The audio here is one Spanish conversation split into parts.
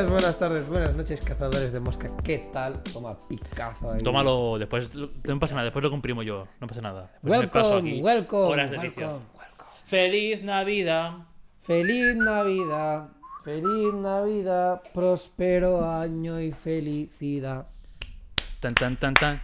días, buenas tardes, buenas noches, cazadores de mosca. ¿Qué tal? Toma picazo ahí. Tómalo después. lo- No pasa nada, después lo comprimo yo. No pasa nada. Después me paso Welcome, aquí welcome, Horas de welcome. ¡Feliz Navidad! Feliz Navidad, feliz Navidad, próspero año y felicidad. Tan, tan, tan, tan.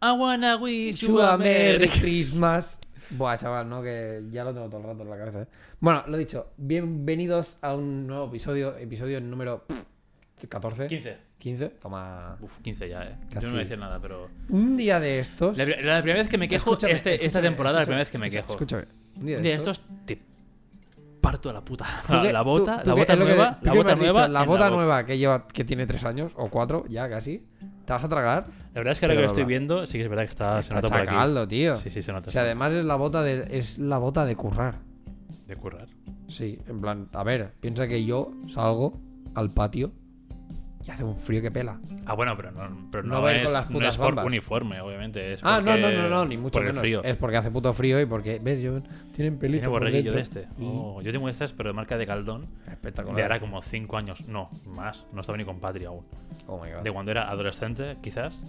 I wanna wish you a Merry Christmas. Buah, chaval, no, que ya lo tengo todo el rato en la cabeza. ¿eh? Bueno, lo dicho, bienvenidos a un nuevo episodio, episodio número pff, 14, 15. 15. Toma. Uf, 15 ya, eh. Casi. Yo no voy a decir nada, pero. Un día de estos. La, la primera vez que me quejo, Escúchame, este, esta escúchame, temporada, la primera vez que me quejo. Escúchame. Un día Un de día de estos. estos te parto la puta. ¿Tú La, qué- la tú- bota, tú la bota que- nueva. La bota nueva. La bota nueva que lleva, que tiene tres años o cuatro, ya casi. ¿Te vas a tragar? La verdad es que ahora que lo estoy viendo, sí que es verdad que está, se nota por aquí. chacaldo, tío. Sí, sí, se nota. O sea, además es la bota de, es la bota de currar. De currar. Sí, en plan, a ver, piensa que yo salgo al patio y hace un frío que pela. Ah, bueno, pero no, pero No es, con las no es por bombas. uniforme, obviamente. Es Ah, no, no, no, no, ni mucho por el menos. frío. Es porque hace puto frío y porque, ves, yo, tienen pelito. Tiene borreguillo de este. Oh, yo tengo estas, pero de marca de Caldón. Espectacular. De ahora como 5 años. No, más. No estaba ni con Patria aún. Oh my god. De cuando era adolescente, quizás.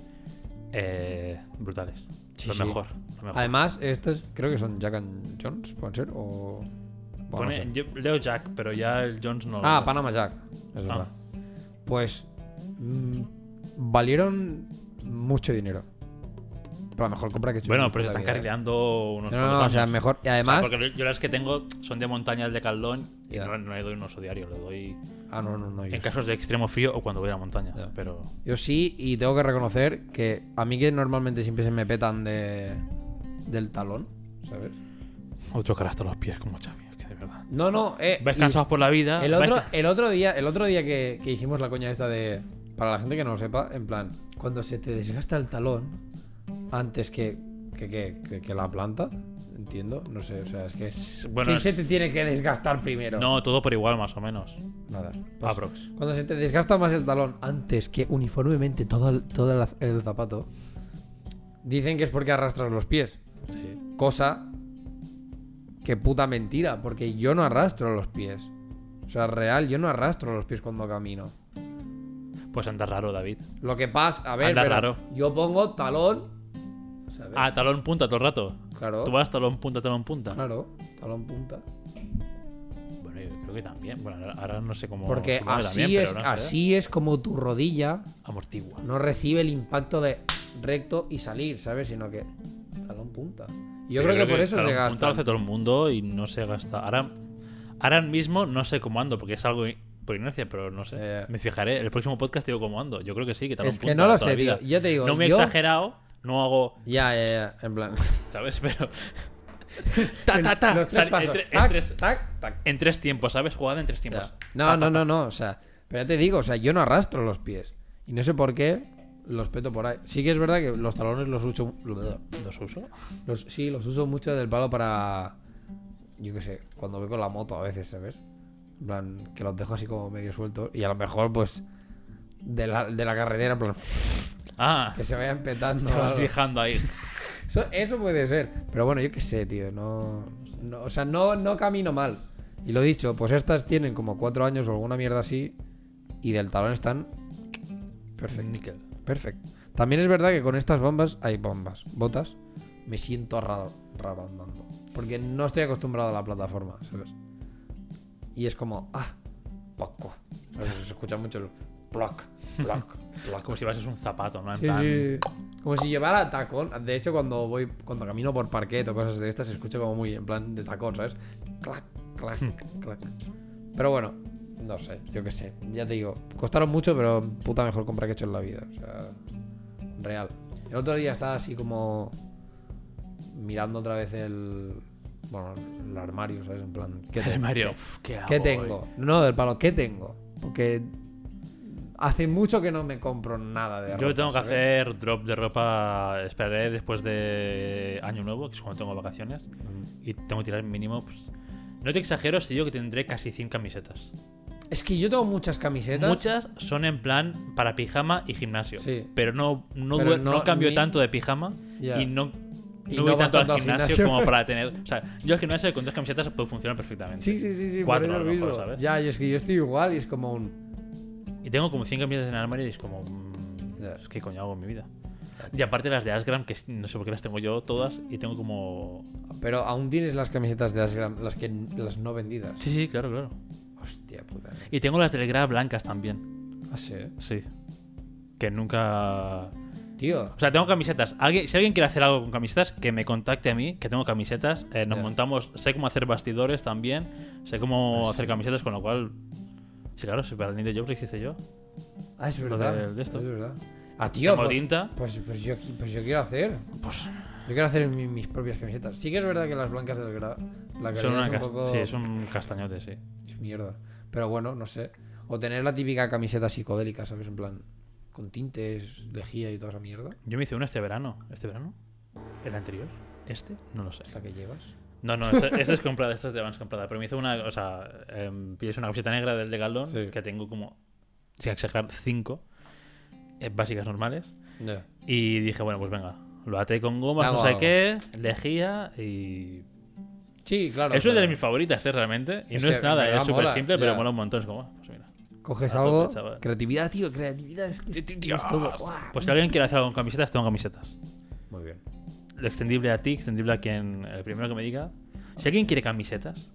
Eh, brutales. Sí, lo, sí. mejor, lo mejor. Además, estos creo que son Jack and Jones, ¿pueden ser? O. Bueno, no Pone- sé. yo leo Jack, pero ya el Jones no lo Ah, leo. Panama Jack. Es verdad. Pues. mm, valieron mucho dinero. Pero la mejor compra que he hecho. Bueno, en pero se están carrileando unos No, no, no, o sea, mejor. Y O sea, además. porque yo las que tengo son de montaña de Caldón y Ya. no, no le doy un oso diario, le doy Ah, no, no, en casos de extremo frío o cuando voy a la montaña. Pero yo sí, y tengo que reconocer que a mí que normalmente siempre se me petan de. del talón, ¿sabes? otro cara hasta los pies como Xavi, No, no, eh. Y- cansados por la vida. El otro, el otro día, el otro día que, que hicimos la coña esta de. Para la gente que no lo sepa, en plan, cuando se te desgasta el talón antes que, que, que- la planta, entiendo, no sé, o sea, es que. Bueno, ¿Qué es- se te tiene que desgastar primero? No, todo por igual, más o menos. Nada. Pues, Aprox. cuando se te desgasta más el talón antes que uniformemente todo el, todo el, el zapato, dicen que es porque arrastras los pies. Sí. Cosa que puta mentira, porque yo no arrastro los pies. O sea, real, yo no arrastro los pies cuando camino. Pues anda raro, David. Lo que pasa, a ver, Anda pero raro. yo pongo talón. ¿Sabes? Ah, talón punta todo el rato. claro. Tú vas talón punta, talón punta. Claro, talón punta. Bueno, yo creo que también. Bueno, ahora, no sé cómo. Porque así también, es, pero no sé. así es como tu rodilla Amortigua. no recibe el impacto de recto y salir, ¿sabes? Sino que talón punta. Y yo creo que por eso talón se punta gasta. lo hace todo el mundo y no se gasta. Ahora, ahora mismo no sé cómo ando, porque es algo por inercia, pero no sé. Eh. Me fijaré. El próximo podcast digo cómo ando. Yo creo que sí, que talón Es que punta no lo sé, tío. Yo te digo, no me he yo- exagerado, no hago. Ya, ya, ya. En plan. ¿Sabes? Pero. ta, ta, ta. Los tres Sal- pasos. en, Tac, tres, tac, tac. en tres tiempos, ¿sabes? Jugada en tres tiempos. No, no, no, no. O sea, pero ya te digo, o sea, yo no arrastro los pies. Y no sé por qué los peto por ahí. Sí que es verdad que los talones los uso. ¿Los uso? Los, sí, los uso mucho del palo para. Yo qué sé, cuando voy con la moto a veces, ¿sabes? En plan, que los dejo así como medio sueltos. Y a lo mejor, pues. De la, de la carretera, en plan. Ah, Que se vayan petando. te vas fijando ahí. Eso, eso puede ser. Pero bueno, yo qué sé, tío. No, no- o sea, no, no camino mal. Y lo dicho, pues estas tienen como cuatro años o alguna mierda así. Y del talón están. Perfecto. Níquel. Perfecto. También es verdad que con estas bombas, hay bombas, botas, me siento raro, raro andando. Porque no estoy acostumbrado a la plataforma, ¿sabes? Y es como, ah, poco. Se escucha mucho el ploc, ploc, ploc. Como si llevases un zapato, ¿no? En Sí, plan, sí. Como si llevara tacón. De hecho, cuando voy, cuando camino por parquet o cosas de estas, se escucha como muy en plan de tacón, ¿sabes? Clac, clac, clac. Pero bueno, no sé, yo qué sé. Ya te digo, costaron mucho, pero puta mejor compra que he hecho en la vida. O sea, real. El otro día estaba así como mirando otra vez el. Bueno, el armario, ¿sabes? En plan, ¿qué El tengo? Mario, uf, ¿qué hago ¿Qué hoy? tengo? No, del palo, ¿qué tengo? Porque hace mucho que no me compro nada de ropa. Yo tengo que ¿sabes? hacer drop de ropa. Esperaré después de Año Nuevo, que es cuando tengo vacaciones. Y tengo que tirar mínimo. Pues, no te exagero si digo que tendré casi 100 camisetas. Es que yo tengo muchas camisetas. Muchas son en plan para pijama y gimnasio. Sí. Pero no, no, Pero due- no- no cambio tanto de pijama y no, Y voy tanto al tanto al gimnasio, gimnasio. como para tener. O sea, yo al gimnasio con dos camisetas puedo funcionar perfectamente. Sí, sí, sí, sí. Cuatro a lo mejor. ¿sabes? Ya, y es que yo estoy igual y es como un. tengo como 100 camisetas en el armario y es como. mm, Ya. ¿Qué coño hago en mi vida? Y aparte las de Asgram, que no sé por qué las tengo yo todas y tengo como. Pero aún tienes las camisetas de Asgram, las que las no vendidas. Sí, sí, claro, claro. Hostia puta. Y tengo las del Gra blancas también. Ah, sí. Sí. Que nunca. Tío. O sea, tengo camisetas. Alguien, si alguien quiere hacer algo con camisetas, que me contacte a mí, que tengo camisetas. Eh, nos montamos. Sé cómo hacer bastidores también. Sé cómo Ah, hacer sí. camisetas, con lo cual. Sí, claro, si para el Ninja Jobs hice yo. Ah, es verdad. de esto. Es verdad. Ah, tío. Pues, tinta. pues, pues yo, pues yo quiero hacer. Pues Yo quiero hacer mi- mis propias camisetas. Sí que es verdad que las blancas del gra... La son una es un poco... Sí, es un castañote, sí. Mierda. Pero bueno, no sé. O tener la típica camiseta psicodélica, ¿sabes? En plan, con tintes, lejía y toda esa mierda. Yo me hice una este verano. ¿Este verano? ¿El anterior? ¿Este? No lo sé. La que llevas. No, no, esta, esta es comprada, esta es de Vans comprada. Pero me hice una, o sea, em, pides una camiseta negra del de Galón, Sí. que tengo como, sin exagerar, cinco eh, básicas normales. Y dije, bueno, pues venga, lo até con gomas, no sé qué, lejía y... Sí, claro. es una de mis favoritas, ¿eh? Realmente. Y Es no es nada, verdad es súper simple, pero ya. mola un montón. Es como, ah, pues mira. Coges tope, algo... chaval. creatividad, tío. Creatividad es que... Dios. es todo. Pues si alguien quiere hacer algo con camisetas, tengo camisetas. Muy bien. Lo extendible a ti, extendible a quien, el primero que me diga. Si alguien quiere camisetas,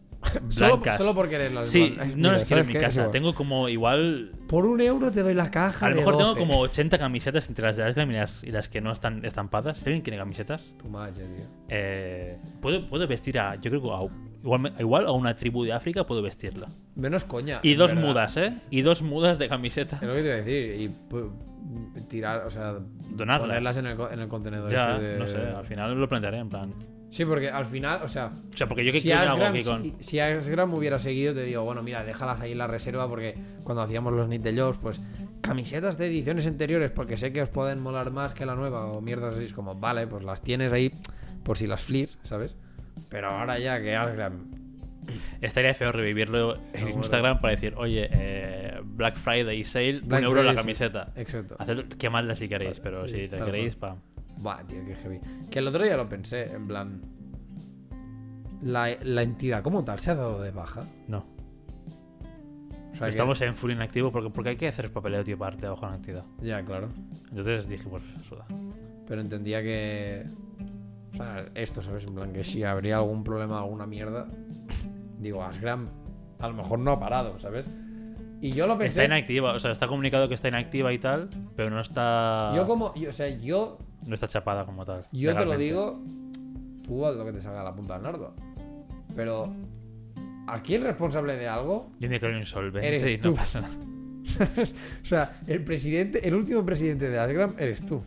blancas. solo por quererlas. Sí, no Mira, las quiero en ¿sabes mi qué? Casa. Tengo como igual. Por un euro te doy la caja A lo de mejor tengo 12. como 80 camisetas entre las de Asgram y las, y las que no están estampadas. Si alguien quiere camisetas, Tu madre, tío. eh, puedo, puedo vestir a. Yo creo que a, igual, igual a una tribu de África puedo vestirla. Menos coña. Y dos verdad. mudas, ¿eh? Y dos mudas de camiseta. Es lo que te iba a decir. Y tirar, o sea, Donarlas. ponerlas en el, co- en el contenedor. Ya, este de- no sé, al final lo plantearé en plan. Sí, porque al final, o sea, O sea, porque yo qué si, hago Asgram, aquí con. si, si Asgram hubiera seguido, te digo, bueno, mira, déjalas ahí en la reserva porque cuando hacíamos los Need de Jobs, pues camisetas de ediciones anteriores porque sé que os pueden molar más que la nueva o mierdas así, es como, vale, pues las tienes ahí por si las flips, ¿sabes? Pero ahora ya que Asgram... Estaría feo revivirlo en bueno. Instagram para decir, oye, eh, Black Friday sale, Black un euro la Friday, sí. camiseta. Exacto. Hacer quemadla si queréis, pero Sí, si la queréis, pam. Buah, tío, qué heavy. Que el otro día lo pensé, en plan... La, la entidad como tal se ha dado de baja. No. O sea, que- Estamos en full inactivo porque, porque hay que hacer papeleo, tío, para darte bajo la actividad. Ya, claro. Entonces dije, pues suda. Pero entendía que. O sea, esto, ¿sabes? En plan, que si habría algún problema, alguna mierda. Digo, Asgram a lo mejor no ha parado, ¿sabes? Y yo lo pensé. Está inactiva, o sea, está comunicado que está inactiva y tal, pero no está. Yo como. yo- o sea, yo. No está chapada como tal. Yo te lo digo. Tú haz lo que te salga de la punta del nardo. Pero. Aquí el responsable de algo. Yo me declaro insolvente Eres y no tú. pasa nada. o sea, el presidente, el último presidente de Asgram eres tú.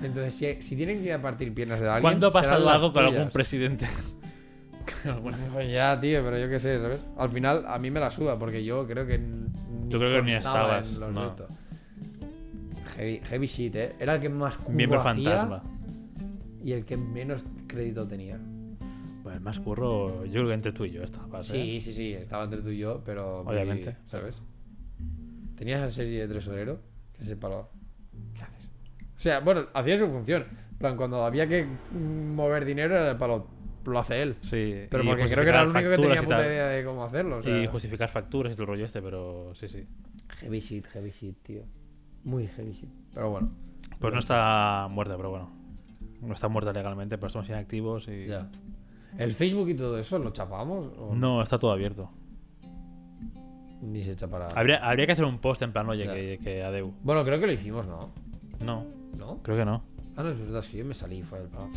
Entonces, si, si tienen que ir a partir piernas de alguien. ¿Cuándo ha serán pasado las algo con algún presidente? Pues ya, tío, pero yo qué sé, ¿sabes? Al final a mí me la suda porque yo creo que. Yo creo que ni estabas, en los no. Heavy, heavy shit, ¿eh? Era el que más curro Miembro hacía fantasma. Y el que menos crédito tenía. Pues el más curro, yo creo que entre tú y yo estabas. ¿eh? Sí, sí, sí, estaba entre tú y yo, pero. muy- Obviamente. ¿Sabes? ¿Tenías esa serie de tesorero? Que se palo. ¿Qué haces? O sea, bueno, hacía su función. En plan, cuando había que mover dinero era el palo. Lo hace él. Sí, Pero porque creo que era el único que tenía puta idea de cómo hacerlo. O sea, Y justificar facturas y todo el rollo este, pero sí, sí. Heavy shit, heavy shit, tío. Muy heavy shit. Pero bueno. Pues no está muerta, pero bueno. No está muerta legalmente, pero estamos inactivos y. Ya. ¿El Facebook y todo eso lo chapamos? ¿O No, está todo abierto. Ni se chapará. Habría, habría que hacer un post en plan, oye, Ya. que, que adeu. Bueno, creo que lo hicimos, ¿no? No, ¿No? creo que no. Ah, no, es verdad, es que yo me salí y fue el palo.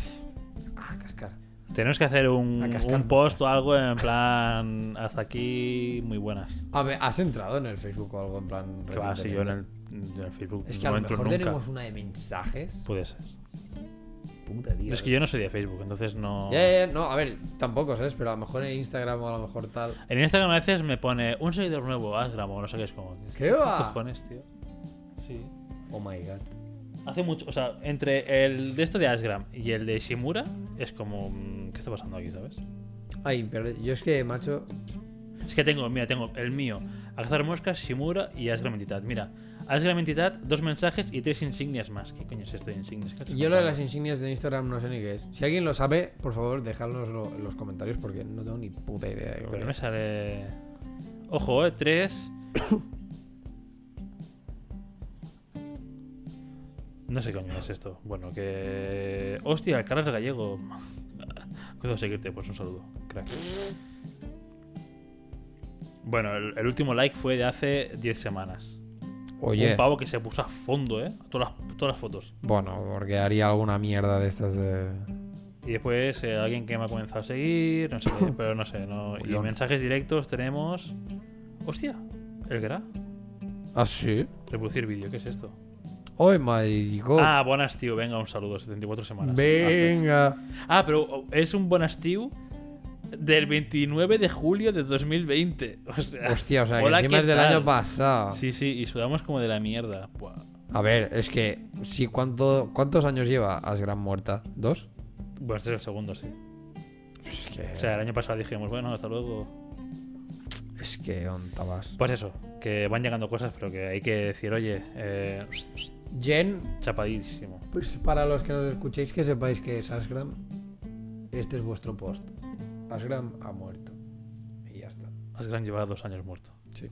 Ah, cascar. Tenemos que hacer un, un post o algo en plan. Hasta aquí, muy buenas. A ver, ¿has entrado en el Facebook o algo en plan? Que va, si yo en el, recientemente? en el Facebook Es que no a lo entro mejor nunca. tenemos una de mensajes. Puede ser. Puta, tío. Es que yo no soy de Facebook, entonces no. Ya, ya, ya, no, a ver, tampoco, ¿sabes? Pero a lo mejor en Instagram o a lo mejor tal. En Instagram a veces me pone un seguidor nuevo, Asgram o no sé qué es como. ¿Qué va? cojones, tío? Sí. Oh my god. Hace mucho, o sea, entre el de esto de Asgram y el de Shimura es como. mm, ¿Qué está pasando aquí, sabes? Ay, pero yo es que, macho. Es que tengo, mira, tengo el mío, Alzar Moscas, Shimura y Asgram Entidad. Mira, Asgram Entidad, dos mensajes y tres insignias más. ¿Qué coño es esto de insignias? ¿Qué estás Yo lo de las insignias de Instagram no sé ni qué es. Si alguien lo sabe, por favor, dejadnoslo en los comentarios porque no tengo ni puta idea de Pero me sale. Ojo, eh, tres. No sé qué coño es esto. Bueno, que. Hostia, el Carlos Gallego. Puedo seguirte, pues un saludo, crack. Bueno, el, el último like fue de hace 10 semanas. Oye, Un pavo que se puso a fondo, ¿eh? Todas las, todas las fotos. bueno, porque haría alguna mierda de estas de... Y después eh, alguien que me ha comenzado a seguir, no sé, pero no sé. No. Y mensajes directos tenemos. Hostia, el Gra. ¿Ah, sí? Reproducir vídeo, ¿qué es esto? ¡Ay, marico! Ah, buenas, tío. Venga, un saludo. 74 semanas. Venga. Ah, pero oh, es un buenas, tío. Del 29 de julio de 2020. O sea, Hostia, o sea, que encima ¿qué es del tal? año pasado. Sí, sí, y sudamos como de la mierda. Buah. A ver, es que... Sí, ¿cuánto, ¿Cuántos años lleva Asgran muerta? ¿Dos? Bueno, este es el segundo, sí. Es que... O sea, el año pasado dijimos, bueno, hasta luego. Es que ontabas. Pues eso, que van llegando cosas, pero que hay que decir, oye, eh, Jen, chapadísimo. pues para los que nos escuchéis que sepáis que es Asgram, este es vuestro post. Asgram ha muerto. Y ya está. Asgran lleva dos años muerto. Sí.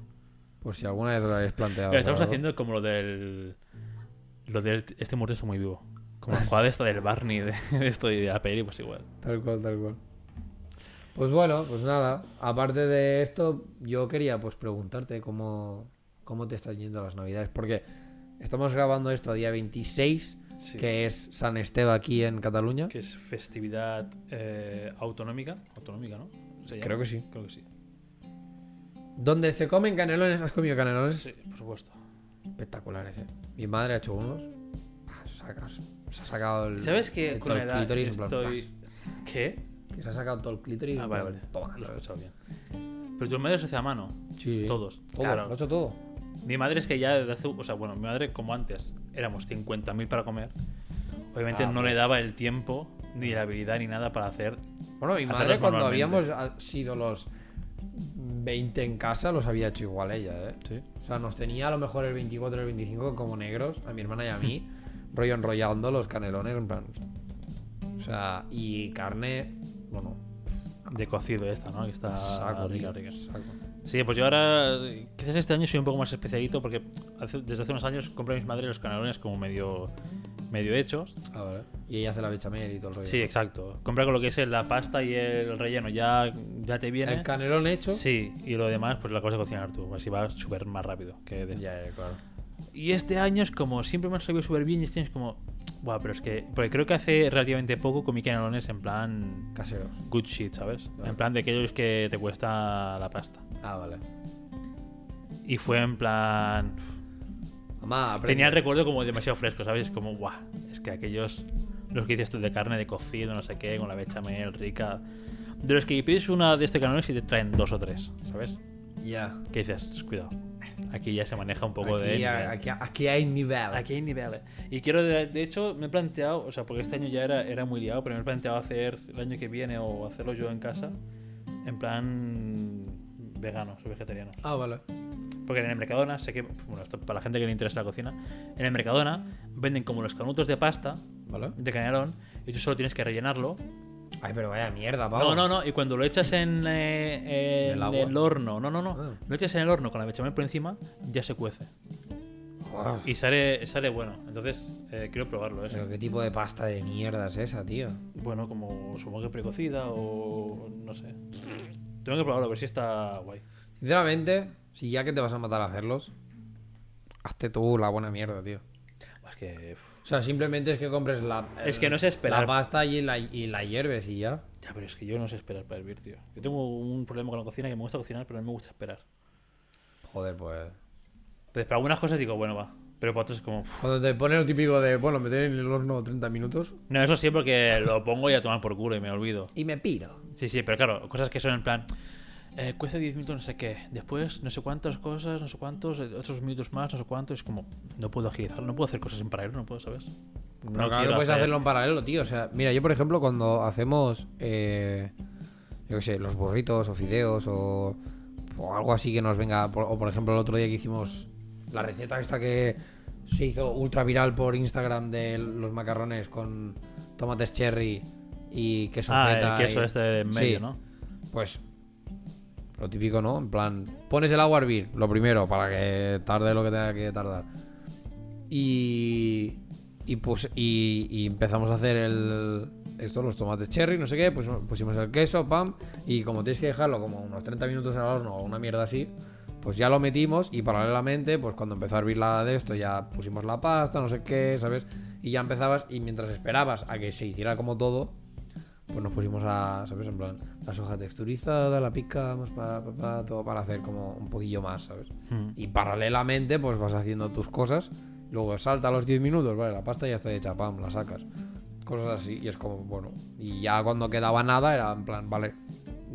Por si alguna vez lo habéis planteado. Pero estamos haciendo como lo del. Lo del. Este muerto está muy vivo. Como la jugada esta del Barney, de, de esto y de la peli, pues igual. Tal cual, tal cual. Pues bueno, pues nada. Aparte de esto, yo quería pues preguntarte cómo, cómo te están yendo las navidades. Porque estamos grabando esto a día 26, Sí. que es San Esteban aquí en Cataluña. Que es festividad eh, autonómica. Autonómica, ¿no? Creo que sí. Creo que sí. Donde se comen canelones, ¿has comido canelones? Sí, por supuesto. Espectaculares, eh. Mi madre ha hecho unos. Sacas. Se ha sacado el. ¿Sabes que el- con el edad clítoris en plan, estoy. ¿Qué? Que se ha sacado todo el clítoris. Ah, vale, vale. Toma, Lo he bien. Pero tu madre se hace a mano. Sí, sí. Todos. Todo, Claro. lo ha hecho todo. Mi madre es que ya desde hace. O sea, bueno, mi madre, como antes, éramos 50.000 para comer. Obviamente Ah, no pues. le daba el tiempo, ni la habilidad, ni nada para hacer. Bueno, mi Hacerlos madre cuando habíamos sido los 20 en casa los había hecho igual ella, ¿eh? Sí. O sea, nos tenía a lo mejor el 24 y el 25 como negros, a mi hermana y a mí, rollo enrollando los canelones, en plan... O sea, y carne, bueno, De cocido esta, ¿no? Que está saco, rica, rica. saco. Sí, pues yo ahora. Quizás este año soy un poco más especialito porque hace- desde hace unos años compré a mis madres los canelones como medio. medio hechos. Ah, vale. Y ella hace la bechamel y todo el rollo. Sí, exacto. Compra con lo que es la pasta y el relleno, ya, ya te viene. El canelón hecho... Sí, y lo demás, pues la cosa de cocinar tú. Así va súper más rápido que de Ya, ya, claro. Y este año es como, siempre me ha sabido súper bien y este año es como, Buah, pero es que, porque creo que hace relativamente poco comí canelones en plan Caseros. good shit, ¿sabes? Vale. En plan de aquellos que te cuesta la pasta. Ah, vale. Y fue en plan... Mamá, aprende. Tenía el recuerdo como demasiado fresco, ¿sabes? Como, guau, es que aquellos, los que dices tú de carne de cocido, no sé qué, con la bechamel rica. De los que pides una de este canelones y te traen dos o tres, ¿sabes? Ya. Que dices, cuidado. Aquí ya se maneja un poco de... Aquí, nivel. aquí, aquí hay nivel. Aquí hay niveles. Y quiero, de, de hecho, me he planteado, o sea, porque este año ya era, era muy liado, pero me he planteado hacer el año que viene o hacerlo yo en casa, en plan veganos o vegetarianos. Ah, vale. Porque en el Mercadona, sé que, bueno, esto para la gente que le interesa la cocina, en el Mercadona venden como los canutos de pasta Vale. de canelón y tú solo tienes que rellenarlo. Ay, pero vaya mierda, pavo. No, no, no, y cuando lo echas en, eh, ¿En el el horno, no, no, no, Ah. lo echas en el horno con la bechamel por encima, ya se cuece. Ah, Y sale, sale bueno. Entonces, eh, quiero probarlo eso. Pero qué tipo de pasta de mierda es esa, tío. Bueno, como supongo que precocida o no sé. Tengo que probarlo a ver si está guay. Sinceramente, si ya que te vas a matar a hacerlos, hazte tú la buena mierda, tío. Es que. uf. O sea, simplemente es que compres la. Es que no sé esperar. La pasta y la, y la hierves y ya. Ya, pero es que yo no sé esperar para hervir, tío. Yo tengo un problema con la cocina que me gusta cocinar, pero no me gusta esperar. Joder, pues. Entonces, para algunas cosas digo, bueno, va. Pero para otras es como. uf. Cuando te pone el típico de, bueno, meter en el horno 30 minutos. No, eso sí, porque lo pongo y a tomar por culo y me olvido. Y me piro. Sí, sí, pero claro, cosas que son en plan. Eh, cuece 10 minutos, no sé qué. Después, no sé cuántas cosas, no sé cuántos, eh, otros minutos más, no sé cuántos. Es como, no puedo agilizar, no puedo hacer cosas en paralelo, no puedo, ¿sabes? Pero claro, no puedes hacerlo en paralelo, tío. O sea, mira, yo por ejemplo, cuando hacemos, eh, yo qué sé, los burritos o fideos o, o algo así que nos venga, por- o por ejemplo el otro día que hicimos la receta esta que se hizo ultra viral por Instagram de los macarrones con tomates cherry y queso Ah, feta. el queso y- este de en medio, Sí. ¿no? Pues lo típico, ¿no? En plan, pones el agua a hervir, lo primero, para que tarde lo que tenga que tardar. Y y, pus- y, y empezamos a hacer el esto, los tomates cherry, no sé qué, pues pusimos el queso, pam, y como tienes que dejarlo como unos 30 minutos al horno o una mierda así, pues ya lo metimos y paralelamente, pues cuando empezó a hervir la de esto, ya pusimos la pasta, no sé qué, ¿sabes? Y ya empezabas, y mientras esperabas a que se hiciera como todo, pues nos pusimos a, ¿sabes? En plan, la soja texturizada, la picamos, pa, pa, pa, todo para hacer como un poquillo más, ¿sabes? Hmm. Y paralelamente, pues vas haciendo tus cosas. Luego salta a los 10 minutos, vale, la pasta ya está hecha, pam, la sacas. Cosas así, y es como, bueno. Y ya cuando quedaba nada, era en plan, vale,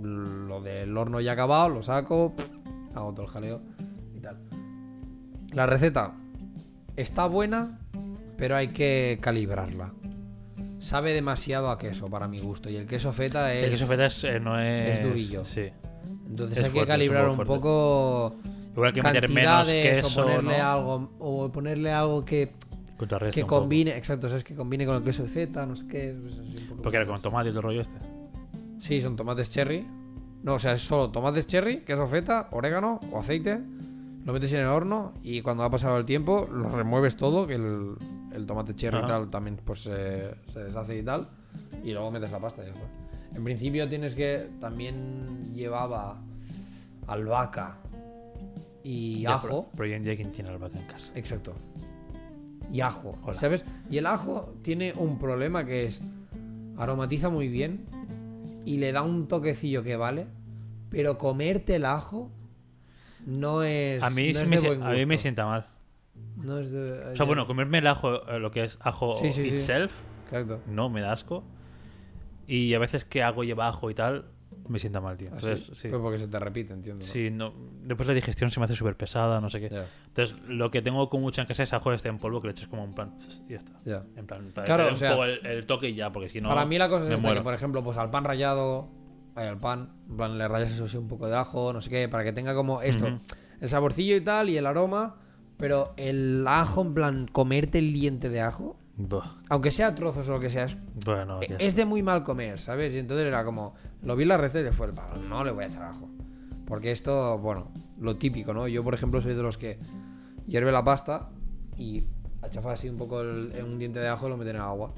lo del horno ya acabado, lo saco, hago todo el jaleo y tal. La receta está buena, pero hay que calibrarla. Sabe demasiado a queso para mi gusto, y el queso feta es. El queso feta es, eh, no es... es durillo. Sí. Entonces es hay que fuerte, es calibrar un poco Igual que meter menos queso, o ponerle ¿no? algo o ponerle algo que, que combine, exacto, sabes que combine con el queso de feta, no sé qué, pues. Porque era con tomate y todo el rollo este. Sí, son tomates cherry. No, o sea, es solo tomates cherry, queso feta, orégano o aceite. Lo metes en el horno y cuando ha pasado el tiempo lo remueves todo, que el, el tomate cherry y tal también pues se, se deshace y tal. Y luego metes la pasta y ya está. En principio tienes que... También llevaba albahaca y Ya, ajo. Pero, hoy en día, ¿quién tiene albahaca en casa? Exacto. Y ajo, Hola. ¿sabes? Y el ajo tiene un problema que es aromatiza muy bien y le da un toquecillo que vale, pero comerte el ajo no es A mí, no sí es me, de si- buen a mí me sienta mal. No es de- O sea, bueno, comerme el ajo, eh, lo que es ajo Sí, sí, itself, Exacto. no, me da asco. Y a veces que hago lleva ajo y tal, me sienta mal, tío. Así, Entonces, sí. Pues porque se te repite, entiendo. ¿no? Sí, no, después la digestión se me hace súper pesada, no sé qué. Ya, Entonces, lo que tengo con mucho en casa es ajo este en polvo que le echas como un plan y ya está. ya. En plan, para Claro, o un sea, poco el, el toque y ya, porque si no. Para mí la cosa es esta, que, por ejemplo, pues al pan rallado, al pan, en plan, le rayas eso sí, un poco de ajo, no sé qué, para que tenga como esto, el saborcillo y tal, y el aroma, pero el ajo, en plan, comerte el diente de ajo, Buah, aunque sea trozos o lo que sea, es, Bueno, ya es de muy mal comer, ¿sabes? Y entonces era como, lo vi en la receta y fue no le voy a echar ajo. Porque esto, bueno, lo típico, ¿no? Yo, por ejemplo, soy de los que hierve la pasta y achafa así un poco el- en un diente de ajo y lo meten en agua.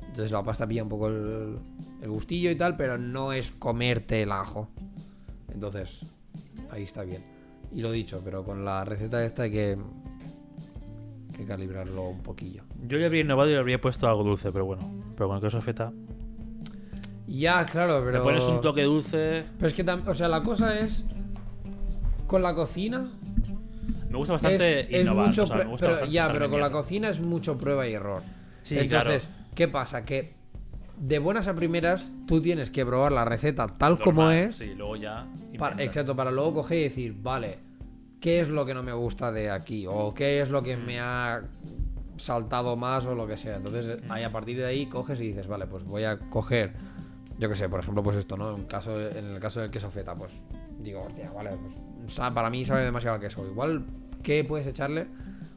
Entonces la pasta pilla un poco el, el gustillo y tal, pero no es comerte el ajo. Entonces, ahí está bien. Y lo dicho, pero con la receta esta hay que, que calibrarlo un poquillo. Yo le habría innovado y le habría puesto algo dulce, pero bueno. Pero con el queso feta. Ya, claro, pero... Le pones un toque dulce. Pero es que, o sea, la cosa es. Con la cocina. Me gusta bastante es innovar. mucho. o sea, me pre- gusta pero, ya, pero con la cocina es mucho prueba y error. Sí, Entonces, claro. ¿qué pasa? Que de buenas a primeras tú tienes que probar la receta tal como es. Sí, luego ya. para- exacto, para luego coger y decir, vale, ¿qué es lo que no me gusta de aquí? O qué es lo que Mm. me ha saltado más o lo que sea. Entonces, Mm. ahí a partir de ahí coges y dices, vale, pues voy a coger, yo que sé, por ejemplo, pues esto, ¿no? En, caso, en el caso del queso feta, pues digo, hostia, vale, pues para mí sabe demasiado a queso. Igual, ¿qué puedes echarle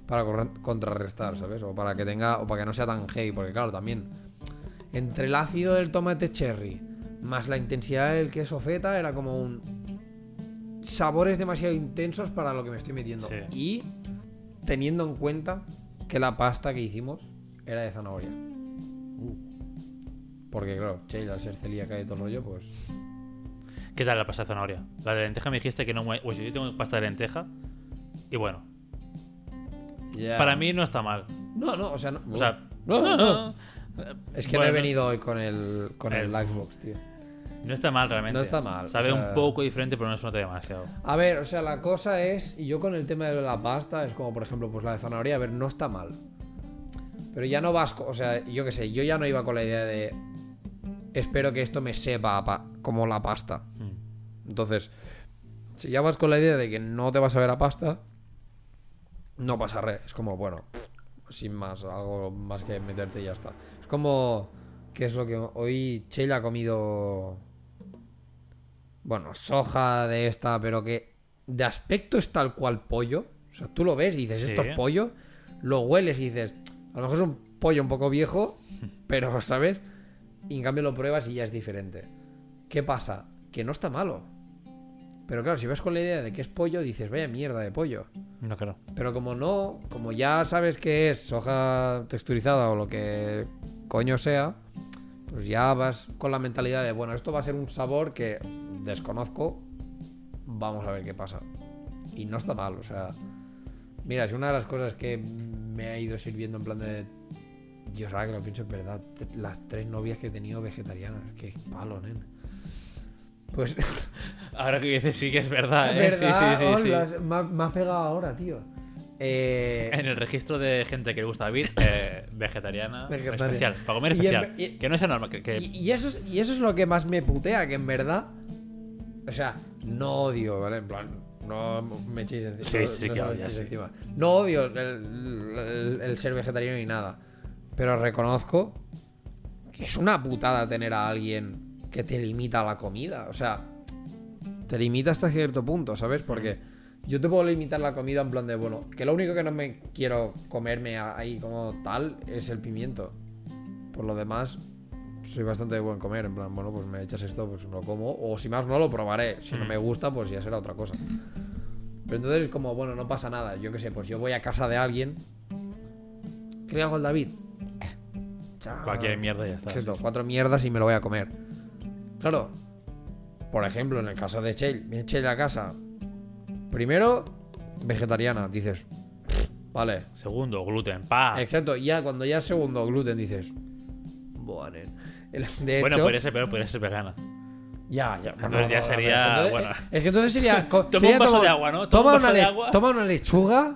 para contrarrestar, ¿sabes? O para que tenga, o para que no sea tan heavy, porque claro, también entre el ácido del tomate cherry más la intensidad del queso feta era como un sabores demasiado intensos para lo que me estoy metiendo. Sí. Y teniendo en cuenta que la pasta que hicimos era de zanahoria. Porque claro, Sheila al ser celíaca y todo el rollo, pues ¿Qué tal la pasta de zanahoria? La de lenteja me dijiste que no. mu- Pues yo tengo pasta de lenteja. Y bueno, para mí no está mal. No, no, o sea, no, O sea, no, no, no. Es que no he venido hoy con el con el, El- Xbox, tío. No está mal realmente. No está mal, Sabe o sea- un poco diferente, pero no se nota demasiado. A ver, o sea, la cosa es, y yo con el tema de la pasta, es como por ejemplo, pues la de zanahoria, a ver, no está mal. Pero ya no vas, o sea, yo qué sé, yo ya no iba con la idea de, espero que esto me sepa como la pasta. Mm. Entonces, si ya vas con la idea de que no te vas a ver a pasta, no pasa re. Es como, bueno, sin más, algo más que meterte y ya está. Es como, ¿qué es lo que hoy Chela ha comido? Bueno, soja de esta, pero que de aspecto es tal cual pollo. O sea, tú lo ves y dices, Sí. esto es pollo. Lo hueles y dices, a lo mejor es un pollo un poco viejo, pero, ¿sabes? Y en cambio lo pruebas y ya es diferente. ¿Qué pasa? Que no está malo. Pero claro, si vas con la idea de que es pollo, dices, vaya mierda de pollo. No, claro. Pero como no, como ya sabes que es soja texturizada o lo que coño sea, pues ya vas con la mentalidad de, bueno, esto va a ser un sabor que desconozco, vamos a ver qué pasa. Y no está mal, o sea, mira, es una de las cosas que me ha ido sirviendo en plan de... Dios, ahora que lo pienso, es verdad, las tres novias que he tenido vegetarianas, qué palo, nen. Pues... Ahora que dices sí que es verdad, ¿eh? ¿Verdad? Sí, sí, sí, sí. Hola, Me, ha, me ha pegado ahora, tío. Eh, En el registro de gente que le gusta David, eh, vegetariana, Vegetariana. especial, para comer Y en- especial. y- que no sea normal, que, que- Y, y eso es, y eso es lo que más me putea, que en verdad. O sea, no odio, ¿vale? En plan, no me echéis encima. Sí, sí no que sí. encima. No odio el, el- el ser vegetariano ni nada. Pero reconozco que es una putada tener a alguien que te limita la comida. O sea, te limita hasta cierto punto, ¿sabes? Porque yo te puedo limitar la comida en plan de, bueno, que lo único que no me quiero comerme ahí como tal es el pimiento. Por lo demás, soy bastante de buen comer. En plan, bueno, pues me echas esto, pues me lo como. O si más no, lo probaré. Si no Mm. me gusta, pues ya será otra cosa. Pero entonces es como, bueno, no pasa nada. Yo qué sé, pues yo voy a casa de alguien. ¿Qué le hago al David? Eh, chao. cualquier mierda ya está. Exacto, cuatro mierdas y me lo voy a comer. Claro, por ejemplo, en el caso de Chell, viene Chell a casa. Primero, vegetariana, dices, vale. Segundo, gluten, pa. Exacto, ya cuando ya es segundo gluten dices, buah, nen". El- De bueno, podría ser peor, podría ser vegana. ya, ya. Entonces ya sería, entonces- bueno. Es que entonces sería. Toma sería un vaso de agua, ¿no? Toma un una, vaso de le- agua. toma una lechuga.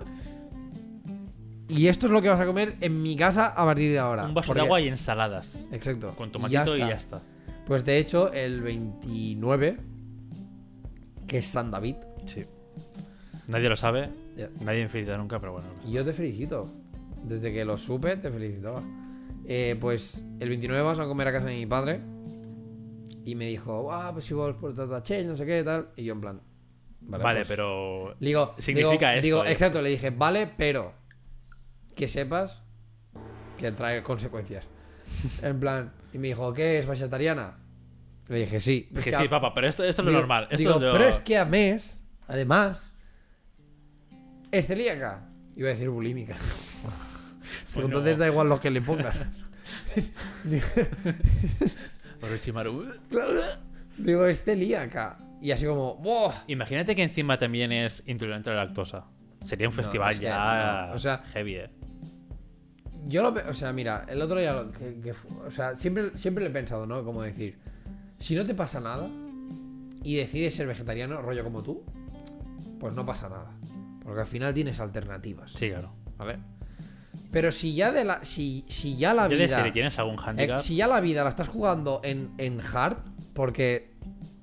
Y esto es lo que vas a comer en mi casa a partir de ahora. Un vaso Porque- de agua y ensaladas. Exacto. Con tomatito y ya, está. está. Pues de hecho, el 29, que es San David, Sí. Nadie lo sabe, nadie me felicita nunca, pero bueno. y yo te felicito. Desde que lo supe, te felicitaba. Eh, pues el 29 vamos a comer a casa de mi padre. Y me dijo, ah, pues si vos por Tatachel, no sé qué, tal. Y yo en plan, vale, Vale, pues- pero. Digo, Significa digo- esto, digo, eh. exacto, le dije, vale, pero que sepas que trae consecuencias. en plan, y me dijo, ¿qué es vegetariana? Le dije, sí. Es Que que sí, a- papá, pero esto, esto es lo digo- normal. Esto digo, es lo- pero es que a mes, además, es celíaca. Iba a decir bulímica. Bueno. entonces da igual lo que le pongas. Orochimaru. Digo, es celíaca. Y así como, ¡buah! Imagínate que encima también es intolerante a la lactosa. Sería un No, festival es que ya. no, o sea- heavy, eh. Yo lo, o sea, mira, el otro día, lo que, que fu- o sea, siempre, siempre le he pensado, ¿no? Como decir, si no te pasa nada y decides ser vegetariano, rollo como tú, pues no pasa nada. Porque al final tienes alternativas, Sí, claro. ¿vale? Pero si ya de la, si, si ya la vida, tienes algún eh, handicap. si ya la vida la estás jugando en, en hard, porque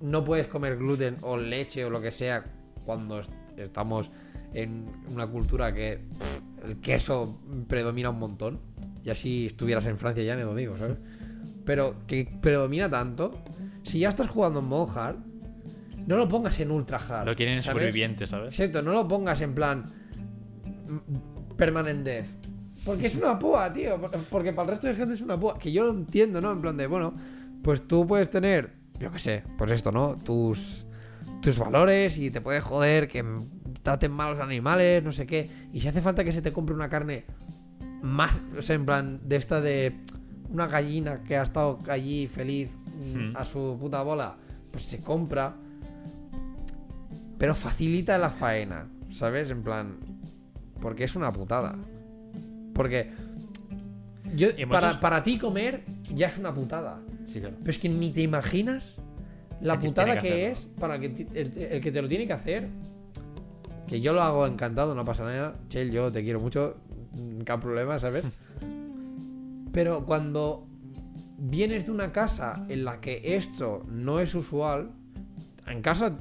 no puedes comer gluten o leche o lo que sea cuando est- estamos en una cultura que pff, el queso predomina un montón. Y así estuvieras en Francia ya, ni lo digo, ¿sabes? Pero que predomina tanto. Si ya estás jugando en modo hard, no lo pongas en ultra hard. Lo quieren ¿sabes? sobrevivientes, ¿sabes? Exacto, no lo pongas en plan mm, permanent death. Porque es una púa, tío. por- Porque para el resto de gente es una púa. Que yo lo entiendo, ¿no? En plan de, bueno, pues tú puedes tener, yo qué sé, pues esto, ¿no? Tus, tus valores y te puede joder que traten mal a los animales, no sé qué. Y si hace falta que se te compre una carne más, o sea, en plan, de esta de una gallina que ha estado allí feliz mm, a su puta bola, pues se compra. Pero facilita la faena, ¿sabes? En plan, porque es una putada. Porque yo, para, para ti comer ya es una putada. Sí, claro. Pero es que ni te imaginas la El putada que, que es para el que, el, el que te lo tiene que hacer. Que yo lo hago encantado, no pasa nada. Chel, yo te quiero mucho. mm, Qué problema, ¿sabes? Pero cuando vienes de una casa en la que esto no es usual, en casa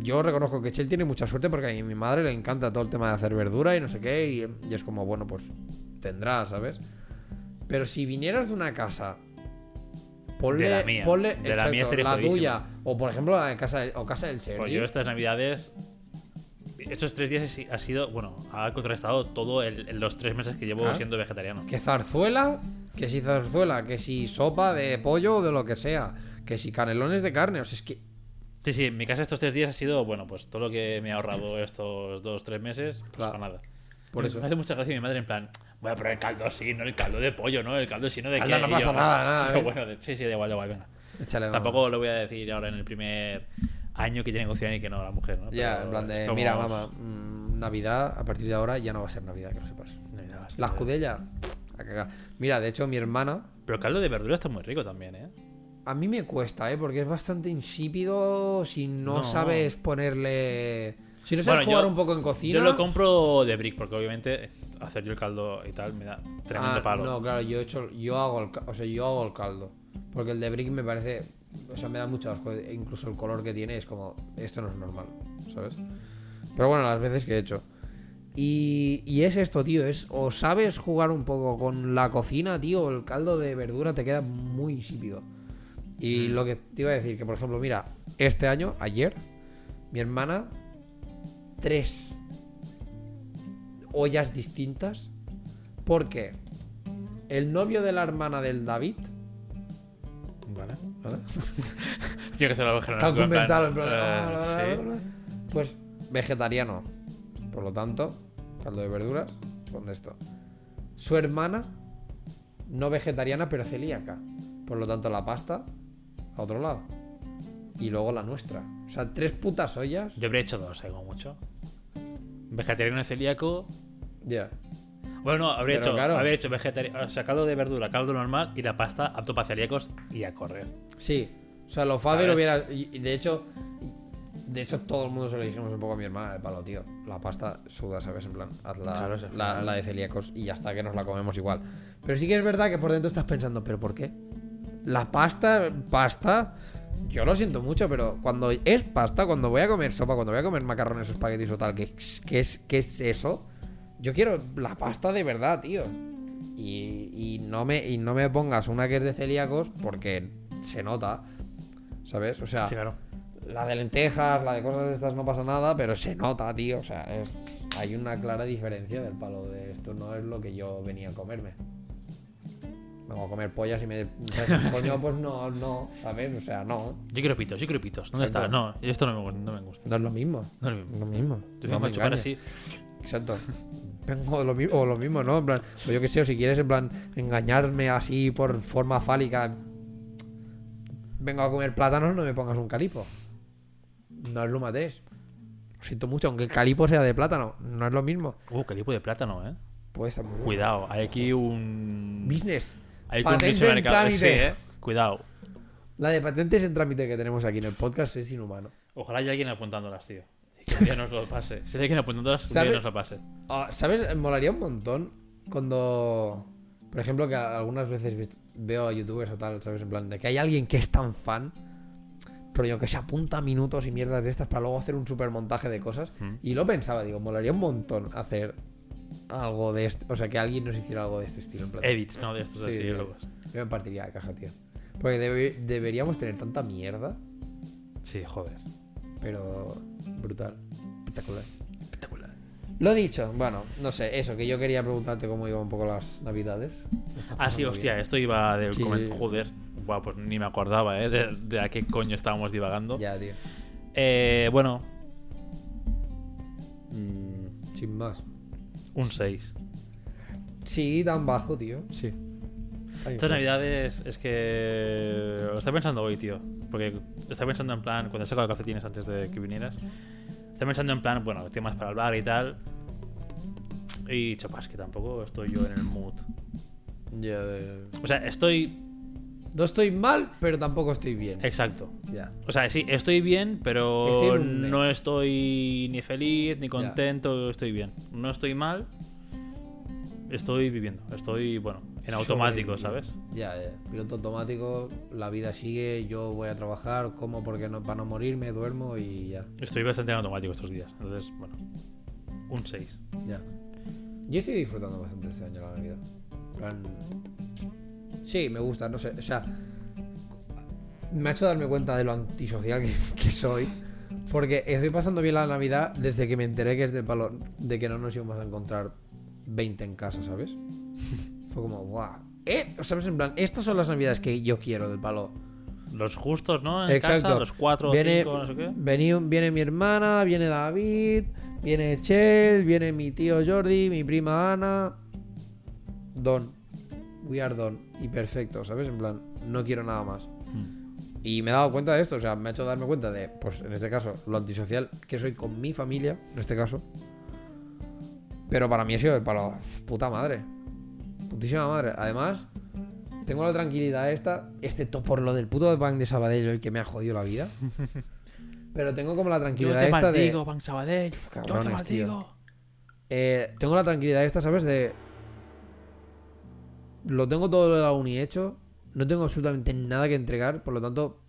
yo reconozco que Chel tiene mucha suerte porque a mi madre le encanta todo el tema de hacer verdura y no sé qué, y, y es como, bueno, pues tendrá, ¿sabes? Pero si vinieras de una casa, ponle, De la mía. ponle- De la mía la tuya, o por ejemplo la de casa, o casa del Sergi. Pues yo estas navidades. Estos tres días ha sido, bueno, ha contrastado todo el- los tres meses que llevo siendo vegetariano. Que zarzuela, que si zarzuela, que si sopa de pollo o de lo que sea, que si canelones de carne, o sea, es que Sí, sí, en mi casa estos tres días ha sido, bueno, pues todo lo que me ha ahorrado estos dos, tres meses, pues Claro. para nada. Por eso. Me hace mucha gracia mi madre en plan, voy a poner caldo sí, no el caldo de pollo, ¿no? El caldo sino de Caldo que no pasa nada, nada, Pero ¿eh? bueno, de- sí, sí, da igual, da igual, venga. Échale. Tampoco lo voy a decir ahora en el primer año que tiene que cocinar y que no la mujer, ¿no? Ya, Pero en plan de, como- mira, mamá, mm, Navidad, a partir de ahora ya no va a ser Navidad, que lo sepas. Navidad va a ser La Navidad. Escudella, a cagar. Mira, de hecho, mi hermana, Pero el caldo de verdura está muy rico también, ¿eh? a mí me cuesta, ¿eh? Porque es bastante insípido si no, No. sabes ponerle... Si no sabes Bueno, jugar yo- un poco en cocina... Yo lo compro de brick, porque obviamente hacer yo el caldo y tal me da tremendo Ah, palo. No, claro, yo he hecho, yo hago el, o sea, yo hago el caldo, porque el de brick me parece, o sea, me da mucho asco, e incluso el color que tiene es como, esto no es normal, ¿sabes? Pero bueno, las veces que he hecho. Y, y es esto, tío, es o sabes jugar un poco con la cocina, tío, el caldo de verdura te queda muy insípido. Y lo que te iba a decir, que por ejemplo, mira, este año, ayer, mi hermana, tres ollas distintas porque el novio de la hermana del David. Vale. ¿vale? Tiene que en plan, plan, eh, ah, sí. bla. Pues vegetariano. Por lo tanto, caldo de verduras con esto. Su hermana, no vegetariana, pero celíaca. Por lo tanto, la pasta a otro lado. Y luego la nuestra. O sea, tres putas ollas. Yo habría hecho dos, eh, como mucho. Vegetariano y celíaco. Ya. Bueno, no, habría Pero hecho, claro. habría hecho vegetariano, o sea, caldo de verdura, caldo normal y la pasta apto para celíacos y a correr. Sí. O sea, lo fácil hubiera. Y y de hecho. De hecho, todo el mundo se lo dijimos un poco a mi hermana de palo, tío. La pasta suda, ¿sabes? En plan, haz la, Claro, de celíacos y ya está, que nos la comemos igual. Pero sí que es verdad que por dentro estás pensando, ¿pero por qué? La pasta, pasta. Yo lo siento mucho, pero cuando es pasta, cuando voy a comer sopa, cuando voy a comer macarrones o espaguetis o tal, ¿qué, es- qué es, qué es eso? Yo quiero la pasta de verdad, tío. Y, y no me, y no me pongas una que es de celíacos porque se nota. ¿Sabes? O sea, Sí, claro. La de lentejas, la de cosas de estas no pasa nada, pero se nota, tío. O sea, es- hay una clara diferencia del palo de esto. No es lo que yo venía a comerme. Vengo a comer pollas y me. Coño, pues no, no, ¿sabes? O sea, no. Yo quiero pitos, yo quiero pitos. ¿Dónde está? No, esto no me, no me gusta. No es lo mismo. No es lo mismo. Lo mismo. Yo No me chupar así. Exacto. Vengo de lo mismo, o lo mismo, ¿no? En plan, o yo que sé, o si quieres, en plan, engañarme así por forma fálica. Vengo a comer plátanos, no me pongas un calipo. No es lo. Lo siento mucho, aunque el calipo sea de plátano, no es lo mismo. Uh, calipo de plátano, eh. Pues también. Cuidado, hay aquí un. Business. Hay un en mercado. trámite. Sí, eh. Cuidado. La de patentes en trámite que tenemos aquí en el podcast es inhumano. Ojalá haya alguien apuntándolas, tío. Y que un día nos lo pase. Si hay alguien apuntándolas, un ¿Sabe? día nos lo pase. Ah, ¿Sabes? Molaría un montón cuando. Por ejemplo, que algunas veces veo a youtubers o tal, ¿sabes? En plan, de que hay alguien que es tan fan, pero yo que se apunta minutos y mierdas de estas para luego hacer un super montaje de cosas. Mm. Y lo pensaba, digo, molaría un montón hacer algo de este. O sea, que alguien nos hiciera algo de este estilo. En plan, Edits, ¿no? De estos Sí, así, sí. locos. Yo me partiría la caja, tío. Porque debe- deberíamos tener tanta mierda, Sí, joder. pero brutal. Espectacular. Lo dicho, bueno, no sé, eso, que yo quería preguntarte cómo iban un poco las navidades. Ah, sí, hostia, bien. esto iba del Sí, coment- sí. Joder. Buah, pues ni me acordaba, ¿eh? De, de a qué coño estábamos divagando. Ya, tío. Eh, bueno. Mm, Sin más. un 6. Sí, tan bajo, tío. Sí. Ay, Estas navidades es que. Lo estaba pensando hoy, tío. Porque estaba pensando en plan. Cuando he sacado calcetines antes de que vinieras. Estaba pensando en plan, bueno, temas para el bar y tal. Y chapas, que tampoco estoy yo en el mood. Ya, de- O sea, estoy. No estoy mal, pero tampoco estoy bien. Exacto. Ya. O sea, sí, estoy bien, pero Estoy en un me. no estoy ni feliz ni contento, estoy bien. No estoy mal, estoy viviendo. Estoy, bueno, en automático. ¿sabes? Ya, ya. Piloto automático, la vida sigue, yo voy a trabajar, como porque no, para no morirme, duermo y ya. Estoy bastante en automático estos días. Entonces, bueno, un 6. Ya. Yo estoy disfrutando bastante este año la Navidad. Plan, Sí, me gusta, no sé. O sea, me ha hecho darme cuenta de lo antisocial que, que soy. Porque estoy pasando bien la Navidad desde que me enteré que es del palo de que no nos íbamos a encontrar 20 en casa, ¿sabes? Fue como, guau. Eh, ¿Sabes? En plan, estas son las Navidades que yo quiero del palo. los justos, ¿no? En Exacto. casa, los cuatro o viene, cinco, no sé qué. vení- viene mi hermana, viene David, viene Chel, viene mi tío Jordi, mi prima Ana. Don. We are done. Y perfecto, ¿sabes? En plan, no quiero nada más. Hmm. Y me he dado cuenta de esto, o sea, me ha hecho darme cuenta de, pues en este caso, lo antisocial que soy con mi familia, en este caso. Pero para mí ha sido el palo, puta madre. Putísima madre. Además, tengo la tranquilidad esta, excepto por lo del puto bank de Sabadell, el que me ha jodido la vida. Pero tengo como la Yo tranquilidad te esta maldigo, de. Bank Sabadell. Yo te cabrones, tío. maldigo. eh, tengo la tranquilidad esta, ¿sabes? De. Lo tengo todo de la uni hecho. No tengo absolutamente nada que entregar. Por lo tanto.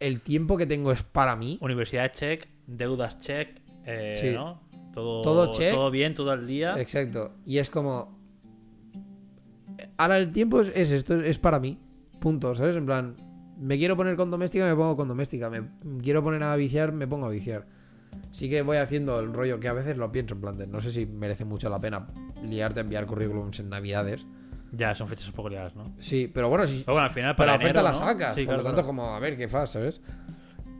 El tiempo que tengo es para mí. Universidad check, deudas check, eh, Sí. ¿no? Todo, Todo check. todo bien, todo al día. Exacto. Y es como. Ahora el tiempo es, es esto, es para mí. Punto, ¿sabes? En plan, me quiero poner con doméstica, me pongo con doméstica. Me quiero poner a viciar, me pongo a viciar. Sí que voy haciendo el rollo que a veces lo pienso en plan de no sé si merece mucho la pena liarte a enviar currículums en navidades. Ya, son fechas un poco liadas, ¿no? Sí, pero bueno, si, Pero bueno, al final para para la oferta enero, la ¿no? sacas. Sí, por claro, lo tanto, claro. como a ver qué fas, ¿sabes?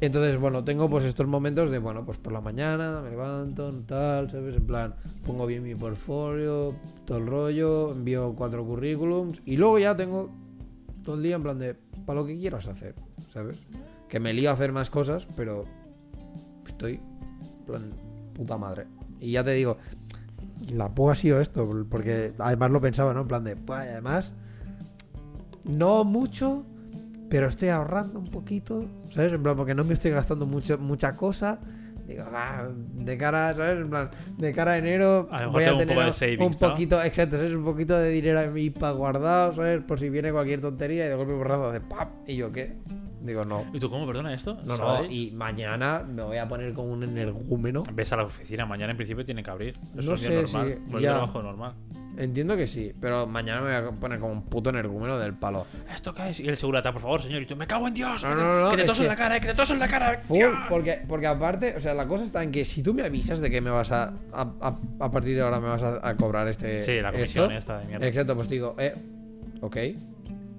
Entonces, bueno, tengo pues estos momentos de, bueno, pues por la mañana me levanto, tal, ¿sabes? En plan, pongo bien mi portfolio, todo el rollo, envío cuatro currículums y luego ya tengo todo el día en plan de, para lo que quieras hacer, ¿sabes? Que me lío a hacer más cosas, pero estoy, en plan, puta madre. Y ya te digo, la PO ha sido esto, porque además lo pensaba, ¿no? En plan de, pues además, no mucho, pero estoy ahorrando un poquito, ¿sabes? En plan, porque no me estoy gastando mucho, mucha cosa. Digo, de cara, ¿sabes? En plan, de cara a enero A voy a un tener poco un poquito, exacto, ¿sabes? Un poquito de dinero ahí para guardado, ¿sabes? Por si viene cualquier tontería y de golpe borrado de ¡pap! ¿Y yo qué? Digo, no. ¿Y tú cómo, perdona esto? No, no, y mañana me voy a poner como un energúmeno. Ves a la oficina, mañana en principio tiene que abrir. Es No un día sé normal. si- ya. de trabajo normal. Entiendo que sí, pero mañana me voy a poner como un puto energúmeno del palo. ¿Esto qué es? Y el segurata, por favor, señor. Y tú, me cago en Dios. No, no, no, que te es toso en la cara, eh, que te toso en la cara. Full, porque, porque aparte, o sea, la cosa está en que si tú me avisas de que me vas a. A, a- a partir de ahora me vas a, a cobrar este. Sí, la comisión esto, esta de mierda. Exacto, pues digo, eh, ok,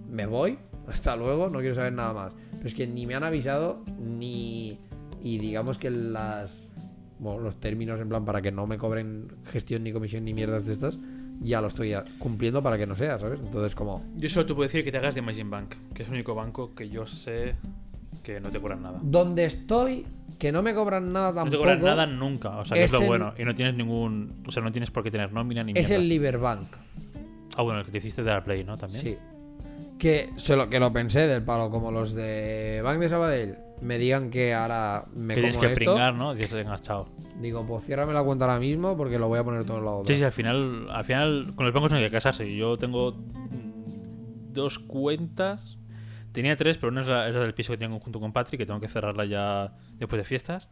me voy, hasta luego, no quiero saber nada más. Pero es que ni me han avisado, ni. Y digamos que las. Bueno, los términos en plan para que no me cobren gestión ni comisión ni mierdas de estas, ya lo estoy cumpliendo para que no sea, ¿sabes? Entonces, como. Yo solo te puedo decir que te hagas de Imagine Bank, que es el único banco que yo sé que no te cobran nada. Donde estoy, que no me cobran nada No tampoco. te cobran nada nunca, o sea, que es, lo el- bueno. Y no tienes ningún. O sea, no tienes por qué tener nómina ni Es el. Liberbank. Ah, bueno, el que te hiciste de la Play, ¿no? También. Sí. Que, se lo, que lo pensé del palo, como los de Bank de Sabadell me digan que ahora me Que tienes como que esto. pringar, ¿no? Dices, venga, chao. Digo, pues ciérrame la cuenta ahora mismo porque lo voy a poner todo en la otra. Sí, sí, al final, al final con los bancos no hay que casarse. Yo tengo dos cuentas. Tenía tres, pero una es la, es la del piso que tengo junto con Patrick, que tengo que cerrarla ya después de fiestas.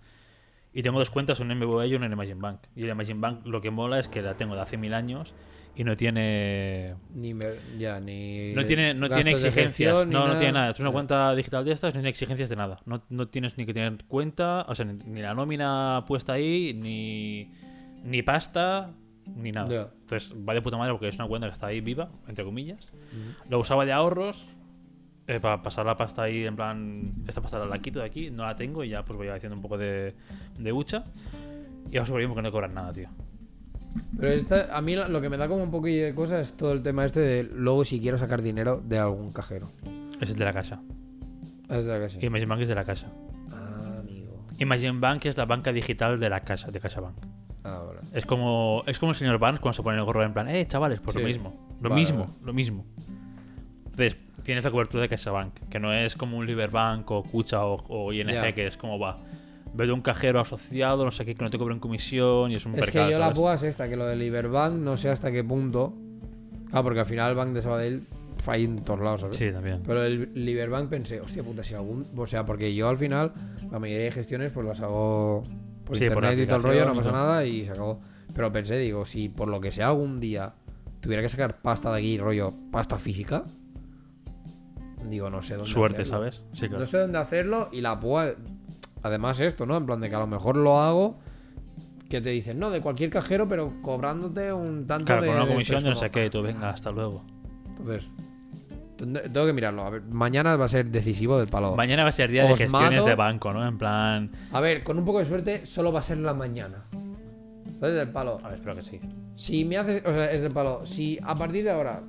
Y tengo dos cuentas, una en y una en Imagine Bank. Y el Imagine Bank lo que mola es que la tengo de hace mil años y no tiene Ni ya, ni. no tiene, no tiene exigencias. gestión, No, no tiene nada. Es una Ya. cuenta digital de estas, no tiene exigencias de nada. No, no tienes ni que tener cuenta, o sea, ni, ni la nómina puesta ahí, ni, ni pasta, ni nada. Entonces va de puta madre porque es una cuenta que está ahí viva, entre comillas. Lo usaba de ahorros. eh, para pasar la pasta ahí, en plan, esta pasta la quito de aquí, no la tengo y ya pues voy haciendo un poco de, de hucha. Y vamos súper bien porque no cobran nada, tío. Pero esta- a mí lo que me da como un poquillo de cosa es todo el tema este de luego si quiero sacar dinero de algún cajero. Es de la casa. Es de que sí. Imagine Bank es de la casa. Ah, amigo. Imagine Bank es la banca digital de la casa, de CaixaBank. Ah, vale. Es como, es como el señor Barnes cuando se pone el gorro en plan, eh, chavales, pues Sí. lo mismo. Lo Vale, mismo, vale. lo mismo. Entonces, tienes la cobertura de CaixaBank, que no es como un Liberbank o Cucha o, o ING, que es como va. Veo un cajero asociado, no sé qué, que no te cobren comisión y es un Es que yo la púa es esta, que lo del Iberbank no sé hasta qué punto. Ah, porque al final el Bank de Sabadell falla en todos lados, ¿sabes? Sí, también. Pero el Liberbank pensé, hostia puta, si algún. O sea, porque yo al final, la mayoría de gestiones, pues las hago por Sí, por internet y todo el rollo, no pasa nada y se acabó. Pero pensé, digo, si por lo que sea algún día tuviera que sacar pasta de aquí, rollo, pasta física, digo, no sé dónde. Suerte, hacerlo. ¿sabes? Sí, claro. No sé dónde hacerlo y la púa. Además, esto, ¿no? En plan de que a lo mejor lo hago. Que te dicen, no, de cualquier cajero, pero cobrándote un tanto Claro, de. con una comisión Es de no sé qué, y tú venga, hasta luego. Entonces, Tengo que mirarlo. A ver, mañana va a ser decisivo del palo. Mañana va a ser día de gestiones mato. de banco, ¿no? En plan. A ver, con un poco de suerte, solo va a ser la mañana. ¿Sabes? Del palo. A ver, espero que sí. Si me haces. O sea, es del palo. Si a partir de ahora.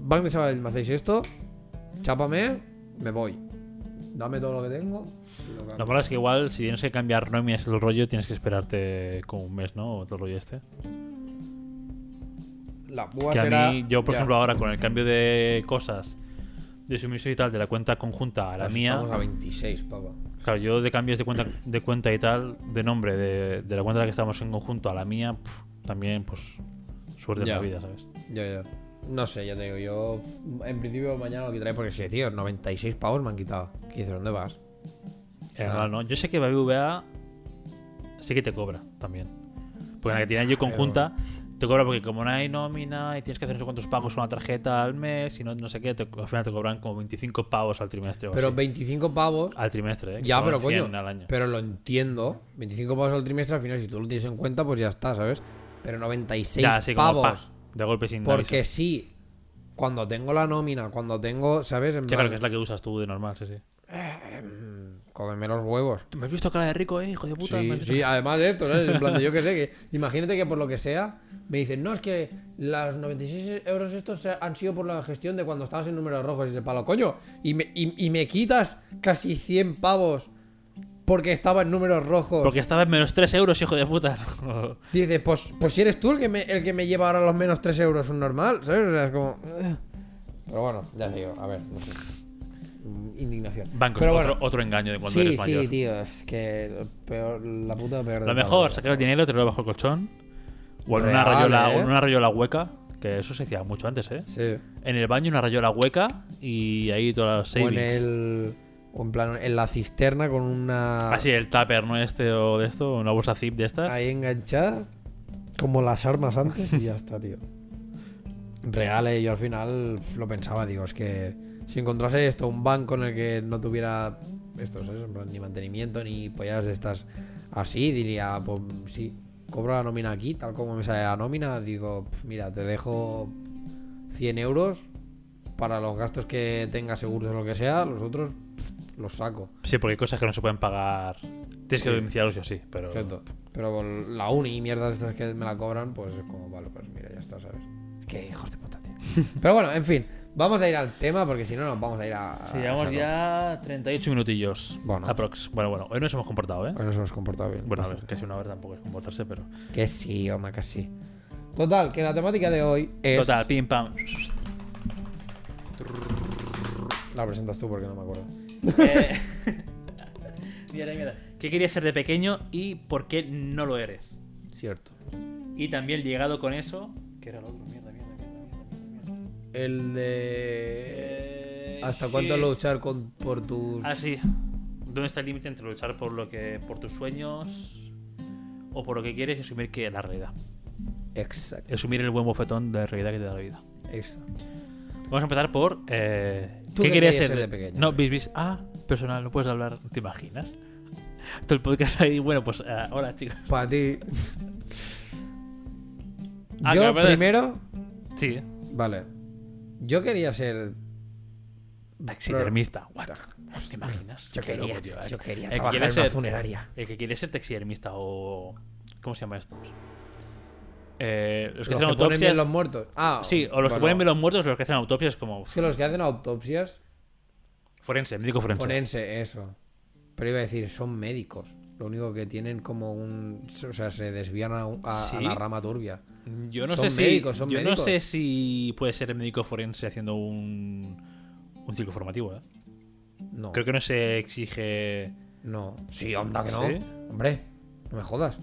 Bank de Sabadell me hacéis esto. Chápame. Me voy. Dame todo lo que tengo. Lo malo es que igual si tienes que cambiar nóminas el rollo, tienes que esperarte como un mes, ¿no? O todo el rollo este. La búa Que a será. mí, yo por ya. ejemplo ahora con el cambio de cosas, de suministro y tal, de la cuenta conjunta a la mía, Estamos a 26, papá. claro, yo de cambios de cuenta, de cuenta y tal, de nombre, de, de la cuenta en la que estamos en conjunto a la mía, pf, también pues suerte en la vida, ¿sabes? Ya, ya. No sé, ya te digo, yo en principio mañana lo quitaré porque sí, tío, 96 pavos me han quitado. ¿Qué dices? ¿Dónde vas? Es normal, ¿no? Yo sé que BBVA sí que te cobra también. Porque en la que tienes yo conjunta, te cobra porque como no hay nómina y tienes que hacer no sé cuántos pagos con una tarjeta al mes y no, no sé qué, te- al final te cobran como 25 pavos al trimestre. o Pero así. 25 pavos. Al trimestre, ¿eh? Ya, pero 100 coño. al año. Pero lo entiendo. 25 pavos al trimestre, al final, si tú lo tienes en cuenta, pues ya está, ¿sabes? Pero 96 ya, así como pavos. pa, de golpe sin porque sí, cuando tengo la nómina, cuando tengo, ¿sabes? En Sí, claro que es la que usas tú de normal, sí, sí. mm, cómeme los huevos. ¿Me has visto cara de rico, eh, hijo de puta? ¿Me Sí, sí, además de esto, ¿sabes? En plan de yo que sé, que imagínate que por lo que sea me dicen, no, es que las 96 euros estos han sido por la gestión de cuando estabas en números rojos y de palo, coño, y me, y, y me quitas casi 100 pavos porque estaba en números rojos. Porque estaba en menos 3 euros, hijo de puta. Dice, pues, pues si eres tú el que, me, el que me lleva ahora los menos 3 euros, un normal, ¿sabes? O sea, es como... eh. Pero bueno, ya digo, a ver, no sé. Indignación. Bancos, Pero otro, bueno, otro engaño de cuando sí, eres mayor. sí, tío, es que peor, la puta peor Lo mejor, sacar el dinero, tenerlo bajo el colchón. O en una rayola, ¿eh? o en una rayola hueca. Que eso se hacía mucho antes, ¿eh? Sí. En el baño una rayola hueca y ahí todas las O savings. en el. O en plan, en la cisterna con una. Así, el tupper, ¿no? Este o de esto, una bolsa zip de estas. Ahí enganchada. Como las armas antes y ya está, tío. Real, eh, yo al final lo pensaba, digo, es que si encontrase esto, un banco en el que no tuviera esto, ¿sabes? Ni mantenimiento ni pollas de estas así, diría, pues sí, cobro la nómina aquí, tal como me sale la nómina, digo, "Pf, mira, te dejo 100 euros para los gastos que tenga seguros o lo que sea, los otros los saco. Sí, porque hay cosas que no se pueden pagar. Tienes que Sí. yo sí, pero. Exacto. Pero la uni y mierdas estas que me la cobran, pues es como, vale, pues mira, ya está, ¿sabes? Es que hijos de puta, tío. Pero bueno, en fin, vamos a ir al tema porque si no nos vamos a ir a. Sí, llevamos ya 38 minutillos. Bueno. Aprox. Bueno, bueno, hoy nos hemos comportado, ¿eh? Hoy nos hemos comportado bien. Bueno, a ver, casi una hora tampoco es comportarse, pero. Que sí, hombre, que sí. Total, que la temática de hoy es. Total, pim pam. La presentas tú porque no me acuerdo. Eh, mira, mira. ¿Qué querías ser de pequeño y por qué no lo eres? Cierto. Y también ligado con eso. ¿Qué era lo El de. Eh, ¿Hasta sí. cuánto luchar con, por tus. Ah, sí. ¿Dónde está el límite entre luchar por lo que. por tus sueños? O por lo que quieres y asumir que es la realidad. Exacto. Asumir el buen bofetón de realidad que te da la vida. Exacto. Vamos a empezar por. eh, ¿Tú ¿Qué querías ser ser de, pequeño? No, bis, bis. Ah, personal, no puedes hablar. ¿Te imaginas? Todo el podcast ahí. Bueno, pues. eh, hola, chicos. Para ti. Ah, Yo primero. Sí. Vale. Yo quería ser. Taxidermista. What? ¿Te imaginas? Yo Qué quería, loco, tío. yo quería el que trabajar quiere en una ser- funeraria. El que quiere ser taxidermista o. ¿Cómo se llama esto? Eh, los que Los hacen que ponen bien autopsias. los muertos. Ah, Sí, o los que bueno, ponen bien los muertos, los que hacen autopsias como Es que los que hacen autopsias. forense, médico forense. Forense, eso. Pero iba a decir, son médicos. Lo único que tienen como un. O sea, se desvían a, a- la rama turbia. Yo no Son sé médicos, si son yo médicos. no sé si puede ser médico forense haciendo un un ciclo formativo, ¿eh? No. Creo que no se exige No. Sí, onda que no. ¿Sí? Hombre, no me jodas.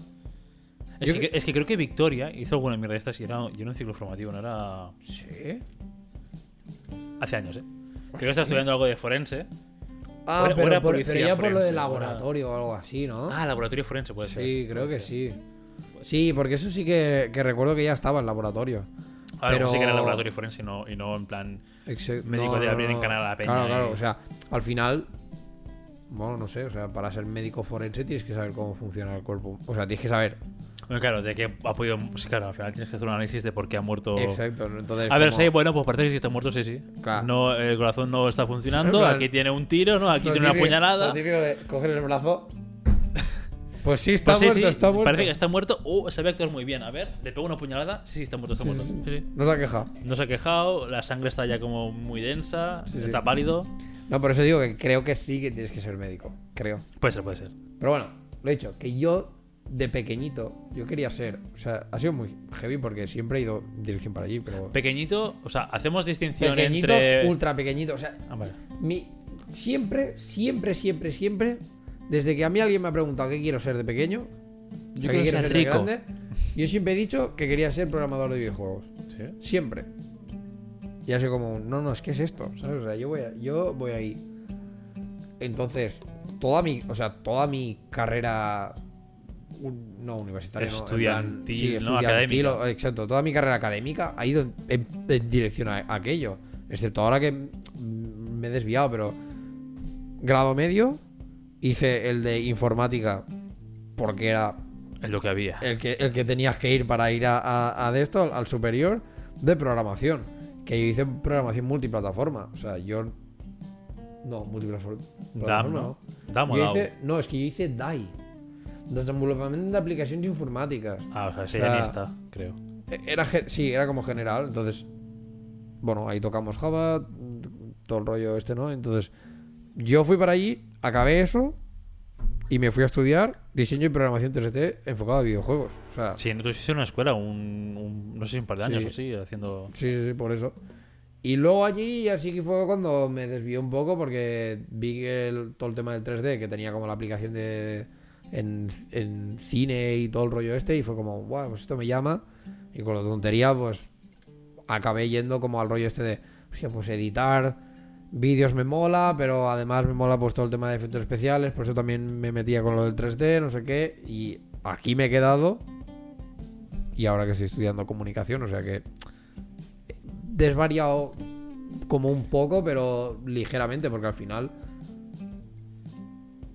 es Yo que, que- es que creo que Victoria hizo alguna mierda de estas y era, y era un ciclo formativo, no era Sí. hace años, ¿eh? Creo que está estudiando algo de forense. Ah, O era- o pero, era por- policía pero ya por lo de o era- laboratorio o algo así, ¿no? Ah, laboratorio forense puede ser. sí, creo que sí. Sí, porque eso sí que, que recuerdo que ya estaba en laboratorio. A ver, Pero- sí que era laboratorio forense y no, y no en plan Médico de abrir en canal a la peña Claro, y- claro. O sea, al final. Bueno, no sé. O sea, para ser médico forense tienes que saber cómo funciona el cuerpo. O sea, tienes que saber. Bueno, claro, de que ha podido. Sí, claro, al final tienes que hacer un análisis de por qué ha muerto. Exacto. Entonces, A ver, como- sí, bueno, pues parece que sí está muerto, sí, sí. Claro. No, el corazón no está funcionando, aquí tiene un tiro, ¿no? Aquí lo tiene una puñalada. Lo típico de coger el brazo. Pues sí, está Pues sí, muerto, sí, está muerto. Parece que está muerto. Uh, sabe actuar muy bien. A ver, le pego una puñalada. Sí, sí, está muerto, está Sí, muerto. No se ha quejado. No se ha quejado, la sangre está ya como muy densa, está pálido. No, por eso digo que creo que sí que tienes que ser médico. Creo. Puede ser, puede ser. Pero bueno, lo he dicho, que yo de pequeñito, yo quería ser. O sea, ha sido muy heavy porque siempre he ido dirección para allí, pero. Pequeñito, o sea, hacemos distinción Pequeñitos, entre. ultra pequeñitos. O sea, Ah, vale. mi, siempre, siempre, siempre, siempre, desde que a mí alguien me ha preguntado qué quiero ser de pequeño, Yo qué quiero ser rico. grande, yo siempre he dicho que quería ser programador de videojuegos. ¿Sí? Siempre. Y así como, no, no, es que es esto, ¿sabes? O sea, yo voy, a- yo voy ahí. Entonces, toda mi, o sea, toda mi carrera un- no en plan, Estudiantil, ¿no? o- exacto, toda mi carrera académica ha ido en, en- en dirección a, a aquello, excepto ahora que me he desviado, pero grado medio hice el de informática porque era lo que había. el que, el que tenías que ir para ir a, a- a de esto, al, al superior, de programación. Que yo hice programación multiplataforma. O sea, yo. No, multiplataforma. DAM, ¿no? DAM Yo hice, no, es que yo hice DAI. Desenvolvimiento de aplicaciones informáticas. Ah, o sea, ese o ya ni está, creo. E- Era, sí, era como general. Entonces, bueno, ahí tocamos Java, todo el rollo este, ¿no? Entonces, yo fui para allí, acabé eso y me fui a estudiar diseño y programación 3D enfocado a videojuegos. O sea, Sí, entonces hice una escuela, un, un- no sé si un par de años Sí. o así, haciendo. Sí, sí, sí, por eso. Y luego allí así que fue cuando me desvió un poco porque vi que el- todo el tema del 3D, que tenía como la aplicación de en, cine y todo el rollo este, y fue como, guau, pues esto me llama. Y con la tontería, pues acabé yendo como al rollo este de, hostia, pues editar vídeos me mola, pero además me mola pues todo el tema de efectos especiales, por eso también me metía con lo del 3D, no sé qué, y aquí me he quedado. Y ahora que estoy estudiando comunicación, o sea que desvariado como un poco, pero ligeramente, porque al final,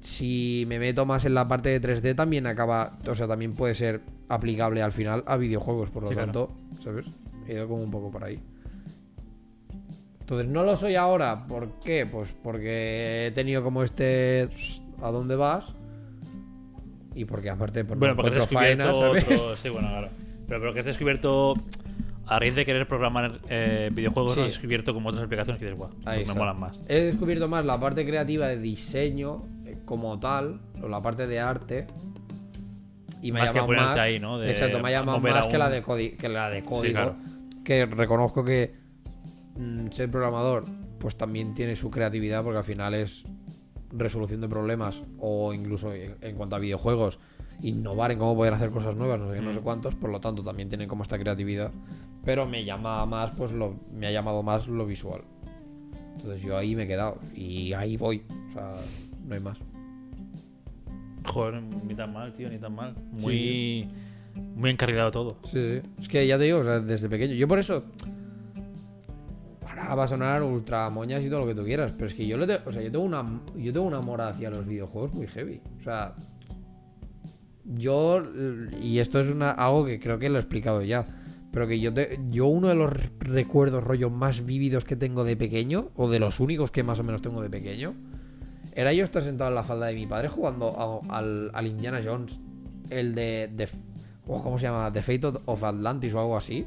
si me meto más en la parte de 3D, también acaba, o sea, también puede ser aplicable al final a videojuegos, por lo Sí, claro. tanto, ¿sabes? He ido como un poco por ahí. Entonces, no lo soy ahora, ¿por qué? Pues porque he tenido como este ¿a dónde vas? Y porque aparte pues, Bueno, no porque faena, ¿sabes? otro... Sí, bueno, claro. Pero, pero que has descubierto, a raíz de querer programar eh, videojuegos, Sí. has descubierto como otras aplicaciones que dices, guau, me molan más. He descubierto más la parte creativa de diseño como tal, o la parte de arte. Y me Más ha llamado más. ahí, ¿no? De exacto, me ha llamado más que la de, que la de código. claro. Que reconozco que mm, ser programador, pues también tiene su creatividad, porque al final es resolución de problemas, o incluso en, en cuanto a videojuegos, innovar en cómo poder hacer cosas nuevas, no sé, no sé Mm. cuántos, por lo tanto también tiene como esta creatividad. Pero me llama más, pues lo, me ha llamado más lo visual. Entonces yo ahí me he quedado. Y ahí voy. O sea, no hay más. Joder, ni tan mal, tío, ni tan mal. Sí, Muy, muy encarrilado todo. Sí, sí. Es que ya te digo, o sea, desde pequeño. Yo por eso. Ahora va a sonar ultra moñas y todo lo que tú quieras. Pero es que yo le te- o sea, yo tengo una. Yo tengo un amor hacia los videojuegos muy heavy. O sea. Yo. Y esto es una, algo que creo que lo he explicado ya. Pero que yo te, yo uno de los recuerdos rollos más vívidos que tengo de pequeño, o de los únicos que más o menos tengo de pequeño, era yo estar sentado en la falda de mi padre jugando a- al, al Indiana Jones, el de, de- oh, ¿cómo se llama? The Fate of Atlantis o algo así.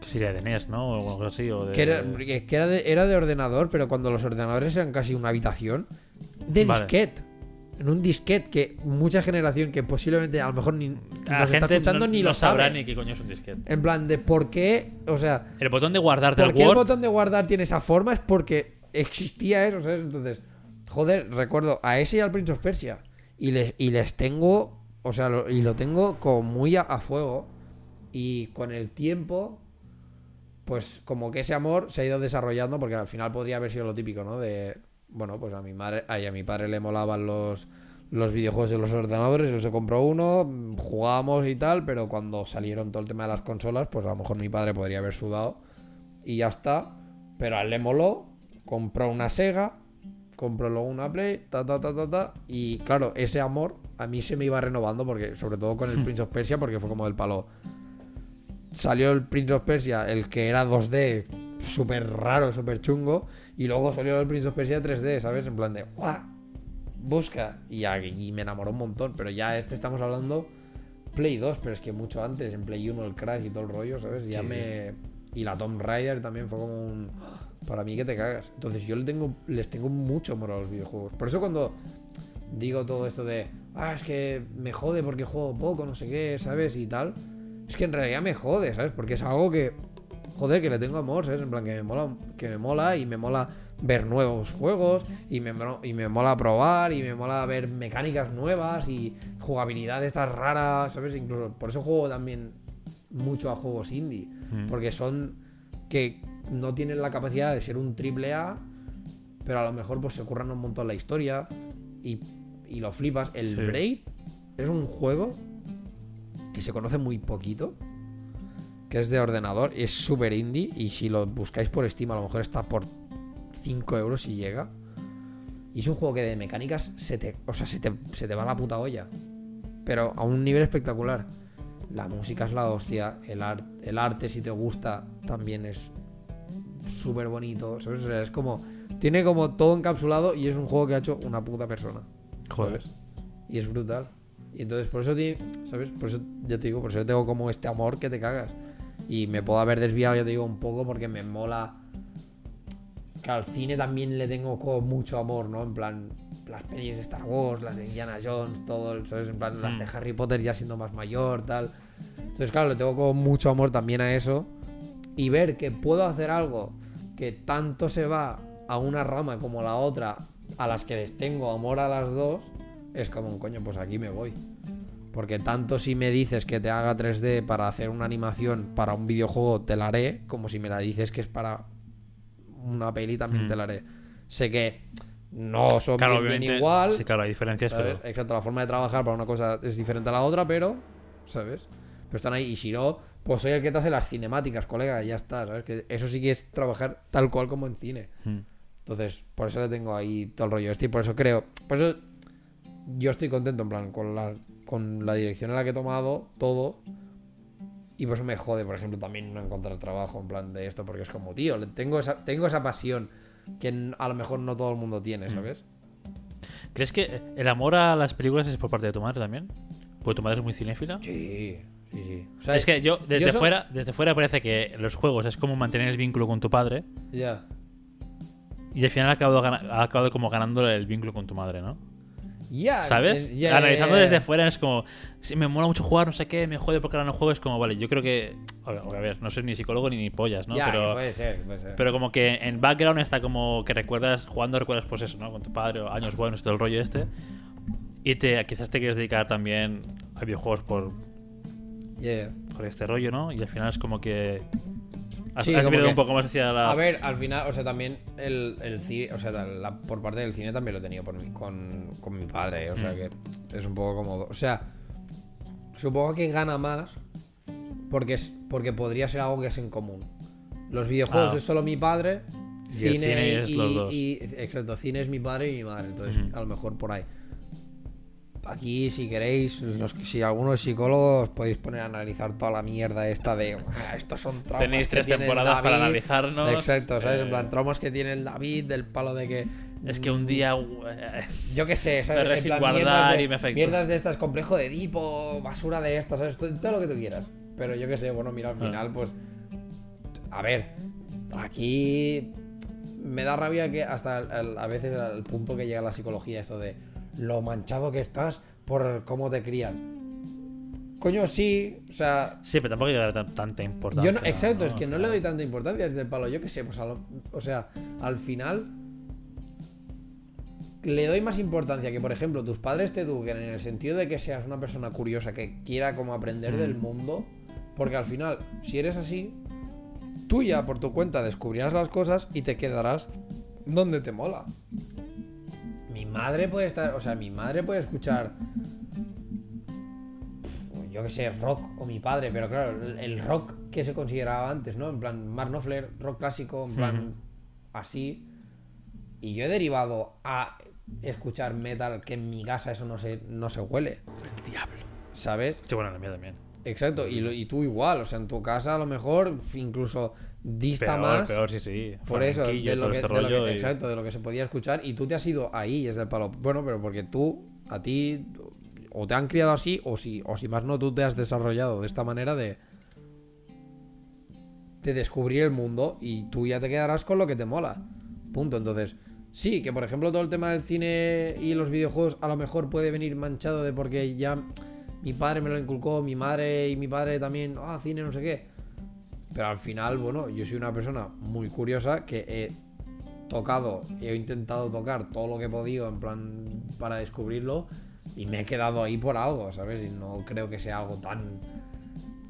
Que sería de NES, ¿no? O algo así. O de... Que era, que era, de, era de ordenador, pero cuando los ordenadores eran casi una habitación, de Vale. disquete. En un disquete que mucha generación que posiblemente a lo mejor ni La nos está gente escuchando no, ni no lo sabrá sabe. ni qué coño es un disquete. En plan de por qué, o sea, El botón de guardar ¿Por del qué el botón de guardar tiene esa forma? Es porque existía eso, ¿sabes? Entonces, joder, recuerdo a ese y al Prince of Persia. Y les, y les tengo, o sea, y lo tengo como muy a, fuego. Y con el tiempo, pues como que ese amor se ha ido desarrollando, porque al final podría haber sido lo típico, ¿no? De, bueno, pues a mi madre, a mi padre le molaban los, los videojuegos de los ordenadores, él se compró uno, jugábamos y tal, pero cuando salieron todo el tema de las consolas, pues a lo mejor mi padre podría haber sudado y ya está. Pero a él le moló, compró una Sega, compró luego una Play, ta, ta, ta, ta, ta. Y claro, ese amor a mí se me iba renovando, porque sobre todo con el Prince of Persia, porque fue como el palo. Salió el Prince of Persia, el que era 2D, súper raro, súper chungo, y luego salió el Prince of Persia 3D, ¿sabes? En plan de, ¡guau! Busca. Y, y me enamoró un montón, pero ya este estamos hablando Play 2, pero es que mucho antes, en Play 1 el Crash y todo el rollo, ¿sabes? Ya Sí, me... Y la Tomb Raider también fue como un... Para mí que te cagas. Entonces yo le tengo, les tengo mucho amor a los videojuegos. Por eso cuando digo todo esto de... Ah, es que me jode porque juego poco, no sé qué, ¿sabes? Y tal. Es que en realidad me jode, ¿sabes? Porque es algo que... Joder, que le tengo amor, ¿sabes? En plan, que me mola, que me mola y me mola ver nuevos juegos y me, y me mola probar y me mola ver mecánicas nuevas y jugabilidad de estas raras, ¿sabes? Incluso por eso juego también mucho a juegos indie, Mm. porque son que no tienen la capacidad de ser un triple A, pero a lo mejor pues se curran un montón la historia y, y lo flipas. El Sí. Braid es un juego que se conoce muy poquito, que es de ordenador, es súper indie y si lo buscáis por Steam a lo mejor está por 5 euros si llega. Y es un juego que de mecánicas se te, o sea, se te, se te va la puta olla. Pero a un nivel espectacular. La música es la hostia. El arte, si te gusta, también es súper bonito. O sea, es como. Tiene como todo encapsulado y es un juego que ha hecho una puta persona. Joder. ¿sabes? Y es brutal. Y entonces por eso tiene, ¿sabes? Por eso ya te digo, por eso tengo como este amor que te cagas. Y me puedo haber desviado, ya te digo, un poco porque me mola. Que al cine también le tengo como mucho amor, ¿no? En plan, las pelis de Star Wars, las de Indiana Jones, todo, ¿sabes? En plan, las de Mm. Harry Potter ya siendo más mayor, tal. Entonces, claro, le tengo como mucho amor también a eso. Y ver que puedo hacer algo que tanto se va a una rama como la otra, a las que les tengo amor a las dos, es como un coño, pues aquí me voy. Porque tanto si me dices que te haga 3D para hacer una animación para un videojuego, te la haré, como si me la dices que es para una peli, también Mm. te la haré. Sé que no son Claro, bien, igual. Sí, claro, hay diferencias, ¿sabes? pero. Exacto, la forma de trabajar para una cosa es diferente a la otra, pero, ¿sabes? Pero están ahí. Y si no, pues soy el que te hace las cinemáticas, colega, y ya está, ¿sabes? Que eso sí que es trabajar tal cual como en cine. Mm. Entonces, por eso le tengo ahí todo el rollo este y por eso creo. Por eso yo estoy contento, en plan, con la, con la dirección en la que he tomado todo. Y por eso me jode, por ejemplo, también no encontrar trabajo en plan de esto, porque es como, tío, tengo esa, tengo esa pasión que a lo mejor no todo el mundo tiene, ¿sabes? ¿Crees que el amor a las películas es por parte de tu madre también? Porque tu madre es muy cinéfila. Sí, sí, sí. O sea, Es que yo, desde yo fuera, desde fuera parece que los juegos es como mantener el vínculo con tu padre. Ya. Y al final ha acabado, ha acabado como ganando el vínculo con tu madre, ¿no? Ya. ¿Sabes? es- ya, Analizando desde fuera es como, si me mola mucho jugar, no sé qué, me jode porque ahora no juego, es como, vale, yo creo que, a ver, a ver, no soy ni psicólogo ni, ni pollas, ¿no? Pero, puede ser, puede ser. pero como que en background está como que recuerdas, jugando recuerdas pues eso, ¿no? Con tu padre, o años buenos y todo el rollo este. Y te, quizás te quieres dedicar también a videojuegos por, Yeah. por este rollo, ¿no? Y al final es como que has, Sí, has como mirado que- un poco más hacia la... A ver, al final, o sea, también el, el cine, o sea, la- por parte del cine también lo he tenido por mi- con, con mi padre, o sea, Mm. que es un poco como, o sea, supongo que gana más porque es porque podría ser algo que es en común. Los videojuegos Ah. es solo mi padre, Y cine, cine es y, los dos. y- exacto, cine es mi padre y mi madre, entonces a lo mejor por ahí. Aquí, si queréis, los si alguno es psicólogo, os podéis poner a analizar toda la mierda esta de "Ah, estos son traumas Tenéis tres temporadas para David". analizarnos. Exacto, ¿sabes? En Eh, plan, traumas que tiene el David, del palo de que. Es que un día... eh, Yo qué sé, ¿sabes? Cerré En plan, guardar de, y me afectó. Mierdas de estas, complejo de Edipo, basura de estas, ¿sabes? Todo, todo lo que tú quieras. Pero yo qué sé, bueno, mira, al Ah. final, pues. A ver, aquí. Me da rabia que hasta el- el- a veces al punto que llega la psicología, esto de lo manchado que estás por cómo te crían. Coño, sí, o sea, Sí, pero tampoco hay que darle tan- tanta importancia. yo no, exacto, es que no le doy tanta importancia desde el palo. Yo qué sé, pues a lo- o sea, al final le doy más importancia que, por ejemplo, tus padres te eduquen en el sentido de que seas una persona curiosa que quiera como aprender Mm. del mundo, porque al final, si eres así, tú ya por tu cuenta descubrirás las cosas y te quedarás donde te mola. Mi madre puede estar, o sea, mi madre puede escuchar yo que sé, rock o mi padre, pero claro, el, rock que se consideraba antes, ¿no? En plan, Mark Knopfler, rock clásico, en plan, así. Y yo he derivado a escuchar metal que en mi casa eso no se, no se huele, El diablo. ¿sabes? Sí, bueno, en la mía también. Exacto, y, lo- y tú igual, o sea, en tu casa a lo mejor incluso dista Peor, más. peor, sí, sí. Por eso, Flamenquillo, de lo, todo que, este de lo que- rollo y- exacto, de lo que se podía escuchar y tú te has ido ahí, es del palo. Bueno, pero porque tú, a ti, o te han criado así, o si, o si más no, tú te has desarrollado de esta manera de, de descubrir el mundo y tú ya te quedarás con lo que te mola. Punto. Entonces, sí, que por ejemplo todo el tema del cine y los videojuegos a lo mejor puede venir manchado de porque ya mi padre me lo inculcó, mi madre y mi padre también, ah, cine, no sé qué. Pero al final, bueno, yo soy una persona muy curiosa que he tocado, he intentado tocar todo lo que he podido en plan para descubrirlo y me he quedado ahí por algo, ¿sabes? Y no creo que sea algo tan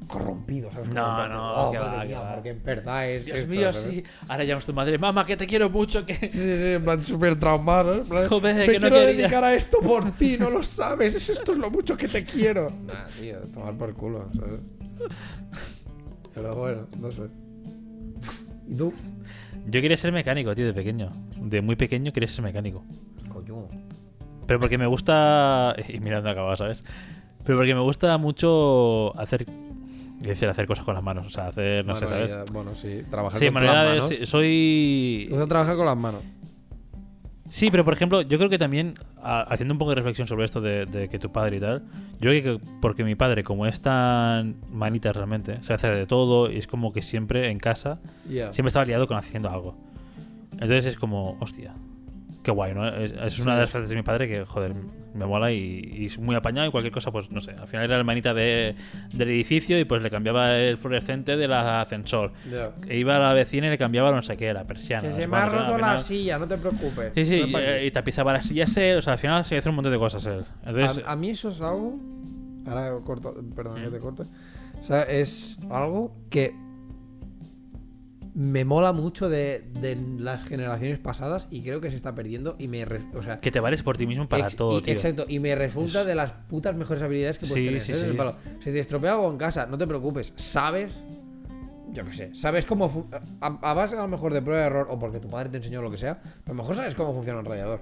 corrompido, ¿sabes? No, plan no, oh, madre va, mía, porque en verdad es Dios esto, mío, ¿sabes? sí. Ahora llamas a tu madre, mamá, que te quiero mucho, que... Sí, sí, en plan súper traumado, ¿eh? Plan, Joder, me que no quiero quería". dedicar a esto por ti, no lo sabes, es esto es lo mucho que te quiero. Nah, tío, tomar por culo, ¿sabes? Pero bueno, no sé. ¿Y tú? Yo quería ser mecánico, tío, de pequeño. De muy pequeño quería ser mecánico. Coño. Pero porque me gusta... Y mira dónde acaba, ¿sabes? Pero porque me gusta mucho hacer... Es decir, hacer cosas con las manos. O sea, hacer, no sé, ¿sabes? Bueno, sí, trabajar Sí, con las manualidades, manos. sí, soy... ¿Te gusta trabajar con las manos? Sí, pero por ejemplo, yo creo que también, a- haciendo un poco de reflexión sobre esto de, de que tu padre y tal, yo creo que porque mi padre, como es tan manita realmente, se hace de todo y es como que siempre en casa, siempre estaba liado con haciendo algo. Entonces es como, hostia, qué guay, ¿no? Es, es una de las facetas de mi padre que, joder, me mola y, y es muy apañado y cualquier cosa, pues no sé. Al final era el manita de, del edificio y pues le cambiaba el fluorescente del ascensor. E iba a la vecina y le cambiaba no sé qué, la persiana. Que se me ha roto la final- silla, no te preocupes. Sí, sí, eh, y tapizaba las sillas él, o sea, al final se hace un montón de cosas él. Entonces, a, a mí eso es algo. Ahora corto, perdón que Mm. te corte. O sea, es algo que me mola mucho de, de las generaciones pasadas y creo que se está perdiendo. Y me. re- o sea, que te vales por ti mismo para ex- todo, y- tío. Exacto, y me resulta Es- de las putas mejores habilidades que puedes Sí, tener. sí, sí. Palo, Si te estropea algo en casa, no te preocupes. Sabes. Yo qué sé, sabes cómo. A, a base a lo mejor de prueba de error o porque tu padre te enseñó lo que sea, pero a lo mejor sabes cómo funciona un radiador.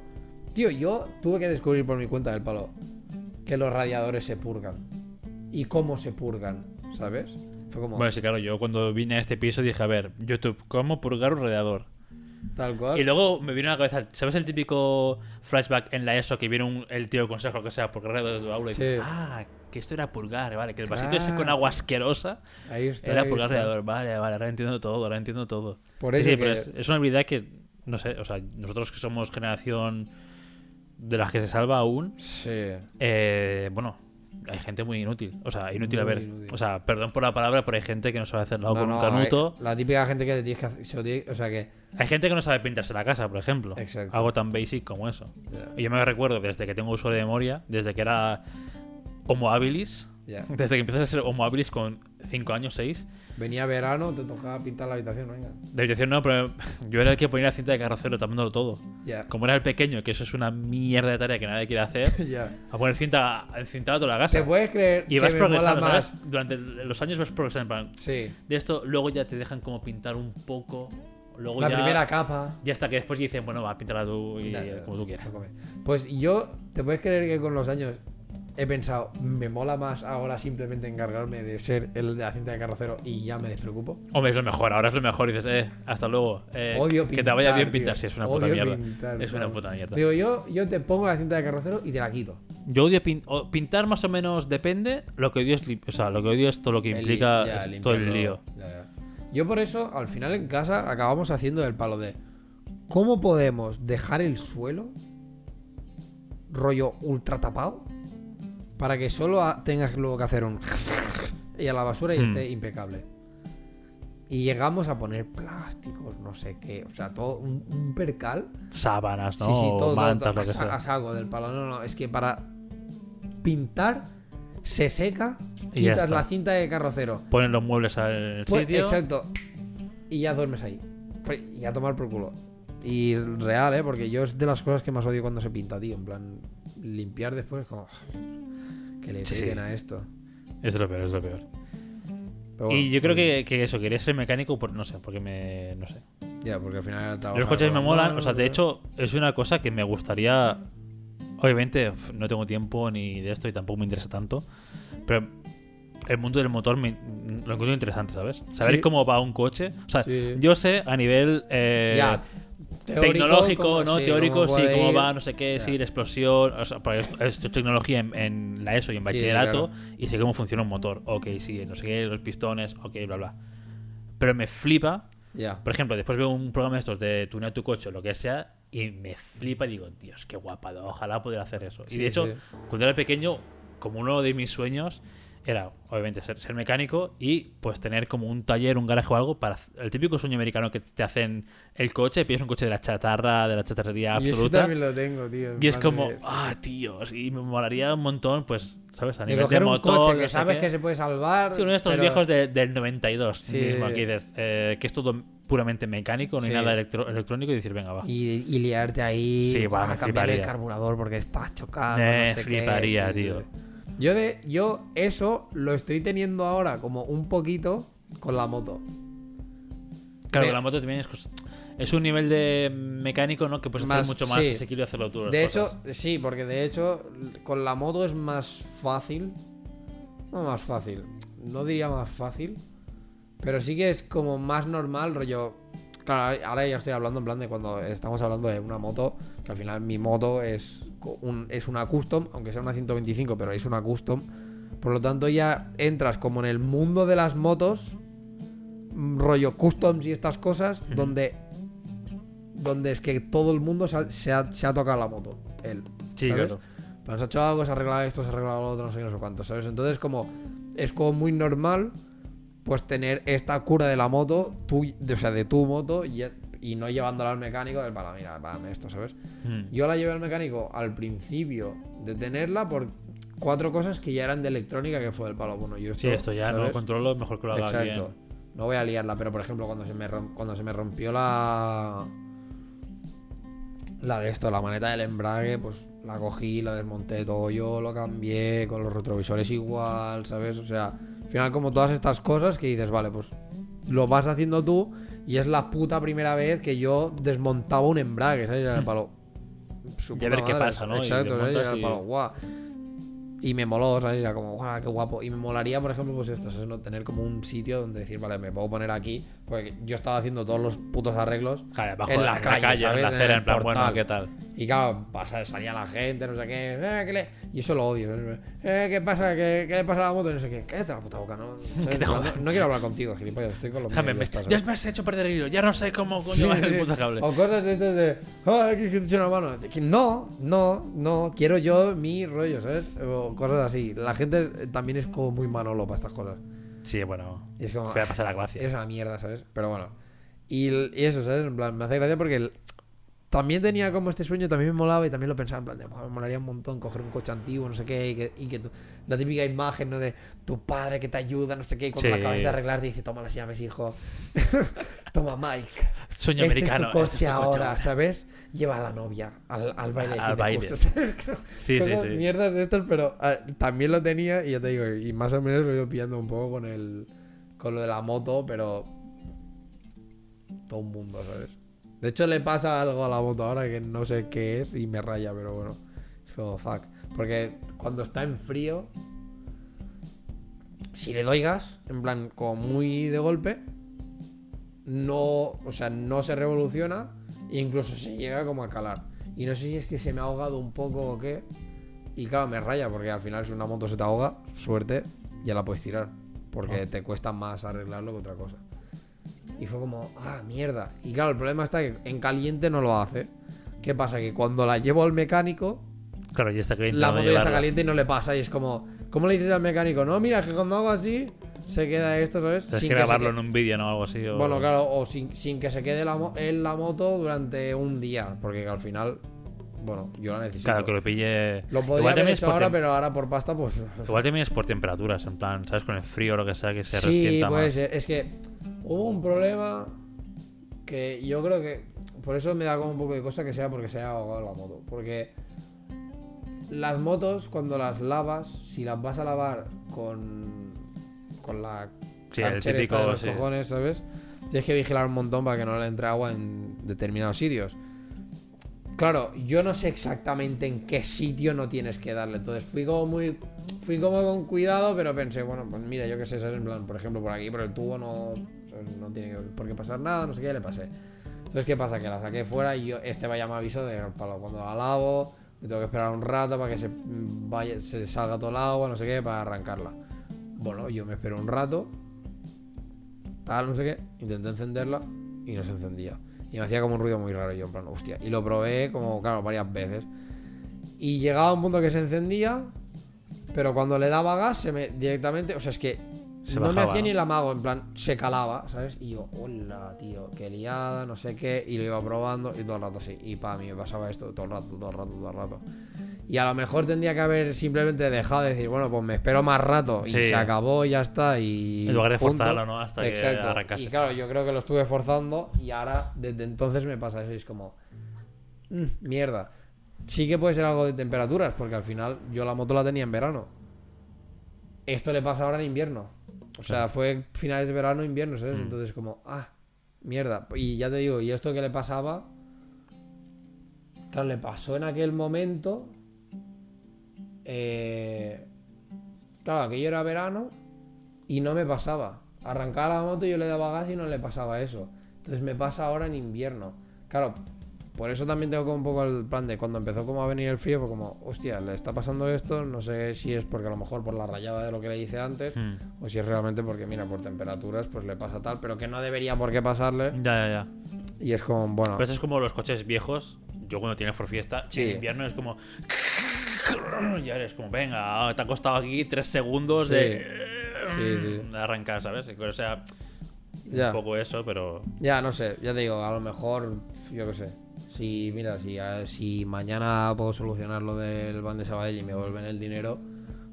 Tío, yo tuve que descubrir por mi cuenta del palo que los radiadores se purgan. Y cómo se purgan, ¿sabes? Fue como Bueno, sí, claro, yo cuando vine a este piso dije, a ver, YouTube, ¿cómo purgar un radiador? tal cual. Y luego me vino a la cabeza, ¿sabes el típico flashback en la ESO que viene un- el tío consejo lo que sea por de tu aula? Y Sí. dices, ah, que esto era purgar, vale, que el vasito ese con Claro. agua asquerosa Ahí está. era ahí purgar está. radiador. Vale, vale, ahora entiendo todo, ahora entiendo todo. Por Sí, eso sí, que- pero es, es una habilidad que, no sé, o sea, nosotros que somos generación de las que se salva aún, Sí. eh, bueno, hay gente muy inútil. O sea, inútil a ver. inútil. O sea, perdón por la palabra, pero hay gente que no sabe hacer lado No, con un no, canuto. hay- La típica gente que te tienes que hacer. O sea que. Hay gente que no sabe pintarse la casa, por ejemplo. Exacto. Algo tan basic como eso. Y yo me recuerdo desde que tengo uso de memoria, desde que era Homo habilis, desde que empiezas a ser Homo habilis con 5 años, 6. Venía verano, te tocaba pintar la habitación, venga. De habitación no, pero yo era el que ponía la cinta de carrocero tapándolo todo. Como era el pequeño, que eso es una mierda de tarea que nadie quiere hacer, a poner cinta encintada toda la casa. ¿Te puedes creer Y que vas me mola progresando. Durante los años vas progresando. en plan, Sí. De esto, luego ya te dejan como pintar un poco. Luego La ya, primera capa. Ya hasta que después dicen, bueno, va a pintarla tú y como tú quieras. Pues yo, ¿te puedes creer que con los años he pensado, me mola más ahora simplemente encargarme de ser el de la cinta de carrocero y ya me despreocupo? Hombre, es lo mejor, ahora es lo mejor. Y dices, eh, hasta luego. Eh, Odio que te vaya pintar, bien pintar, tío. sí, es una puta mierda. pintar, es una puta mierda. Digo, yo, yo te pongo la cinta de carrocero y te la quito. Yo odio pin- pintar más o menos depende. Lo que odio es, o sea, lo que odio es todo lo que El- implica ya, es todo el lío. Ya, ya. Yo por eso, al final en casa, acabamos haciendo el palo de ¿cómo podemos dejar el suelo rollo ultra tapado para que solo a- tengas luego que hacer un y a la basura y Hmm. esté impecable? Y llegamos a poner plásticos, no sé qué, o sea, todo un, un percal. Sábanas, ¿no? Sí, sí, todo, todo, mantas, todo, lo que a, sa- sea. a saco del palo. No, no, es que para pintar se seca, Y quitas la cinta de carrocero, Ponen los muebles al pues, sitio. Exacto. Y ya duermes ahí. Y a tomar por culo. Y real, ¿eh? Porque yo es de las cosas que más odio cuando se pinta, tío. En plan, limpiar después es como... Que le sí. a esto. Es lo peor, es lo peor. Bueno, y yo creo que, que eso, quería ser mecánico por, no sé, porque me, no sé. Ya, porque al final. Los coches me molan, o sea, de hecho, es una cosa que me gustaría. Obviamente, no tengo tiempo ni de esto y tampoco me interesa tanto. Pero el mundo del motor me, lo encuentro interesante, ¿sabes? Saber Sí. cómo va un coche. O sea, Sí. yo sé a nivel eh, Ya, teórico, tecnológico, ¿no? sí, Teórico, sí, puede cómo ir. va, no sé qué, sí, la explosión. O sea, pues esto, esto es tecnología en, en la ESO y en Sí, bachillerato. claro. Y sé cómo funciona un motor. Ok, sí, no sé qué, los pistones, ok, bla, bla. Pero me flipa Ya. por ejemplo, después veo un programa de estos de tunear tu coche o lo que sea y me flipa y digo, Dios, qué guapada, ojalá pudiera hacer eso. y Sí, de hecho, sí. cuando era pequeño, como uno de mis sueños era, obviamente, ser, ser mecánico y pues tener como un taller, un garaje o algo para el típico sueño americano que te hacen el coche, pides un coche de la chatarra, de la chatarrería Yo absoluta. también lo tengo, tío. Y es como, de- ah, tíos, y me molaría un montón, pues, ¿sabes? A de nivel de un motor, coche no que sé sabes qué. que se puede salvar. Sí, uno de estos pero- viejos de- del 92 Sí. mismo, aquí dices, eh, que es todo puramente mecánico, no hay nada electro- electrónico y decir, venga, va. Y, y liarte ahí. Sí, va, a cambiar el carburador porque está chocado. Me no sé qué, fliparía, tío. Yo, de, yo eso lo estoy teniendo ahora como un poquito con la moto. Claro, Me- la moto también es, es un nivel de mecánico, ¿no? Que puedes Más- hacer mucho más sí. asequible hacerlo tú. De cosas. hecho, sí, porque de hecho con la moto es más fácil. No más fácil. No diría más fácil. Pero sí que es como más normal, rollo. Claro, ahora ya estoy hablando en plan de cuando estamos hablando de una moto. Que al final mi moto es, un- es una custom, aunque sea una 125, pero es una custom. Por lo tanto, ya entras como en el mundo de las motos. mm, Rollo customs y estas cosas. Donde. Donde es que todo el mundo se ha, se ha- se ha tocado la moto. Él. Sí, ¿sabes? claro. Se ha hecho algo, se ha arreglado esto, se ha arreglado lo otro, no sé no sé cuánto, ¿sabes? Entonces, como es como muy normal, pues tener esta cura de la moto, de- o sea, de tu moto, y, y no llevándola al mecánico del para, mira, párame esto, ¿sabes? Mm. Yo la llevé al mecánico al principio de tenerla por cuatro cosas que ya eran de electrónica, que fue el palo. Bueno, yo esto, Sí, esto ya lo controlo, mejor que lo haga Exacto. alguien. No voy a liarla, pero por ejemplo, cuando se me, cuando se me rompió la. La de esto, la maneta del embrague, pues la cogí, la desmonté todo yo, lo cambié, con los retrovisores igual, ¿sabes? O sea, al final, como todas estas cosas que dices, vale, pues lo vas haciendo tú y es la puta primera vez que yo desmontaba un embrague, ¿sabes? El palo. su Y a ver qué pasa, ¿no? Exacto, ¿sabes? Y y- palo, guau. Y me moló, ¿sabes? Era como, guau, qué guapo. Y me molaría, por ejemplo, pues esto, ¿sabes? No tener como un sitio donde decir, vale, me puedo poner aquí. Porque yo estaba haciendo todos los putos arreglos. Bajo En en la la, calle, en la En acera, el en plan, bueno, portal. ¿qué tal? Y claro, pasa, salía la gente, no sé qué. Eh, ¿qué le... Y eso lo odio. Eh, ¿Qué pasa? ¿Qué, ¿Qué le pasa a la moto? Y no sé qué. Cállate la puta boca, ¿no? No, no quiero hablar contigo, gilipollas. Estoy con los Déjame, me- ya está, ya me has hecho perder el hilo, ya no sé cómo coño Sí, va el puto cable. O cosas de estas de. ¡Ah, que te eche una mano! No, no, no. Quiero yo mi rollo, ¿sabes? O cosas así. La gente eh, también es como muy manolo para estas cosas. Sí, bueno, Y es como. voy a pasar la gracia. Es una mierda, ¿sabes? Pero bueno. Y, y eso, ¿sabes? En plan, me hace gracia porque el- también tenía como este sueño, también me molaba y también lo pensaba en plan de, "Buah, me molaría un montón coger un coche antiguo, no sé qué, y que, y que tu- la típica imagen, ¿no? De tu padre que te ayuda, no sé qué, y cuando Sí. la acabas de arreglar te dice, toma las llaves, hijo. toma, Mike. Sueño este americano. es tu coche este es tu coche ahora, ahora. ¿sabes? Lleva a la novia al, al baile Al baile. curso, ¿sabes? Sí, sí, sí. Mierdas de estas, pero ah, también lo tenía y ya te digo, y más o menos lo he ido pillando un poco con el con lo de la moto, pero todo un mundo, ¿sabes? De hecho le pasa algo a la moto ahora que no sé qué es y me raya, pero bueno, es como fuck, porque cuando está en frío si le doy gas, en plan como muy de golpe, no, o sea, no se revoluciona e incluso se llega como a calar. Y no sé si es que se me ha ahogado un poco o qué. Y claro, me raya porque al final si una moto se te ahoga, suerte, ya la puedes tirar. Porque Ah. te cuesta más arreglarlo que otra cosa. Y fue como, ah, mierda. Y claro, el problema está que en caliente no lo hace. ¿Qué pasa? Que cuando la llevo al mecánico, Claro, ya está caliente. la moto ya está caliente y no le pasa. Y es como, ¿cómo le dices al mecánico? No, mira, que cuando hago así, se queda esto, ¿sabes? Tienes Sin que grabarlo que- en un vídeo, ¿no? Algo así. o- Bueno, claro, o sin, sin que se quede la mo- en la moto durante un día. Porque al final, bueno, yo la necesito. Claro, que lo pille. Lo podría Igual haber también es hecho por ahora, tem- pero ahora por pasta, pues. Igual también es por temperaturas, en plan, ¿sabes? Con el frío o lo que sea, que se sí, resienta puede más. ser. Es que hubo un problema que yo creo que. Por eso me da como un poco de cosa que sea porque se haya ahogado la moto. Porque las motos, cuando las lavas, si las vas a lavar con. con la. Sí, el típico, de los sí. cojones, ¿sabes? tienes que vigilar un montón para que no le entre agua en determinados sitios. Claro, yo no sé exactamente en qué sitio no tienes que darle. Entonces fui como muy. Fui como con cuidado, pero pensé, bueno, pues mira, yo qué sé, ¿sabes? En plan, por ejemplo, por aquí, por el tubo no, no tiene por qué pasar nada, no sé qué, le pasé. Entonces, ¿qué pasa? Que la saqué fuera y yo, este vaya me aviso de para cuando la lavo, me tengo que esperar un rato para que se, vaya, se salga todo el agua, no sé qué, para arrancarla. Bueno, yo me espero un rato, tal, no sé qué, intenté encenderla y no se encendía. Y me hacía como un ruido muy raro. Yo, en plan, hostia. Y lo probé como, claro, varias veces. Y llegaba a un punto que se encendía. Pero cuando le daba gas, se me directamente. O sea, es que Se no me hacía ¿no? ni el amago. En plan, se calaba, ¿sabes? Y yo, hola, tío, qué liada, no sé qué. Y lo iba probando y todo el rato así. Y para mí me pasaba esto todo el rato, todo el rato, todo el rato. Y a lo mejor tendría que haber simplemente dejado de decir, bueno, pues me espero más rato. Y Sí. se acabó y ya está. Y. En lugar de punto. forzarlo, ¿no? Hasta que Exacto. arrancase. Y claro, yo creo que lo estuve forzando y ahora desde entonces me pasa eso y es como "Mm, mierda. Sí que puede ser algo de temperaturas porque al final yo la moto la tenía en verano. Esto le pasa ahora en invierno. O sea, fue finales de verano, invierno, ¿sabes? Mm. Entonces como, ah, mierda. Y ya te digo, y esto que le pasaba, claro, le pasó en aquel momento. Eh, claro, aquello era verano y no me pasaba. Arrancaba la moto y yo le daba gas y no le pasaba eso. Entonces me pasa ahora en invierno. Claro, por eso también tengo como un poco el plan de cuando empezó como a venir el frío, fue como, hostia, le está pasando esto, no sé si es porque a lo mejor por la rayada de lo que le hice antes, Hmm. o si es realmente porque, mira, por temperaturas, pues le pasa tal, pero que no debería por qué pasarle. Ya, ya, ya. Y es como, bueno, Pero es como los coches viejos. Yo cuando tiene for fiesta, Sí. en invierno es como. Ya eres como, venga, te ha costado aquí tres segundos Sí. de. Sí, sí. de arrancar, ¿sabes? O sea, ya. un poco eso, pero. Ya, no sé, ya te digo, a lo mejor, yo qué sé. Si, mira, si, a- si mañana puedo solucionar lo del van de Sabadell y me vuelven el dinero,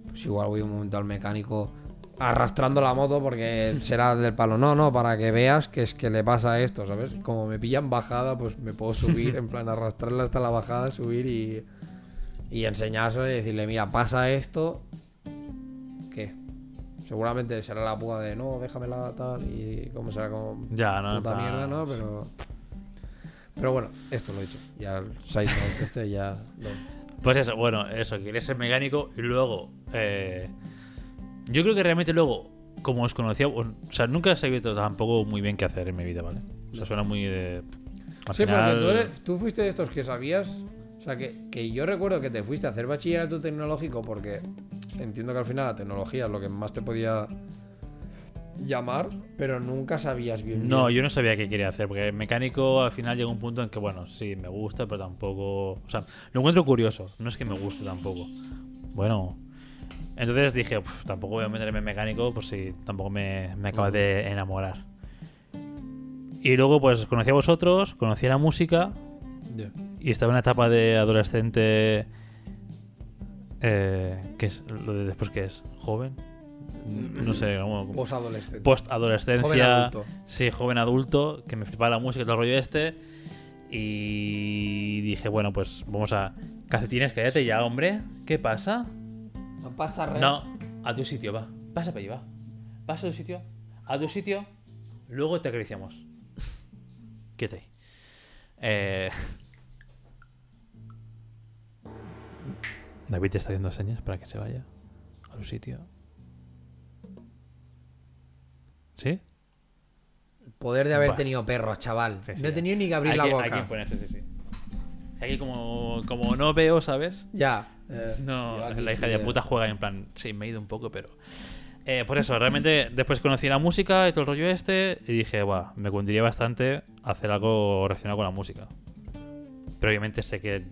pues igual voy un momento al mecánico arrastrando la moto porque será del palo. No, no, para que veas que es que le pasa esto, ¿sabes? Como me pillan bajada, pues me puedo subir, en plan arrastrarla hasta la bajada, subir y, y enseñárselo y decirle, mira, pasa esto, ¿qué? Seguramente será la púa de no, déjamela tal y como será como Ya, ¿no? Puta mierda, ¿no? Pero. Pero bueno, esto lo he dicho. Ya el side note este ya. lo- Pues eso, bueno, eso, quería ser mecánico y luego. eh, yo creo que realmente luego, como os conocía, o sea, nunca he sabido tampoco muy bien qué hacer en mi vida, ¿vale? O sea, suena muy de. Al Sí, final- porque tú, eres- tú fuiste de estos que sabías. O sea, que, que yo recuerdo que te fuiste a hacer bachillerato tecnológico porque entiendo que al final la tecnología es lo que más te podía llamar, pero nunca sabías bien. No, bien. yo no sabía qué quería hacer, porque mecánico al final llega un punto en que, bueno, sí, me gusta, pero tampoco... O sea, lo encuentro curioso, no es que me guste tampoco. Bueno, entonces dije, "Uf, tampoco voy a meterme en mecánico por si tampoco me, me acaba de enamorar. Y luego, pues, conocí a vosotros, conocí la música y estaba en una etapa de adolescente... Eh, ¿Qué es? ¿Lo de después qué es? ¿Joven? No sé, como... Posadolescente. Post-adolescencia... Joven adulto. Sí, joven adulto, que me flipaba la música y todo el rollo este. Y dije, bueno, pues vamos a. Calcetines, cállate ya, hombre. ¿Qué pasa? No pasa re- No, a tu sitio, va. Pasa para allí, va. Pasa a tu sitio. A tu sitio. Luego te acariciamos. Quédate ahí. Eh... David te está haciendo señas para que se vaya a tu sitio. ¿Sí? Poder de haber Buah. tenido perros, chaval. Sí, sí, no he tenido ni que abrir Hay la que- boca. Hay que imponerse, sí, sí. Aquí como, como no veo, ¿sabes? Ya. eh, No, la sí hija de puta juega en plan, sí, me he ido un poco, pero... Eh, por eso, realmente después conocí la música y todo el rollo este y dije, va, me convendría bastante hacer algo relacionado con la música. Pero obviamente sé que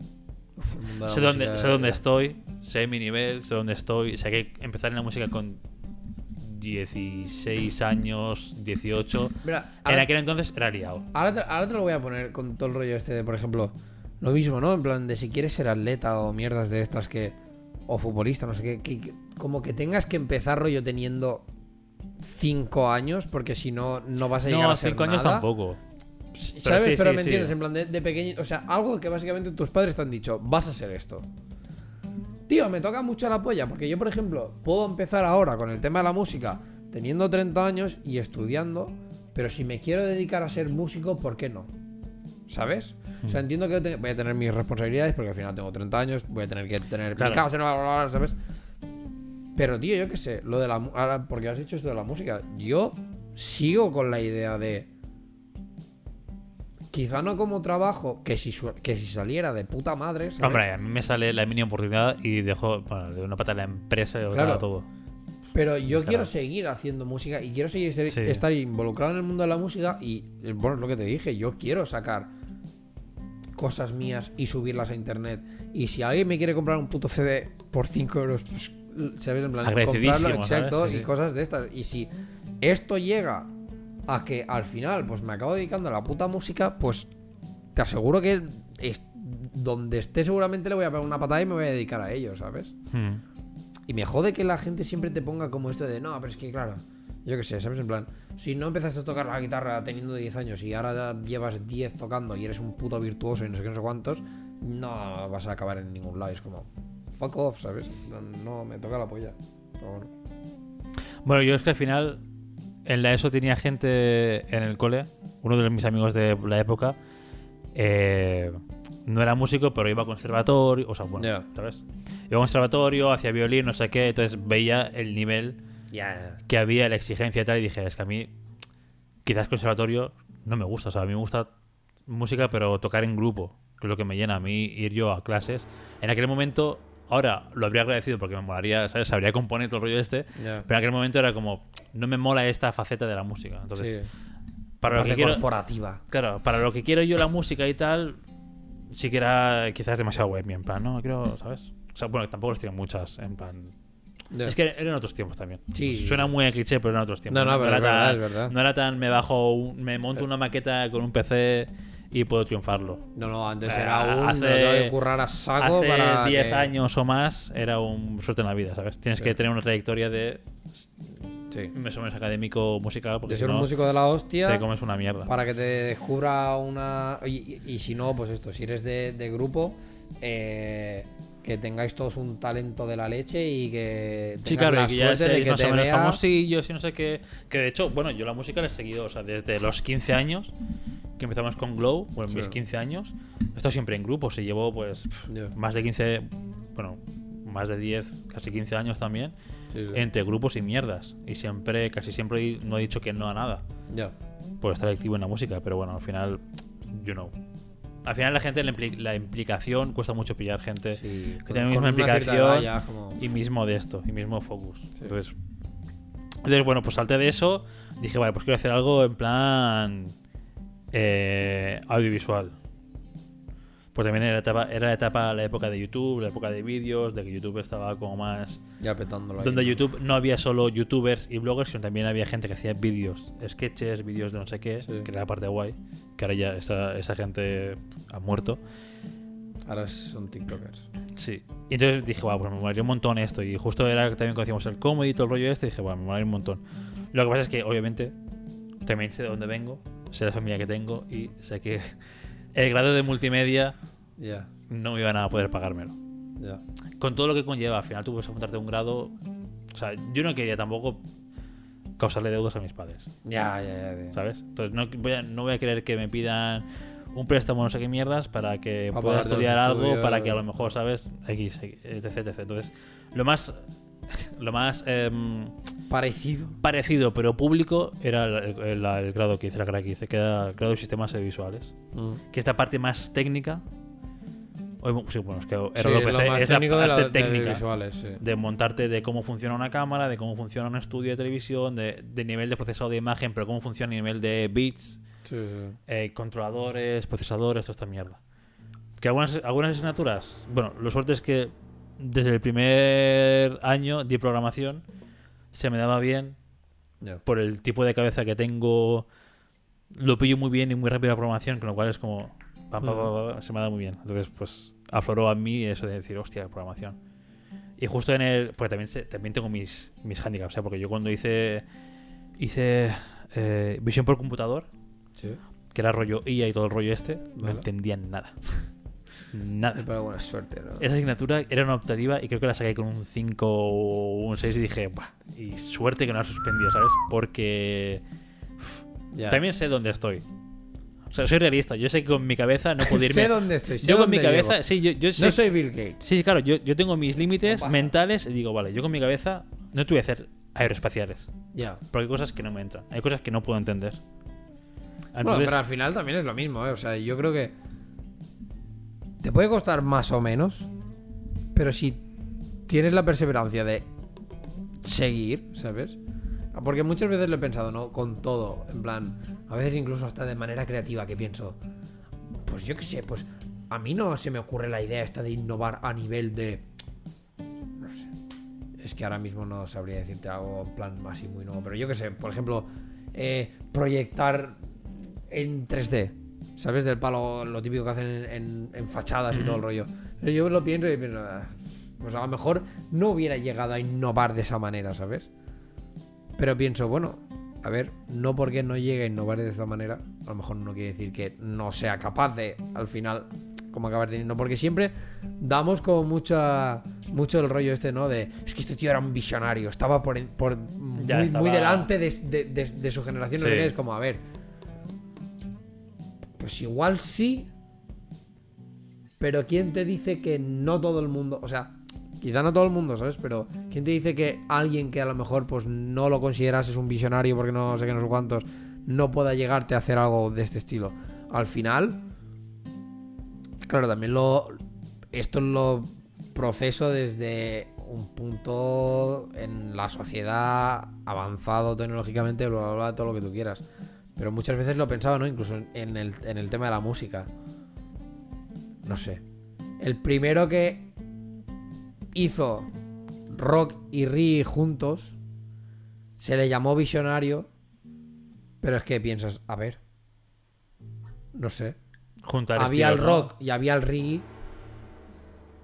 Uf, sé dónde, sé dónde es- estoy, sé mi nivel, sé dónde estoy, sé que empezar en la música con 16 años, 18. Mira, En ahora, aquel entonces era liado. ahora te, ahora te lo voy a poner con todo el rollo este de, por ejemplo, lo mismo, ¿no? En plan, de si quieres ser atleta o mierdas de estas que. O futbolista, no sé qué. que- que- como que tengas que empezar rollo teniendo 5 años, porque si no, no vas a llegar No, a ser 5 años nada. tampoco. ¿Sabes? sí, Pero sí, me sí. entiendes, en plan de, de pequeño. O sea, algo que básicamente tus padres te han dicho, vas a ser esto. Tío, me toca mucho la polla, porque yo, por ejemplo, puedo empezar ahora con el tema de la música teniendo 30 años y estudiando Pero si me quiero dedicar a ser músico, ¿por qué no? ¿Sabes? O sea, entiendo que voy a tener mis responsabilidades porque al final tengo 30 años, voy a tener que tener Claro. mi casa, ¿sabes? Pero, tío, yo qué sé, lo de la... Ahora, porque has dicho esto de la música, yo sigo con la idea de... Quizá no como trabajo, que si, que si saliera de puta madre, ¿sabes? Hombre, a mí me sale la mínima oportunidad y dejo, bueno, de una pata a la empresa y otra Claro. a todo. Pero yo quiero seguir haciendo música y quiero seguir ser- Sí. estar involucrado en el mundo de la música y, eh, bueno, es lo que te dije, yo quiero sacar cosas mías y subirlas a internet. Y si alguien me quiere comprar un puto CD por 5 euros, pues, ¿sabes? En plan, comprarlo, exacto, sí. y cosas de estas. Y si esto llega a que al final, pues me acabo dedicando a la puta música, pues te aseguro que es- donde esté seguramente le voy a pegar una patada y me voy a dedicar a ello, ¿sabes? Hmm. Y me jode que la gente siempre te ponga como esto de, no, pero es que claro, yo qué sé, ¿sabes? En plan, si no empezaste a tocar la guitarra teniendo 10 años y ahora llevas 10 tocando y eres un puto virtuoso y no sé qué, no sé cuántos, no vas a acabar en ningún lado. Es como, fuck off, ¿sabes? No, no, me toca la polla. Pero bueno. Bueno, yo es que al final en la ESO tenía gente en el cole, uno de mis amigos de la época, eh, no era músico, pero iba a conservatorio, o sea, bueno, Ya. ¿sabes? Iba a conservatorio, hacía violín, no sé qué, entonces veía el nivel Ya, que había, la exigencia y tal, y dije, es que a mí quizás conservatorio no me gusta, o sea, a mí me gusta música, pero tocar en grupo, que es lo que me llena a mí ir yo a clases. En aquel momento, ahora lo habría agradecido porque me molaría, ¿sabes? Sabría componer todo el rollo este, pero en aquel momento era como, no me mola esta faceta de la música. Entonces, sí. para, lo que quiero, corporativa. claro, para lo que quiero yo la música y tal, sí que era quizás demasiado web, en plan, no, quiero, ¿sabes? O sea, bueno, tampoco les tienen muchas, en plan... Es que eran otros tiempos también. Sí. Suena muy a cliché, pero eran otros tiempos. No, no, pero era es verdad, tan, es verdad. No era tan, me bajo, un- me monto una maqueta con un PC y puedo triunfarlo. No, no, antes Eh, era un. hace- me lo tengo que currar a saco Hace para. 10 que- años o más era un suerte en la vida, ¿sabes? Tienes Sí. que tener una trayectoria de Sí. más o menos académico musical porque De si ser un no, músico de la hostia. te comes una mierda. Para que te descubra una. Y, y- y si no, pues esto, si eres de, de grupo, eh, que tengáis todos un talento de la leche y que Sí, claro, la y que ya suerte de que más te vea. famosillos y no sé qué. Que de hecho, bueno, yo la música la he seguido, o sea, desde los 15 años, que empezamos con Glow, bueno, Sí. mis 15 años, he estado siempre en grupos y llevo, pues, Ya. más de 15, bueno, más de 10, casi 15 años también, Sí, sí. entre grupos y mierdas. Y siempre, casi siempre no he dicho que no a nada Ya. por estar activo en la música, pero bueno, al final, you know. Al final la gente, la, impli- la implicación, cuesta mucho pillar gente que con- tenga la misma implicación edad como- y mismo de esto, y mismo focus. Entonces, entonces, bueno, pues salté de eso, dije, vale, pues quiero hacer algo en plan eh, audiovisual. Pues también era la, etapa, era la etapa, la época de YouTube, la época de vídeos, de que YouTube estaba como más... Ya petándolo ahí, Donde ¿no? YouTube no había solo youtubers y bloggers, sino también había gente que hacía vídeos, sketches, vídeos de no sé qué, Sí. que era la parte guay, que ahora ya esa, esa gente ha muerto. Ahora son TikTokers. Sí. Y entonces dije, wow, pues me molaría un montón esto. Y justo era que también conocíamos el comedy y todo el rollo este. Y dije, bueno, me molaría un montón. Lo que pasa es que, obviamente, también sé de dónde vengo, sé la familia que tengo y sé que el grado de multimedia Ya, no iban a poder pagármelo. ya. Con todo lo que conlleva, al final tú puedes apuntarte a un grado. O sea, yo no quería tampoco causarle deudas a mis padres, Ya, ya, ya. ¿sabes? Entonces no voy a, no voy a querer que me pidan un préstamo no sé qué mierdas para que Para pueda estudiar algo estudios. para que a lo mejor sabes X etc, etc. entonces lo más lo más em, Parecido. parecido pero público era el, el- el grado que hice la carrera que hice que era el grado de sistemas audiovisuales Mm. que esta parte más técnica o- sí, bueno es que era Sí, lo es que lo más es la técnico de la parte de técnica visuales, sí. de montarte de cómo funciona una cámara, de cómo funciona un estudio de televisión, de, de nivel de procesado de imagen, pero cómo funciona a nivel de bits, Sí, sí. eh, controladores, procesadores, toda esta mierda. Que algunas, algunas asignaturas, bueno, lo suerte es que desde el primer año de programación se me daba bien por el tipo de cabeza que tengo. Lo pillo muy bien y muy rápido la programación, con lo cual es como. se me da muy bien. Entonces, pues afloró a mí eso de decir, hostia, programación. Y justo en el. Porque también, se- también tengo mis, mis handicaps, ¿eh? porque yo cuando hice. Hice eh, visión por computador, Sí. que era rollo IA y todo el rollo este, no Vale. entendía nada. nada. Pero buena suerte, ¿no? Esa asignatura era una optativa y creo que la saqué con un 5 o un 6 y dije, Buah, y suerte que no la suspendió, ¿sabes? Porque Ya. También sé dónde estoy. O sea, soy realista. Yo sé que con mi cabeza no puedo irme. sé dónde estoy. sé yo con mi dónde cabeza, sí, yo, yo sé- No soy Bill Gates. Sí, sí, claro, yo, yo tengo mis límites No mentales y digo, vale, yo con mi cabeza no te voy a hacer aeroespaciales. Ya. Porque hay cosas que no me entran. Hay cosas que no puedo entender. Bueno, Entonces, pero al final también es lo mismo, ¿eh? O sea, yo creo que. Te puede costar más o menos. Pero si tienes la perseverancia de seguir, ¿sabes? Porque muchas veces lo he pensado, ¿no? Con todo. En plan, a veces incluso hasta de manera creativa, que pienso. Pues yo qué sé, pues a mí no se me ocurre la idea esta de innovar a nivel de. No sé. Es que ahora mismo no sabría decirte algo en plan así muy nuevo. Pero yo qué sé, por ejemplo, eh, proyectar en 3D. ¿Sabes? Del palo, lo típico que hacen en, en- en fachadas y todo el rollo. Yo lo pienso y pienso, "Ah, pues a lo mejor no hubiera llegado a innovar de esa manera, ¿sabes? Pero pienso, bueno, a ver, no porque no llegue a innovar de esa manera, a lo mejor no quiere decir que no sea capaz de, al final, como acabar teniendo. Porque siempre damos como mucha mucho el rollo este, ¿no? De, es que este tío era un visionario, estaba por, por muy, estaba- muy delante de, de- de- de su generación. no sé es como, a ver, pues igual sí, pero ¿quién te dice que no todo el mundo, o sea, quizá no todo el mundo, ¿sabes? Pero ¿quién te dice que alguien que a lo mejor pues no lo consideras es un visionario porque no sé qué, no sé cuántos, no pueda llegarte a hacer algo de este estilo? Al final, claro, también lo esto lo proceso desde un punto en la sociedad avanzado tecnológicamente, bla, bla, bla, todo lo que tú quieras. Pero muchas veces lo pensaba, ¿no? Incluso en el, en el tema de la música. No sé. El primero que hizo rock y reggae juntos se le llamó visionario. Pero es que piensas, a ver. No sé. juntar había el rock y había el reggae.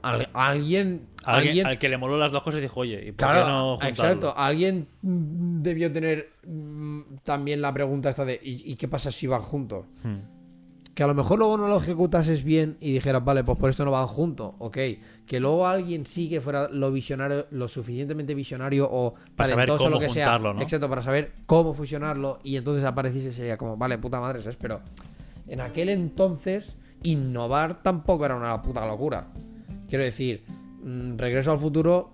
Al- alguien. Alguien, Alguien. al que le moló las dos cosas dijo, oye, ¿y por Claro, qué no juntarlo? exacto. Alguien debió tener mm, también la pregunta esta de ¿y, y qué pasa si van juntos? Hmm. Que a lo mejor luego no lo ejecutases bien y dijeras, vale, pues por esto no van juntos, ok. Que luego alguien sí que fuera lo visionario, lo suficientemente visionario o Para saber talentoso, cómo lo que sea. ¿no? Exacto, para saber cómo fusionarlo y entonces apareciese sería como, vale, puta madre, ¿sabes? Pero en aquel entonces, innovar tampoco era una puta locura. Quiero decir, mm, regreso al futuro,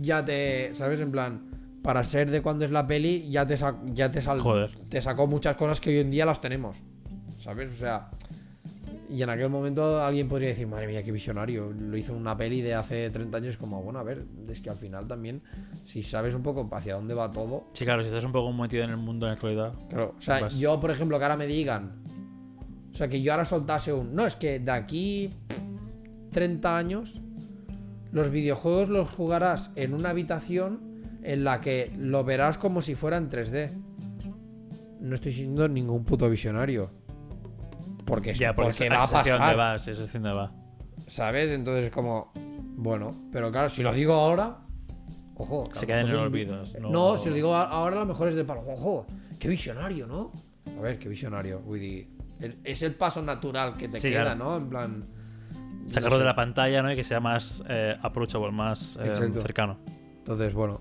ya te, ¿sabes? En plan, para ser de cuando es la peli, ya te, sa- ya te, sal- Joder. te sacó muchas cosas que hoy en día las tenemos. ¿Sabes? O sea, y en aquel momento alguien podría decir, madre mía, qué visionario. Lo hizo en una peli de hace 30 años, como, bueno, a ver, es que al final también, si sabes un poco hacia dónde va todo, Sí, claro, si estás un poco metido en el mundo en la actualidad. Claro, o sea, Vas. yo, por ejemplo, que ahora me digan. O sea, que yo ahora soltase un. No, es que de aquí 30 años, los videojuegos los jugarás en una habitación en la que lo verás como si fuera en 3D. No estoy siendo ningún puto visionario. Porque, Ya, porque, porque va a pasar. dónde va. ¿Sabes? Entonces, como. Bueno, pero claro, si lo digo ahora. Ojo. Se queda en el olvido, no- No, si lo digo ahora, a lo mejor es de palo. Ojo, qué visionario, ¿no? A ver, qué visionario. El- es el paso natural que te Sí, queda, claro. ¿no? En plan. Sacarlo no de la pantalla, ¿no? Y que sea más eh, approachable, más eh, cercano. Entonces, bueno.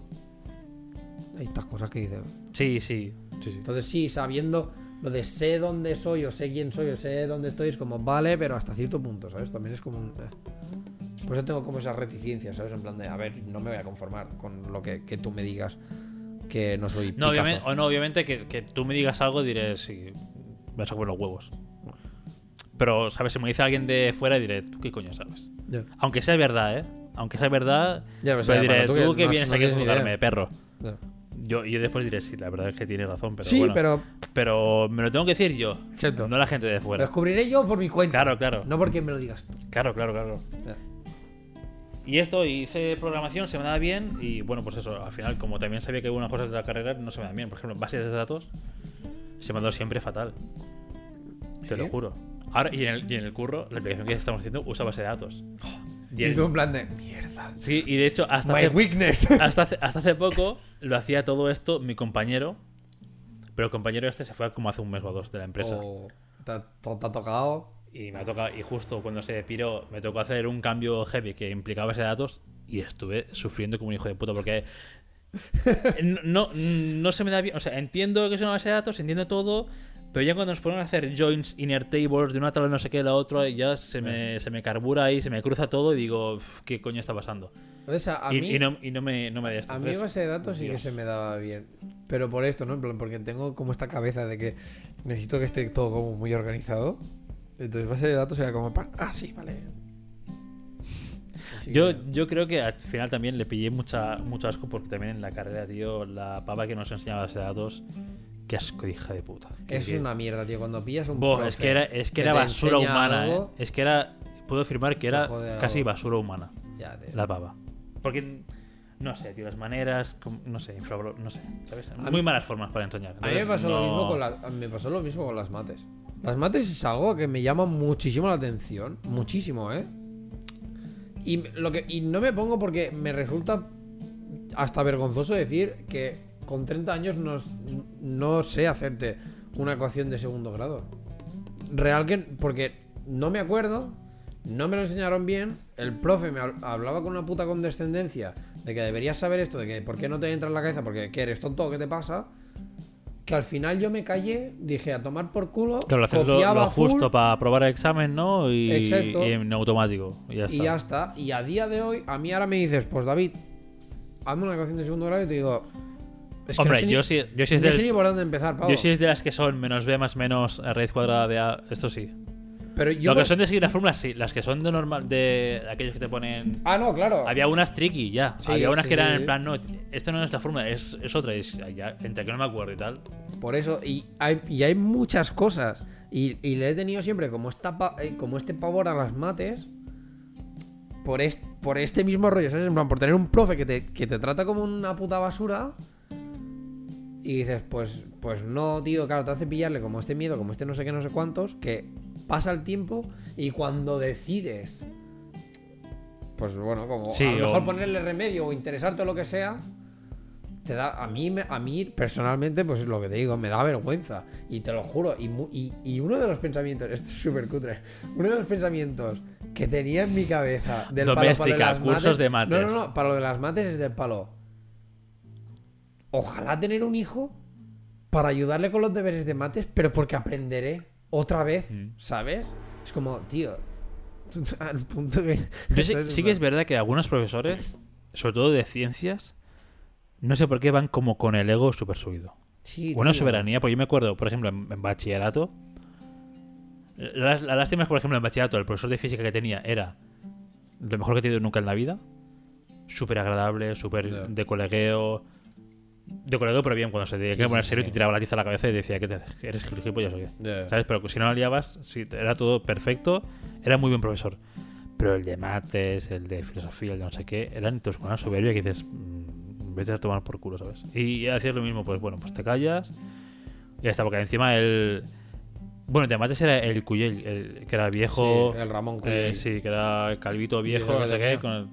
Hay estas cosas que dices. Sí, sí. sí, sí. Entonces, sí, sabiendo lo de sé dónde soy, o sé quién soy, o sé dónde estoy, es como, vale, pero hasta cierto punto, ¿sabes? También es como un. eh. Por eso tengo como esa reticencia, ¿sabes? En plan de, a ver, no me voy a conformar con lo que, que tú me digas que no soy No, Picasso. obviamente, o no, obviamente que, que tú me digas algo diré, sí, me vas a comer los huevos. Pero, ¿sabes? Si me dice alguien de fuera diré, ¿tú qué coño sabes? Aunque sea verdad, ¿eh? Aunque sea verdad, pero pero sea, diré, tú, tú que no- vienes no aquí a idea. perro. Ya. Yo, yo después diré, sí, la verdad es que tienes razón, pero sí, bueno. pero Pero me lo tengo que decir yo, Exacto. no la gente de lo fuera. descubriré yo por mi cuenta. Claro, claro. No porque me lo digas tú. Claro, claro, claro. Y esto, hice programación, se me daba bien y bueno, pues eso, al final, como también sabía que algunas cosas de la carrera no se me dan bien. Por ejemplo, bases de datos se me ha dado siempre fatal. Te lo juro. Ahora, y en, el, y en el curro, la aplicación que estamos haciendo usa base de datos. Y Y, el- tú en plan de mierda. sí, y de hecho, hasta My hace, weakness. hasta, hace, hasta hace poco lo hacía todo esto mi compañero, pero el compañero este se fue como hace un mes o dos de la empresa. O te, te ha tocado. Y me ha tocado, y justo cuando se piró, me tocó hacer un cambio heavy que implicaba base de datos y estuve sufriendo como un hijo de puta porque no, no, no se me da bien. O sea, entiendo que es una base de datos, entiendo todo, pero ya cuando nos ponen a hacer joins, inner tables, de una tabla no sé qué de la otra, ya se me, se me carbura ahí, se me cruza todo y digo, "Uf, ¿qué coño está pasando? O sea, a y, mí, y no, y no me, no me a mí base de datos sí que se me daba bien. Pero por esto, ¿no? En plan, porque tengo como esta cabeza de que necesito que esté todo como muy organizado. Entonces base de datos era como, ah, sí, vale. Así Yo, que- yo creo que al final también le pillé mucha, mucho asco porque también en la carrera, tío, la pava que nos enseñaba base de datos, qué asco hija de puta. Es que- una mierda, tío. Cuando pillas un Buah, profe es que era, es que era basura humana, algo, ¿eh? Es que era, puedo afirmar que era casi algo. basura humana, Ya, tío. la pava. Porque, no sé, tío, las maneras, no sé, no sé, ¿sabes? Muy mí- malas formas para enseñar. A mí me pasó, lo mismo con la- me pasó lo mismo con las mates. Las mates es algo que me llama muchísimo la atención. Muchísimo, ¿eh? Y, lo que, y no me pongo porque me resulta hasta vergonzoso decir que con 30 años no, no sé hacerte una ecuación de segundo grado. Real que. Porque no me acuerdo, no me lo enseñaron bien. El profe me hab- hablaba con una puta condescendencia de que deberías saber esto, de que por qué no te entra en la cabeza, porque ¿qué eres tonto, ¿qué te pasa? Que al final yo me callé, dije a tomar por culo, Claro, haces lo, copiaba lo full, justo para aprobar el examen, ¿no? Y, Exacto. y en automático. Y ya está. y ya está. Y a día de hoy, a mí ahora me dices, pues David, hazme una ecuación de segundo grado y te digo. Es que Hombre, no sé ni- yo sí, yo sí es no del- sé ni por dónde empezar, pavo. Yo sí es de las que son menos B más menos eh, raíz cuadrada de A. Esto sí. Pero yo Lo que por- son de seguir las fórmulas, sí. Las que son de normal, de aquellos que te ponen. Ah, no, claro. Había unas tricky ya. Sí, Había unas sí, que eran sí, en plan, no, esto no es la fórmula, es, es otra. Es, ya, entre que no me acuerdo y tal. Por eso, y hay, y hay muchas cosas. Y, y le he tenido siempre como, esta eh, como este pavor a las mates. Por este, por este mismo rollo, ¿sabes? En plan, por tener un profe que te, que te trata como una puta basura. Y dices, pues, pues no, tío, claro, te hace pillarle como este miedo, como este no sé qué, no sé cuántos, que pasa el tiempo y cuando decides, pues bueno, como Sí, a lo o- mejor ponerle remedio o interesarte o lo que sea, te da, a mí, a mí personalmente, pues es lo que te digo, me da vergüenza. Y te lo juro. Y, y, y uno de los pensamientos, esto es súper cutre, uno de los pensamientos que tenía en mi cabeza del palo para lo de Doméstica, las cursos de mates. No, no, no, para lo de las mates es del palo. Ojalá tener un hijo para ayudarle con los deberes de mates, pero porque aprenderé otra vez, Mm. ¿sabes? Es como, tío, al punto que... Yo sí, que es verdad que algunos profesores, sobre todo de ciencias, no sé por qué van como con el ego súper subido. Sí, tío. soberanía, porque yo me acuerdo, por ejemplo, en, en bachillerato. La, la lástima es, por ejemplo, en bachillerato, el profesor de física que tenía era lo mejor que he tenido nunca en la vida. Súper agradable, súper de colegueo. De colegueo, pero bien, cuando se tenía Sí, que poner sí, serio, sí. te tiraba la tiza a la cabeza y decía que te, que eres gilipollas o qué. Ya. ¿Sabes? Pero si no la liabas, sí, era todo perfecto. Era muy buen profesor. Pero el de mates, el de filosofía, el de no sé qué, eran todos con una soberbia que dices, mm, vete a tomar por culo, ¿sabes? Y hacías lo mismo, pues bueno, pues te callas. Y ya está, porque encima el. Bueno, el de mates era el Cuyel, el, que era viejo. Sí, el Ramón eh, Cuyell. sí, que era calvito viejo, que no sé qué. Con el-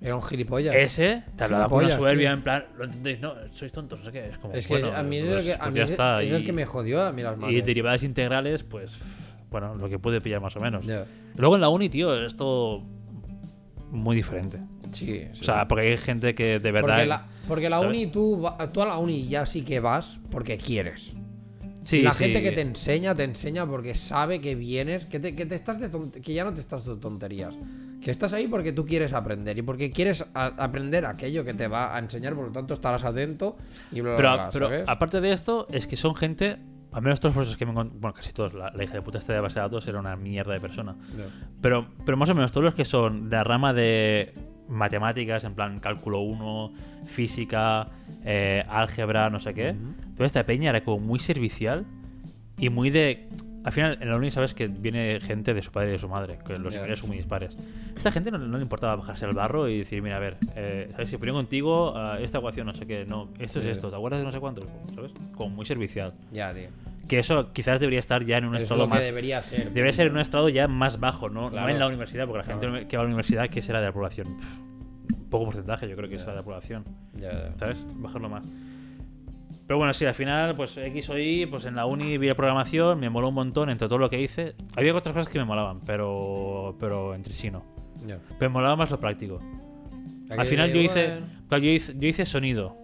Era un gilipollas. Ese te hablaba con una soberbia tío. en plan, ¿lo entendéis? No, sois tontos, no sé qué. Es como, Es que bueno, a mí es, pues- que, a pues mí es, está. es el que me jodió a mí las y derivadas integrales, pues. Bueno, lo que puede pillar más o menos. Luego en la uni, tío, es todo muy diferente. Sí, sí. O sea, porque hay gente que de verdad. porque la, porque la ¿sabes? uni, tú, tú a la uni ya sí que vas porque quieres. sí, la sí. gente que te enseña, te enseña porque sabe que vienes, que, te- que, te estás de que ya no te estás de tonterías. Que estás ahí porque tú quieres aprender y porque quieres a- aprender aquello que te va a enseñar, por lo tanto estarás atento y bla, bla, Pero, bla, pero ¿sabes? aparte de esto, es que son gente. Al menos todos los que me Bueno, casi todos. La, la hija de puta esta de base de datos era una mierda de persona. Pero, pero más o menos todos los que son de la rama de matemáticas, en plan cálculo 1, física, eh, álgebra, no sé qué. Toda esta peña era como muy servicial y muy de... Al final, en la uni sabes que viene gente de su padre y de su madre, que los niveles son muy dispares. Esta gente no, no le importaba bajarse al barro y decir, mira, a ver, eh, ¿sabes? Si ponía contigo ah, esta ecuación, no sé qué, no, esto Sí. es esto, ¿te acuerdas de no sé cuánto? ¿Sabes? Como muy servicial. Ya, tío. Que eso quizás debería estar ya en un Es estado lo más... que debería ser. Debería ser en un estrado ya más bajo, ¿no? Claro. No en la universidad, porque la Claro. gente que va a la universidad, ¿qué será de la población? Pff, poco porcentaje, yo creo que Ya. será de la población, Ya, ya. ¿sabes? Bajarlo más. Pero bueno, sí, al final, pues X o Y, pues en la uni vi la programación, me moló un montón entre todo lo que hice. Había otras cosas que me molaban, pero, pero entre sí no. Pero me molaba más lo práctico. Al final yo hice. Claro, yo hice, yo hice sonido.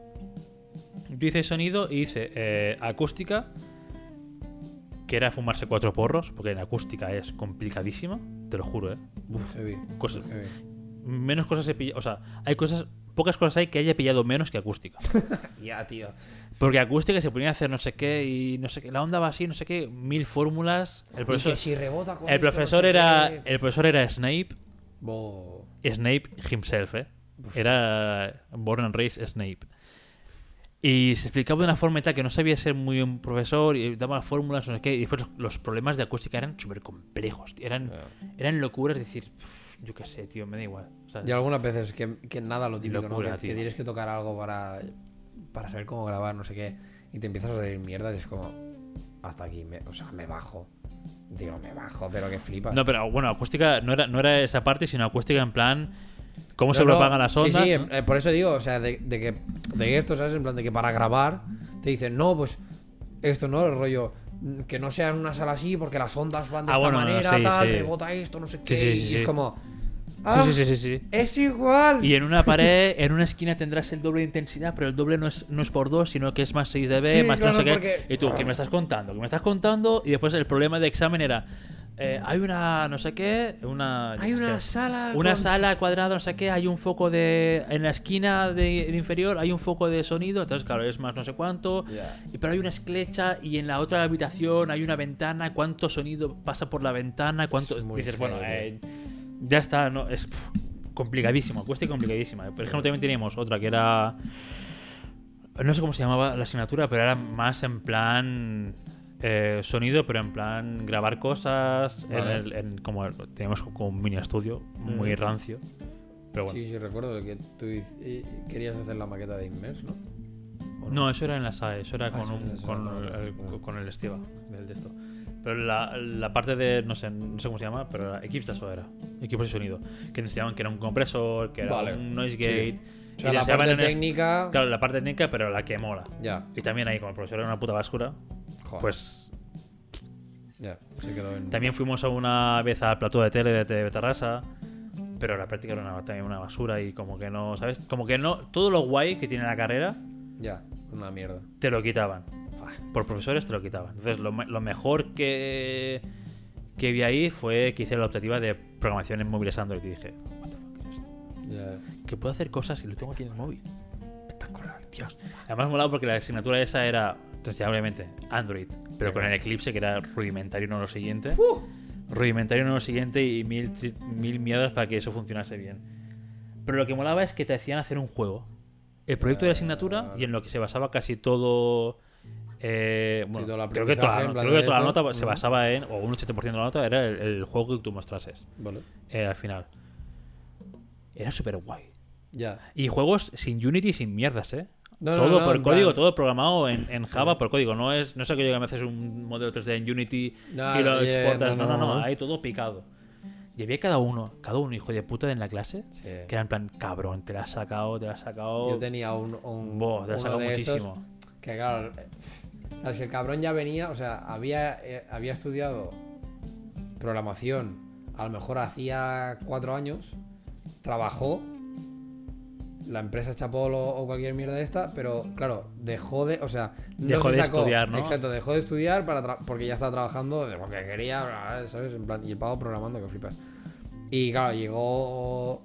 Yo hice sonido y hice eh, acústica, que era fumarse cuatro porros, porque en acústica es complicadísima, te lo juro, ¿eh? Heavy. Cosas- heavy. Menos cosas he pillado, o sea, hay cosas, pocas cosas hay que haya pillado menos que acústica. Ya, tío. Porque acústica se ponía a hacer no sé qué y no sé qué, la onda va así, no sé qué, mil fórmulas. El Y profesor, que si rebota con el esto, no profesor sé era, qué. el profesor era Snape, Bo- Snape himself, ¿eh? Era Born and Raised Snape. Y se explicaba de una forma y tal que no sabía ser muy un profesor y daba las fórmulas, no sé qué. Y después los problemas de acústica eran súper complejos. Eran, eran locuras, es decir, "Pff, yo qué sé, tío, me da igual. ¿sabes? Y algunas veces que, que nada lo típico, Locura, ¿no? Que, tienes que tocar algo para, para saber cómo grabar, no sé qué. Y te empiezas a salir mierda y es como. Hasta aquí, me- o sea, me bajo. Digo, me bajo, pero que flipas. No, pero bueno, acústica no era, no era esa parte, sino acústica en plan. ¿Cómo No, se no, propagan las sí, ondas? Sí, ¿no? eh, por eso digo, o sea, de, de que, de esto, ¿sabes? En plan, de que para grabar te dicen, no, pues esto, ¿no? El rollo, que no sea en una sala así porque las ondas van de Ah, esta bueno, manera, sí, tal, sí. rebota esto, no sé qué. sí, sí, y sí. es como, Sí, ah, sí, sí, sí, sí. es igual. Y en una pared, en una esquina tendrás el doble de intensidad, pero el doble no es, no es por dos, sino que es más 6 dB, Sí, más claro, no sé qué. porque- Y tú, ¿qué me estás contando? ¿Qué me estás contando? Y después el problema de examen era, eh, hay una, no sé qué, una... Hay qué una sala. Una con- sala cuadrada, no sé qué, hay un foco de... En la esquina de, de inferior hay un foco de sonido, entonces claro, es más no sé cuánto. Y- Pero hay una esclecha y en la otra habitación hay una ventana, cuánto sonido pasa por la ventana, cuánto... Es muy Dices, bueno, heavy. eh, ya está, no, es pf, complicadísimo, acústica complicadísima. Por ejemplo, también teníamos otra que era... No sé cómo se llamaba la asignatura, pero era más en plan... eh, sonido, pero en plan grabar cosas. En el, en, como teníamos como un mini estudio muy Mm. rancio. Pero bueno. Sí, sí, recuerdo que tú eh, querías hacer la maqueta de Inmerse, ¿no? ¿O No, eso era en la SAE, eso era Ah, con, eso un- eso con, el, otro. con el Estiva del de esto. Pero la, la parte de, no sé, no sé cómo se llama, pero equipos de eso era. Equipos de sonido. Que necesitaban que era un compresor, que era Vale, un noise sí. gate. O sea, y la parte es- técnica. Claro, la parte técnica, pero la que mola. Ya, Y también ahí, como el profesor era una puta basura, joder. pues Ya, se quedó en. también fuimos a una vez al plató de tele de Terrassa, pero la práctica era una, también una basura y como que no, ¿sabes? Como que no, todo lo guay que tiene la carrera Ya, una mierda. te lo quitaban. Ah, por profesores te lo quitaban. Entonces, lo, lo mejor que, que vi ahí fue que hice la optativa de programación en móviles Android y dije, "What the fuck es esto? Ya. que puedo hacer cosas y lo tengo aquí en el móvil. Espectacular. Dios. Además, molado porque la asignatura esa era, obviamente, Android, pero con el Eclipse que era rudimentario no lo siguiente. Rudimentario no lo siguiente y mil, mil miedos para que eso funcionase bien. Pero lo que molaba es que te hacían hacer un juego. El proyecto de la asignatura y en lo que se basaba casi todo. Eh, bueno, creo que toda, la, creo que toda nota se basaba en, o un 80% de la nota era el, el juego que tú mostrases Vale. eh, al final. Era súper guay. Ya. Y juegos sin Unity, sin mierdas, ¿eh? No, todo no, por código, plan- todo programado en, en Java por código. No es, no es aquello que me haces un modelo 3D en Unity y lo yeah, exportas. no, No, no. Hay todo picado. Y había cada uno, cada uno hijo de puta en la clase, Sí. que era en plan, cabrón, te la has sacado, te la has sacado. Yo tenía un. un Buah, te la has sacado de estos muchísimo. que claro. Claro, si el cabrón ya venía, o sea, había, eh, había estudiado programación, a lo mejor hacía cuatro años, trabajó, la empresa Chapolo o cualquier mierda de esta, pero claro, dejó de, o sea, no Dejó se de estudiar, ¿no? Exacto, dejó de estudiar para porque ya estaba trabajando de lo que quería, ¿sabes? En plan, y el pago programando, que flipas. Y claro, llegó,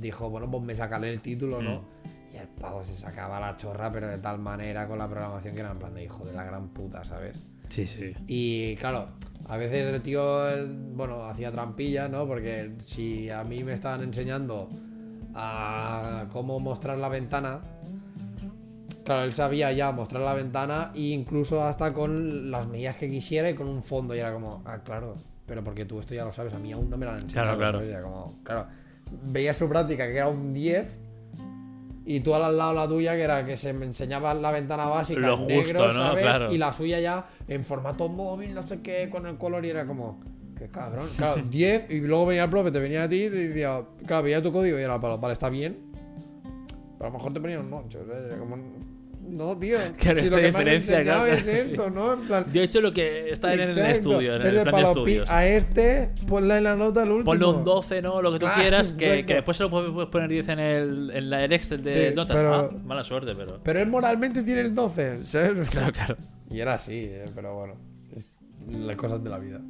dijo, bueno, pues me sacaré el título, ¿no? Mm. Y el pavo se sacaba la chorra, pero de tal manera con la programación que era en plan de hijo de la gran puta, ¿sabes? Sí, sí. Y claro, a veces el tío, eh, bueno, hacía trampilla, ¿no? Porque si a mí me estaban enseñando a cómo mostrar la ventana, claro, él sabía ya mostrar la ventana e incluso hasta con las medidas que quisiera y con un fondo. Y era como, ah, claro, pero porque tú esto ya lo sabes, a mí aún no me lo han enseñado. Claro, claro. veías su práctica que era un 10. Y tú al lado la tuya, que era que se me enseñaba la ventana básica Lo en justo, negro, ¿no? ¿sabes? Claro. Y la suya ya en formato móvil, no sé qué, con el color, y era como, qué cabrón. Claro, 10, y luego venía el profe, te venía a ti y te decía, claro, veía tu código y era, vale, vale, está bien. Pero a lo mejor te ponía un 8, ¿sabes? Era como, No, tío. Claro, si lo que diferencia, claro, es sí. esto, ¿no? En plan. Yo he hecho lo que está en el estudio, en el plan de estudios. A este, ponle en la nota al último. Ponle un 12, ¿no? Lo que tú quieras, que, después se lo puedes poner 10 en el, en la, el Excel de Sí, notas. pero- Ah, mala suerte, pero. Pero él moralmente tiene el 12, ¿sabes? Claro, claro. Y era así, eh, pero bueno. Es las cosas de la vida.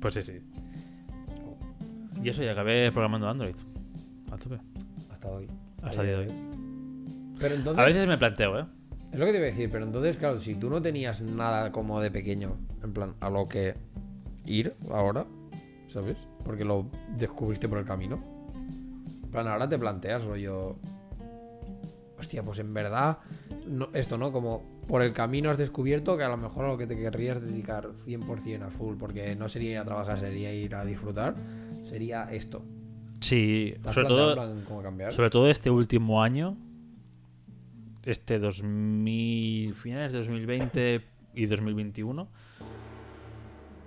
Pues sí, sí. Y eso, y acabé programando Android. A tope. Hasta hoy. Hasta el día de hoy. Pero entonces. A veces me planteo, ¿eh? Es lo que te iba a decir, pero entonces, claro, si tú no tenías nada como de pequeño, en plan, a lo que ir ahora, ¿sabes? Porque lo descubriste por el camino. En plan, ahora te planteas, rollo. Hostia, pues en verdad, no, esto, ¿no? Como por el camino has descubierto que a lo mejor a lo que te querrías dedicar 100% a full, porque no sería ir a trabajar, sería ir a disfrutar, sería esto. Sí, ¿Te has sobre todo, sobre todo este último año, este 2000, finales de 2020 y 2021.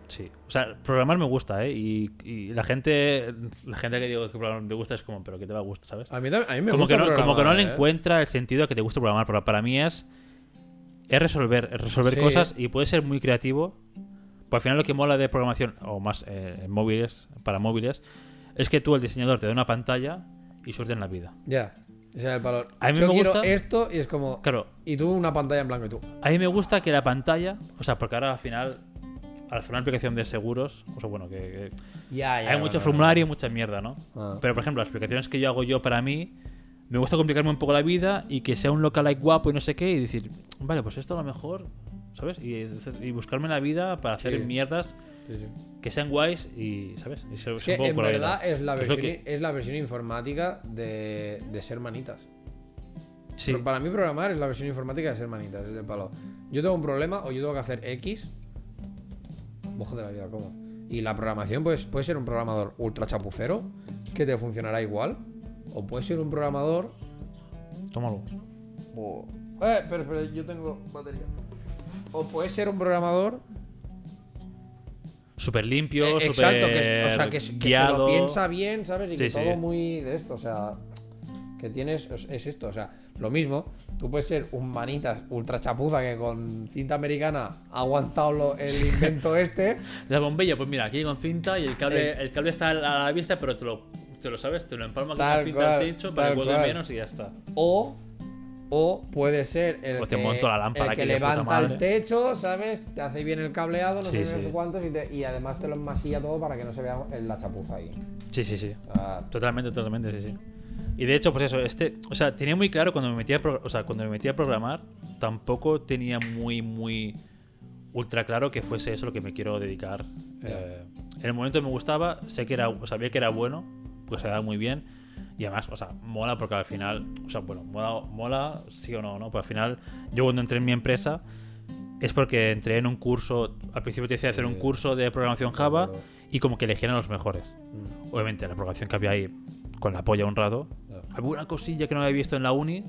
Sí, o sea, programar me gusta, ¿eh? Y, y la gente la gente que digo que programar me gusta es como, pero que te va a gustar, ¿sabes? A mí, a mí me como, gusta que no, como que no le ¿eh? encuentra el sentido a que te guste programar, pero para mí es, es resolver, es resolver Sí. cosas y puede ser muy creativo. Pues al final lo que mola de programación, o más eh, móviles, para móviles, es que tú, el diseñador, te da una pantalla y suerte en la vida. Ya, ese es el valor. A mí Yo me quiero gusta- esto y es como. Claro, Y tú una pantalla en blanco y tú. a mí me gusta que la pantalla, o sea, porque ahora al final, al hacer una aplicación de seguros, o sea, bueno, que, que Ya, hay mucho formulario y mucha mierda, ¿no? Ah. Pero por ejemplo, las aplicaciones que yo hago yo para mí, me gusta complicarme un poco la vida y que sea un localike guapo y no sé qué, y decir, vale, pues esto a lo mejor, ¿sabes? Y, y buscarme la vida para hacer Sí. mierdas Sí, sí. que sean guays y, ¿sabes? Y Es que en la verdad es la, lo versión, que- es la versión informática de, de ser manitas. sí. Pero para mí programar es la versión informática de ser manitas. Es de palo. Yo tengo un problema o yo tengo que hacer X. Bojo de la vida, ¿cómo? Y la programación pues, puede ser un programador ultra chapucero que te funcionará igual. O puede ser un programador Tómalo. Eh, pero, pero yo tengo batería. O puede ser un programador. Súper limpio, Eh, súper exacto, que, o sea, que, que se lo piensa bien, ¿sabes? Y Sí, que sí. todo muy de esto, o sea. Que tienes. Es, es esto, o sea, lo mismo. Tú puedes ser un manitas ultra chapuza que con cinta americana ha aguantado lo- el invento este. La bombilla, pues mira, aquí con cinta y el cable, Eh. el cable está a la vista, pero te lo, te lo sabes, te lo empalma con la cinta al techo para que cual. menos y ya está. O. O puede ser el O te que, monto la lámpara el que levanta el techo, ¿sabes? Te hace bien el cableado, no Sí, sé, sí. cuántos, y, te- y además te lo enmasilla todo para que no se vea la chapuza ahí. Sí, sí, sí. Sea, Totalmente, totalmente, sí, sí. Y de hecho, pues eso, este, o sea, tenía muy claro cuando me metía o sea, cuando me metía a programar, tampoco tenía muy, muy ultra claro que fuese eso lo que me quiero dedicar. Eh, en el momento me gustaba, sé que era, sabía que era bueno, pues se daba muy bien. Y además, o sea, mola porque al final, o sea, bueno, mola, mola sí o no, ¿no? Pues al final, yo cuando entré en mi empresa es porque entré en un curso, al principio te decía hacer un curso de programación Java y como que elegían a los mejores. mm, Obviamente la programación que había ahí con la polla honrado. ya. Había una cosilla que no había visto en la uni.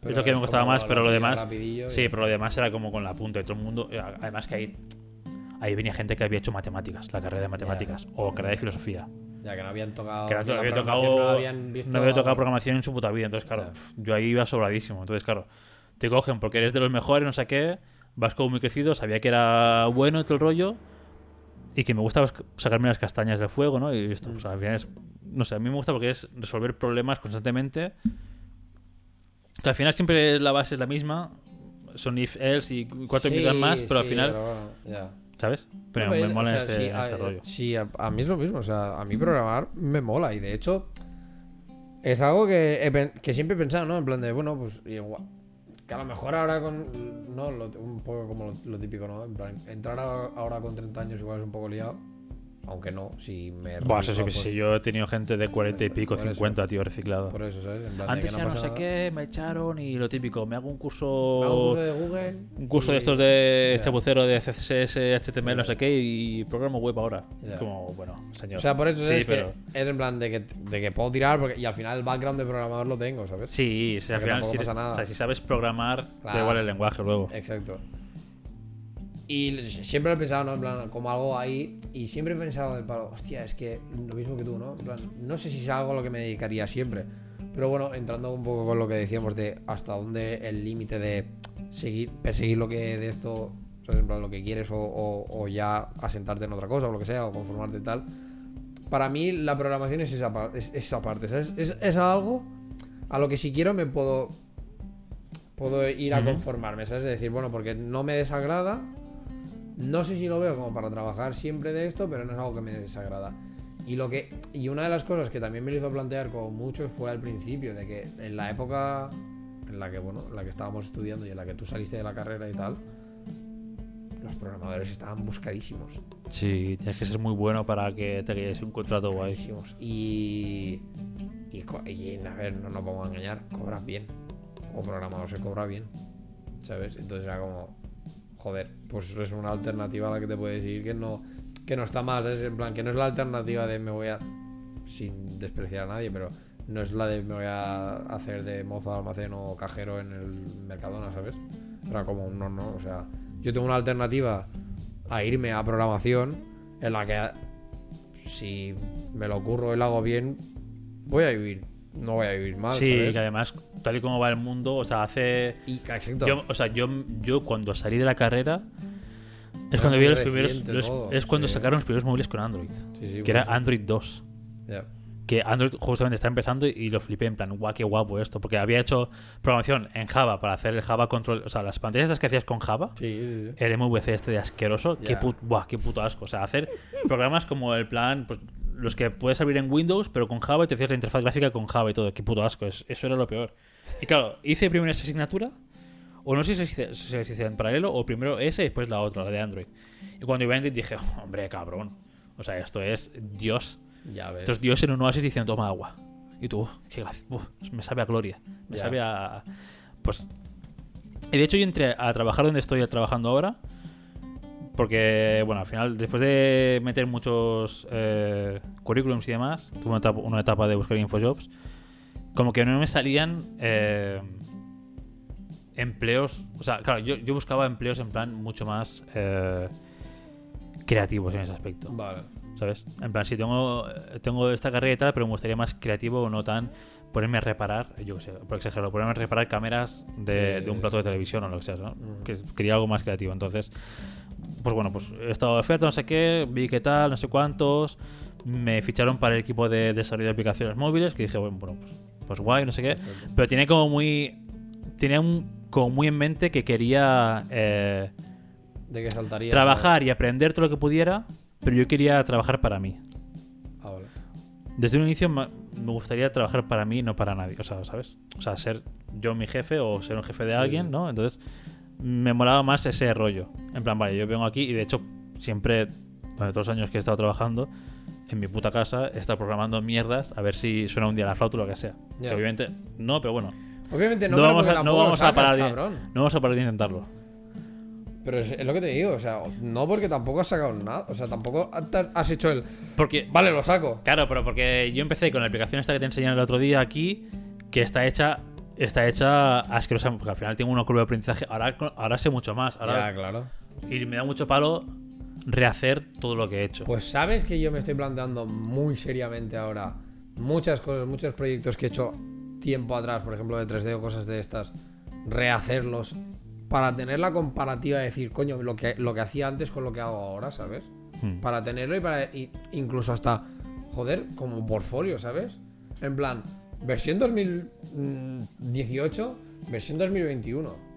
Pero es lo que me como más, pero lo demás. Sí, pero lo demás era como con la punta de todo el mundo. Eh, Además que ahí, ahí venía gente que había hecho matemáticas, la carrera de matemáticas, o carrera de filosofía. Ya que no habían tocado. Que no, había tocado, no la habían visto. no había tocado programación en su puta vida. Entonces, claro, pf, yo ahí iba sobradísimo. Entonces, claro, te cogen porque eres de los mejores, no sé qué. Vas como muy crecido, sabía que era bueno y todo el rollo. Y que me gusta sacarme las castañas del fuego, ¿no? Y esto, o sea, al final es. No sé, a mí me gusta porque es resolver problemas constantemente. Que al final siempre la base es la misma. Son if, else y cuatro Sí, más, pero al final, pero bueno, ya. ¿Sabes? Pero No, me o mola sea, este, sí, este a, rollo. sí, a, a mí es lo mismo. O sea, a mí programar me mola. Y de hecho, es algo que, he que siempre he pensado, ¿no? En plan de, bueno, pues igual. Que a lo mejor ahora con. No, lo- un poco como lo, lo típico, ¿no? En plan, entrar a- ahora con 30 años igual es un poco liado. Aunque no, si me. Buah, eso sí, pues, yo he tenido gente de 40 y pico, Por eso. 50, tío, reciclado. Por eso, ¿sabes? En plan de Antes que ya no sé nada. qué, me echaron y lo típico, me hago un Me hago un curso curso, de Google. un curso y- de estos de Ya. chapucero de CSS, HTML, no sé qué, y programo web ahora. Como, bueno, señor. O sea, por eso sí, es pero... que es en plan de que, de que puedo tirar porque, y al final el background de programador lo tengo, ¿sabes? Sí, sí, al final si, eres- pasa nada. o sea, si sabes programar, Claro. da igual el lenguaje luego. Exacto. Y siempre lo he pensado, ¿no? En plan, como algo ahí. Y siempre he pensado del palo, hostia, es que lo mismo que tú, ¿no? En plan, no sé si es algo a lo que me dedicaría siempre. Pero bueno, entrando un poco con lo que decíamos de hasta dónde el límite de seguir, perseguir lo que de esto, ¿sabes? En plan, lo que quieres o, o- o ya asentarte en otra cosa o lo que sea, o conformarte y tal. Para mí la programación es esa, es esa parte, ¿sabes? Es, es algo a lo que si quiero me puedo puedo ir a conformarme, ¿sabes? Es decir, bueno, porque no me desagrada, no sé si lo veo como para trabajar siempre de esto, pero no es algo que me desagrada. Y lo que y una de las cosas que también me lo hizo plantear con muchos fue al principio de que en la época en la que bueno, en la que estábamos estudiando y en la que tú saliste de la carrera y tal, los programadores estaban buscadísimos. Sí, tienes que ser muy bueno para que te quedes un contrato guay. Y y, y, a ver, no nos vamos a engañar, cobras bien. O programador se cobra bien. ¿Sabes? Entonces era como joder, pues es una alternativa a la que te puedes ir que no que no está mal, ¿sabes? En plan, que no es la alternativa de me voy a sin despreciar a nadie, pero no es la de me voy a hacer de mozo de almacén o cajero en el Mercadona, ¿sabes? Era como un no, no, o sea, yo tengo una alternativa a irme a programación en la que si me lo ocurro y lo hago bien, voy a vivir, no voy a vivir mal, Sí, ¿sabes? que además, tal y como va el mundo, o sea, hace. Y. Yo, o sea, yo, yo cuando salí de la carrera. Es cuando vi los primeros. reciente los- todo, es cuando sí. sacaron los primeros móviles con Android. Sí, sí, Que era por eso. Android 2. Ya. Que Android justamente está empezando y, y lo flipé en plan, guau, qué guapo esto. Porque había hecho programación en Java para hacer el Java Control. O sea, las pantallas estas que hacías con Java. Sí, sí, sí. El MVC este de asqueroso, qué, put- buah, qué puto asco. O sea, hacer programas como el plan, pues los que puedes abrir en Windows, pero con Java y te hacías la interfaz gráfica con Java y todo. Qué puto asco. es- eso era lo peor. Y claro, hice primero esa asignatura, o no sé si se, si se hizo en paralelo, o primero esa y después la otra, la de Android. Y cuando iba a Android dije, hombre, cabrón. O sea, esto es Dios. Ya ves. Esto es Dios en un oasis diciendo, toma agua. Y tú, qué gracia. Uf, me sabe a gloria. Me Ya. sabe a. Pues. Y de hecho, yo entré a trabajar donde estoy trabajando ahora. Porque, bueno, al final, después de meter muchos eh, currículums y demás, tuve una etapa, una etapa de buscar infojobs. Como que no me salían eh, empleos. O sea, claro, yo, yo buscaba empleos en plan mucho más eh, creativos en ese aspecto. Vale. ¿Sabes? En plan, si tengo, tengo esta carrera y tal, pero me gustaría más creativo o no tan ponerme a reparar, yo qué sé, por exagerarlo, ponerme a reparar cámaras de, Sí. de un plato de televisión o lo que sea, ¿no? Que quería algo más creativo. Entonces, pues bueno, pues he estado de oferta, no sé qué, vi qué tal, no sé cuántos. Me ficharon para el equipo de desarrollo de aplicaciones móviles, que dije, bueno, bueno pues, pues guay, no sé qué. Pero tenía como muy. Tenía un, como muy en mente que quería. eh, De que saltaría. trabajar y aprender todo lo que pudiera, pero yo quería trabajar para mí. Ah, vale. Desde un inicio me gustaría trabajar para mí, no para nadie, o sea, ¿sabes? O sea, ser yo mi jefe o ser un jefe de Sí, alguien. ¿no? Entonces, me molaba más ese rollo. En plan, vale, yo vengo aquí y de hecho, siempre, durante todos los años que he estado trabajando, en mi puta casa, he estado programando mierdas a ver si suena un día la flauta o lo que sea. Que obviamente, no, pero bueno, Obviamente no, no, vamos, a, no vamos a sacas, parar de, no vamos a parar de intentarlo. Pero es, es lo que te digo, o sea, no porque tampoco has sacado nada. O sea, tampoco has- has hecho el. Porque Vale, lo saco. Claro, pero porque yo empecé con la aplicación esta que te enseñé el otro día aquí, que está hecha está hecha asquerosa, porque al final tengo una curva de aprendizaje. Ahora, ahora sé mucho más. Ahora, Ya, claro. Y me da mucho palo rehacer todo lo que he hecho. Pues sabes que yo me estoy planteando muy seriamente ahora muchas cosas, muchos proyectos que he hecho tiempo atrás, por ejemplo de 3D o cosas de estas, rehacerlos para tener la comparativa de decir, coño, lo que, lo que hacía antes con lo que hago ahora, ¿sabes? Hmm. Para tenerlo y para y- incluso hasta, joder, como portfolio, ¿sabes? En plan, versión 2018, versión 2021.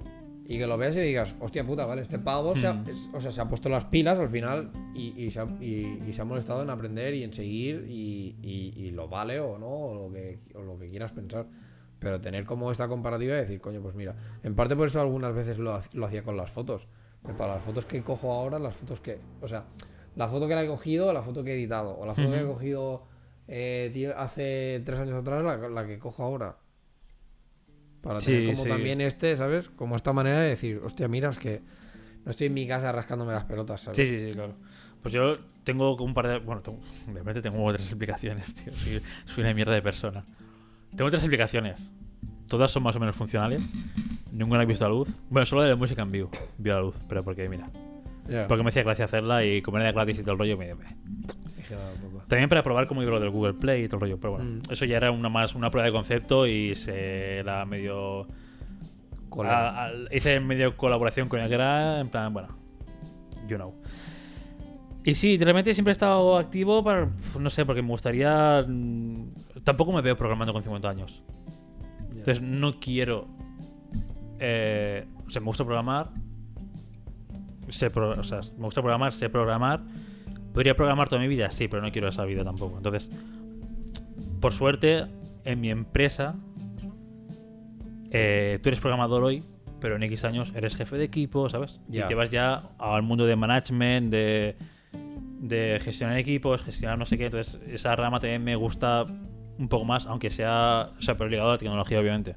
Y que lo veas y digas, hostia puta, vale, este pavo se ha, Hmm. es- o sea, se ha puesto las pilas al final y, y se ha, y- y se ha molestado en aprender y en seguir y, lo vale o no, o lo, que, o lo que quieras pensar. Pero tener como esta comparativa y decir, coño, pues mira, en parte por eso algunas veces lo, lo hacía con las fotos. Para las fotos que cojo ahora, las fotos que, o sea, la foto que la he cogido, la foto que he editado, o la foto que he cogido eh, tío, hace tres años atrás, la, la que cojo ahora. Para Sí, tener como sí. también este, ¿sabes? Como esta manera de decir, hostia, mira, es que no estoy en mi casa rascándome las pelotas, ¿sabes? Sí, sí, sí, claro. Pues yo tengo un par de. Bueno, tengo, de repente tengo otras explicaciones, tío. Soy, soy una mierda de persona. Tengo tres explicaciones. Todas son más o menos funcionales. Ninguna ha visto la luz. Bueno, solo de la música en vivo. Vio la luz, pero porque, mira. Porque me hacía gracia hacerla y como era gratis y todo el rollo, me. un poco. También para probar cómo iba lo del Google Play y todo el rollo. Pero bueno, Mm. eso ya era una más una prueba de concepto y se era medio. A- hice medio colaboración con el que era, en plan, bueno, you know. Y sí, realmente siempre he estado activo para. No sé, porque me gustaría. mm, Tampoco me veo programando con 50 años. Entonces no quiero. eh, o sea, me gusta programar. Sé pro- o sea, me gusta programar, sé programar. Podría programar toda mi vida, sí, pero no quiero esa vida tampoco. Entonces, por suerte, en mi empresa, eh, tú eres programador hoy, pero en X años eres jefe de equipo, ¿sabes? Y te vas ya al mundo de management, de, de gestionar equipos, gestionar no sé qué. Entonces, esa rama también me gusta un poco más, aunque sea, o sea, pero ligado a la tecnología, obviamente.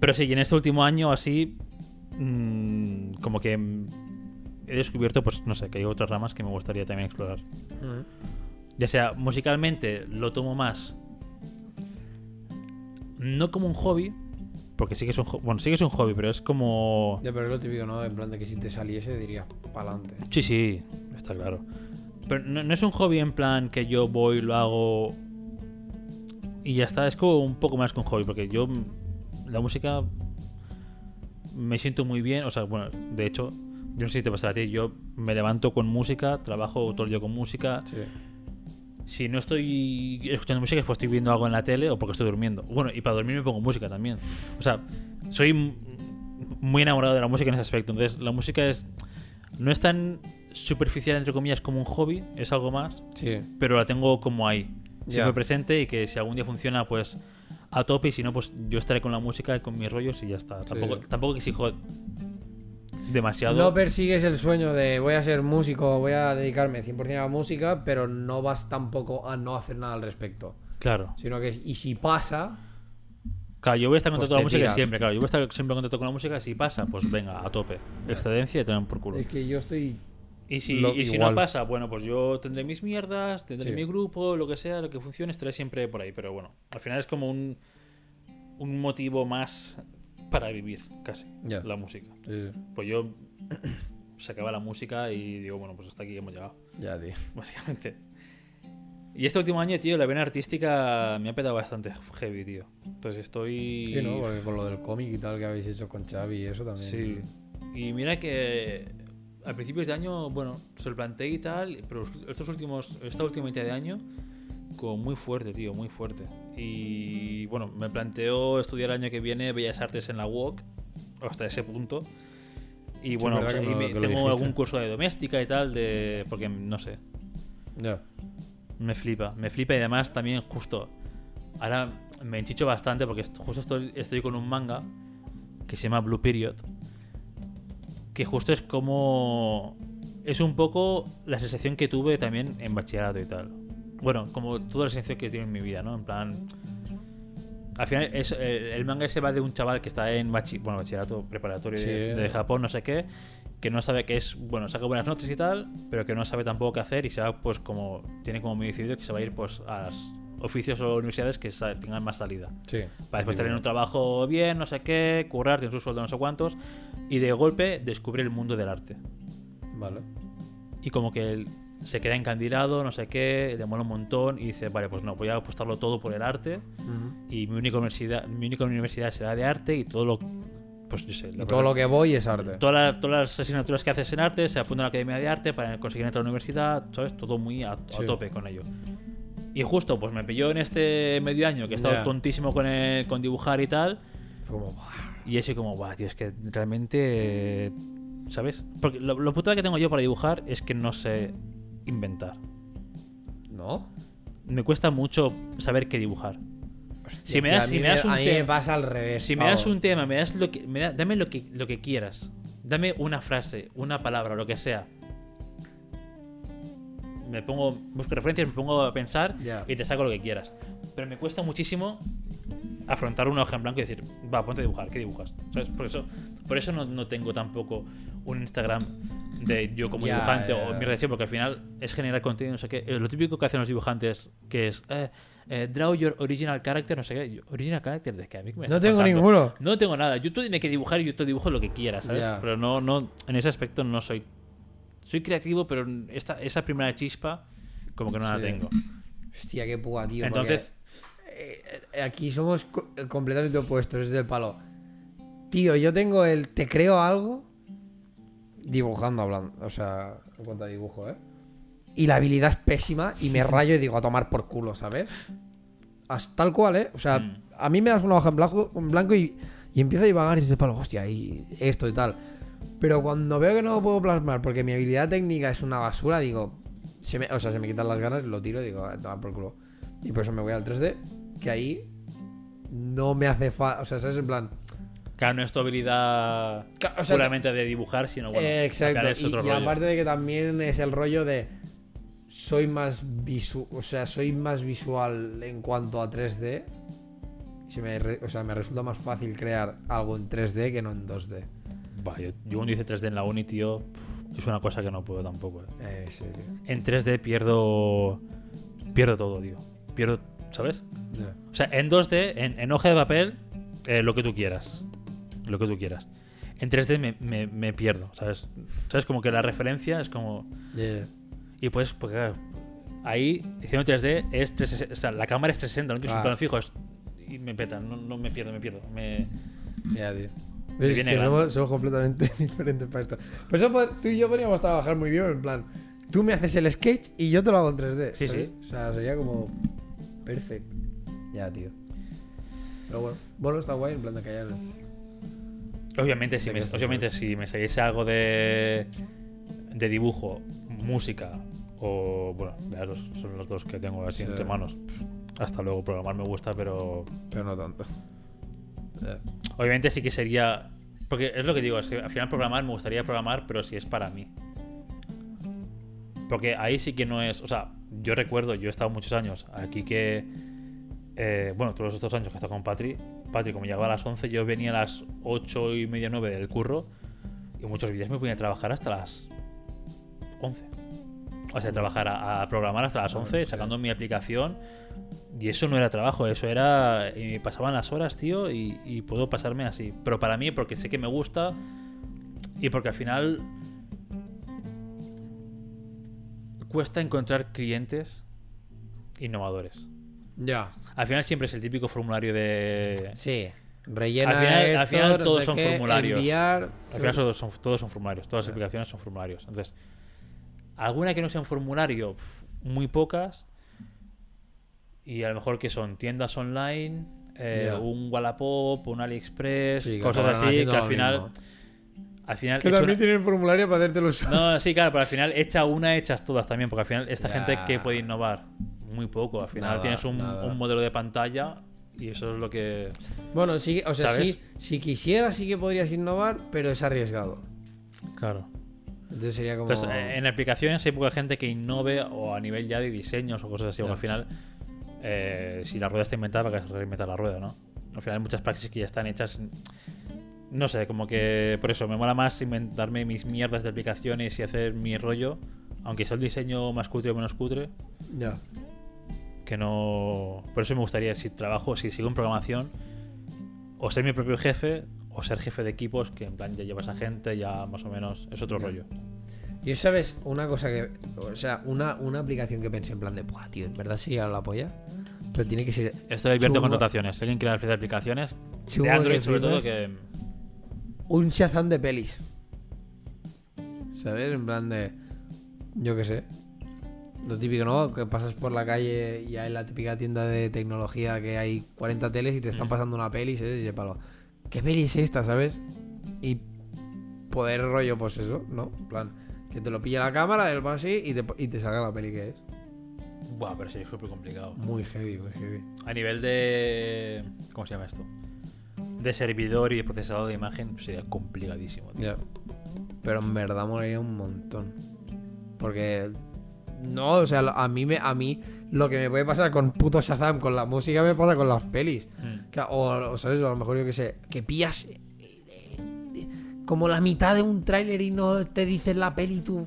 Pero sí, y en este último año así, mm, como que he descubierto, pues no sé, que hay otras ramas que me gustaría también explorar. Mm. Ya sea musicalmente lo tomo más no como un hobby, porque sí que es un hobby, bueno, sí que es un hobby, pero es como Ya, pero es lo típico, ¿no? En plan de que si te saliese dirías pa'lante. Sí, sí, está claro. Pero no, no es un hobby en plan que yo voy, lo hago y ya está. Es como un poco más que un hobby, porque yo la música me siento muy bien. O sea, bueno, de hecho, yo no sé si te pasará a ti. Yo me levanto con música, trabajo todo el día con música. Sí. Si no estoy escuchando música es porque estoy viendo algo en la tele o porque estoy durmiendo. Bueno, y para dormir me pongo música también. O sea, soy muy enamorado de la música en ese aspecto. Entonces, la música es no es tan superficial, entre comillas, como un hobby, es algo más, Sí. pero la tengo como ahí, siempre Ya. presente y que si algún día funciona, pues a tope y si no, pues yo estaré con la música y con mis rollos y ya está. Tampoco, sí. tampoco exijo demasiado. No persigues el sueño de voy a ser músico, voy a dedicarme 100% a la música, pero no vas tampoco a no hacer nada al respecto. Claro. Sino que, y si pasa, Claro, yo voy a estar en Pues contacto con la te música tiras. siempre, claro. Yo voy a estar siempre en contacto con la música. Si pasa, pues venga, a tope. Excedencia y tener por culo. es que yo estoy. Y si, Lo- y si no pasa, bueno, pues yo tendré mis mierdas, tendré Sí. mi grupo, lo que sea, lo que funcione, estaré siempre por ahí. Pero bueno, al final es como un, un motivo más para vivir, casi, la música. Sí, sí. Pues yo se acaba la música y digo, bueno, pues hasta aquí hemos llegado, Ya, tío. básicamente. Y este último año, tío, la vena artística me ha petado bastante heavy, tío. Entonces estoy... Sí, ¿no? Porque con lo del cómic y tal que habéis hecho con Xavi y eso también. Sí. Y mira que a principios de año, bueno, se lo planteé y tal, pero estos últimos, esta última mitad de año, como muy fuerte, tío, muy fuerte. Y bueno, me planteo estudiar el año que viene Bellas Artes en la UOC, hasta ese punto. Y Sí, bueno, verdad o sea, que y me- tengo dijiste. algún curso de doméstica y tal, de porque no sé, Ya. me flipa, me flipa y además también justo ahora me enchicho bastante porque justo estoy, estoy con un manga que se llama Blue Period que justo es como es un poco la sensación que tuve también en bachillerato y tal. Bueno, como toda la sensación que tiene en mi vida, ¿no? En plan al final es, eh, el manga ese va de un chaval que está en bachi- bueno, bachillerato preparatorio Sí. de, de Japón, no sé qué, que no sabe que es, bueno, saca buenas notas y tal, pero que no sabe tampoco qué hacer y se va pues como, tiene como muy decidido que se va a ir pues a las oficios o universidades que tengan más salida. Sí. Para después tener un trabajo bien, no sé qué, currar, tener su sueldo no sé cuántos, y de golpe descubrir el mundo del arte. Vale. Y como que él se queda encandilado, no sé qué, le mola un montón y dice, vale, pues no, voy a apostarlo todo por el arte y mi única universidad, mi única universidad será de arte y todo lo pues yo sé, Y todo lo que voy es arte. todas las, todas las asignaturas que haces en arte se apuntan a la Academia de Arte para conseguir entrar a la universidad, ¿sabes? Todo muy a, a Sí. tope con ello. Y justo, pues me pilló en este medio año que he estado Ya. tontísimo con, el- con dibujar y tal. Fue como. "Buah". Y así como, guau, tío, es que realmente. eh, ¿Sabes? Porque lo, lo putada que tengo yo para dibujar es que no sé inventar. ¿No? Me cuesta mucho saber qué dibujar. Hostia, Si me das- si me das un tema- me pasa al revés. Si me das un tema, me das lo que, me da- dame lo que, lo que quieras. Dame una frase, una palabra, lo que sea. Me pongo, busco referencias, me pongo a pensar Ya. y te saco lo que quieras. Pero me cuesta muchísimo afrontar una hoja en blanco y decir, va, ponte a dibujar, ¿qué dibujas? ¿Sabes? Por eso, por eso no, no tengo tampoco un Instagram de yo como Ya, dibujante ya, o mi relación, porque al final es generar contenido, no sé qué. Eh, Lo típico que hacen los dibujantes, que es eh, eh, draw your original character, no sé qué. Original character, de que a mí me No tengo contando? ninguno. No tengo nada. Yo tú dime que dibujar y yo te dibujo lo que quieras, ¿sabes? Ya. Pero no, no, en ese aspecto no soy Soy creativo, pero esta, esa primera chispa, como que no la tengo. Hostia, qué púa, tío. Entonces, eh, eh, aquí somos co- completamente opuestos, es del palo. Tío, yo tengo el te creo algo dibujando, hablando. O sea, en cuanto a dibujo, ¿eh? Y la habilidad es pésima y me rayo y digo a tomar por culo, ¿sabes? Hasta tal cual, ¿eh? O sea, Mm. a mí me das una hoja en blanco, en blanco y, y empiezo a divagar y es de palo, hostia, y esto y tal. Pero cuando veo que no lo puedo plasmar porque mi habilidad técnica es una basura, digo, se me, o sea, se me quitan las ganas, lo tiro y digo, a tomar por culo. Y por eso me voy al 3D, que ahí no me hace falta, o sea, ¿sabes? En plan, claro, no es tu habilidad o sea, puramente de dibujar, sino bueno, eh, exacto. es Y, otro y rollo. aparte de que también es el rollo de soy más visu, o sea, soy más visual en cuanto a 3D. Se me re- o sea, me resulta más fácil crear algo en 3D que no en 2D. Buah, yo, yo cuando hice 3D en la uni, tío, pf, es una cosa que no puedo tampoco. eh. Eh, sí, tío. En 3D pierdo pierdo todo, tío. Pierdo, ¿sabes? Ya. O sea, en 2D, en, en hoja de papel, eh, lo que tú quieras. Lo que tú quieras. En 3D me, me- me pierdo, ¿sabes? ¿Sabes? Como que la referencia es como... Ya. Y pues, porque claro, ahí, haciendo 3D, es 360, o sea, la cámara es 360, no tienes un Ah. plano fijo. es- y me peta, no, no me pierdo, me pierdo. Me... Ya, tío. Es que somos, somos completamente diferentes para esto. Por eso tú y yo podríamos trabajar muy bien, en plan, tú me haces el sketch y yo te lo hago en 3D. Sí, ¿sabes? sí. O sea, sería como perfecto. Ya, tío. Pero bueno, bueno, está guay, en plan de callar. Obviamente, si me, obviamente si me saliese algo de, de dibujo, música o. Bueno, las dos, son los dos que tengo así Sí. entre manos. Pff, Hasta luego, programar me gusta, pero. Pero no tanto. Ya. Obviamente sí que sería. Porque es lo que digo, es que al final programar me gustaría programar, pero si es para mí. Porque ahí sí que no es. O sea, yo recuerdo, yo he estado muchos años aquí que. eh, bueno, todos estos años que he estado con Patri. Patri, como llegaba a las 11, yo venía a las 8 y media, 9 del curro. Y muchos días me ponía a trabajar hasta las 11. O sea, trabajar a, a programar hasta las 11, sacando mi aplicación. Y eso no era trabajo, eso era. Y me pasaban las horas, tío, y, y puedo pasarme así. Pero para mí, porque sé que me gusta y porque al final. Cuesta encontrar clientes innovadores. Ya. Al final siempre es el típico formulario de. Sí. Rellena Al final- al esto, final no todos sé son qué, formularios. enviar- Al final todos son, todos son formularios, todas las aplicaciones son formularios. Entonces, alguna que no sea un formulario, pf, muy pocas. Y a lo mejor que son tiendas online, eh, un Wallapop, un AliExpress, Sí, cosas así, que al final. mismo. Al final. Que también una- tienen formulario para hacértelo usar. No, sí, claro, pero al final echa una, echas todas también, porque al final esta gente que puede innovar muy poco. Al final Nada, tienes un, modelo de pantalla y eso es lo que. Bueno, sí, o sea, ¿Sabes? sí, si quisieras sí que podrías innovar, pero es arriesgado. Claro. Entonces sería como... Entonces, eh, en aplicaciones hay poca gente que innove o a nivel ya de diseños o cosas así. porque al final, eh, si la rueda está inventada, para que se reinventar la rueda, ¿no? Al final hay muchas praxis que ya están hechas. No sé, como que por eso me mola más inventarme mis mierdas de aplicaciones y hacer mi rollo, aunque sea el diseño más cutre o menos cutre, Ya. que no. Por eso me gustaría, si trabajo, si sigo en programación, o ser mi propio jefe, o ser jefe de equipos, que en plan ya llevas a gente, ya más o menos es otro rollo. Yo sabes, una cosa que... O sea, una, una aplicación que pensé en plan de... Buah, tío, en verdad sería la polla. Pero tiene que ser... Estoy abierto contrataciones. Si alguien quiere hacer aplicaciones, de Android sobre todo, que. Un Shazam de pelis. ¿Sabes? En plan de... Yo qué sé. Lo típico, ¿no? Que pasas por la calle y hay la típica tienda de tecnología que hay 40 teles y te están Mm. pasando una peli, ¿sabes? Y de palo. ¿Qué peli es esta, sabes? Y poder rollo, pues eso, ¿no? En plan, que te lo pilla la cámara, él va así y te, y te salga la peli que es. Buah, pero sería súper complicado. Muy heavy, muy heavy. A nivel de. ¿Cómo se llama esto? De servidor y de procesador de imagen sería complicadísimo. tío. Ya. Pero en verdad molaría un montón. Porque. No, o sea, a mí, me, a mí lo que me puede pasar con puto Shazam, con la música, me pasa con las pelis. Mm. O, o, ¿sabes? O a lo mejor yo que sé, que pillas eh, eh, como la mitad de un tráiler y no te dicen la peli tú...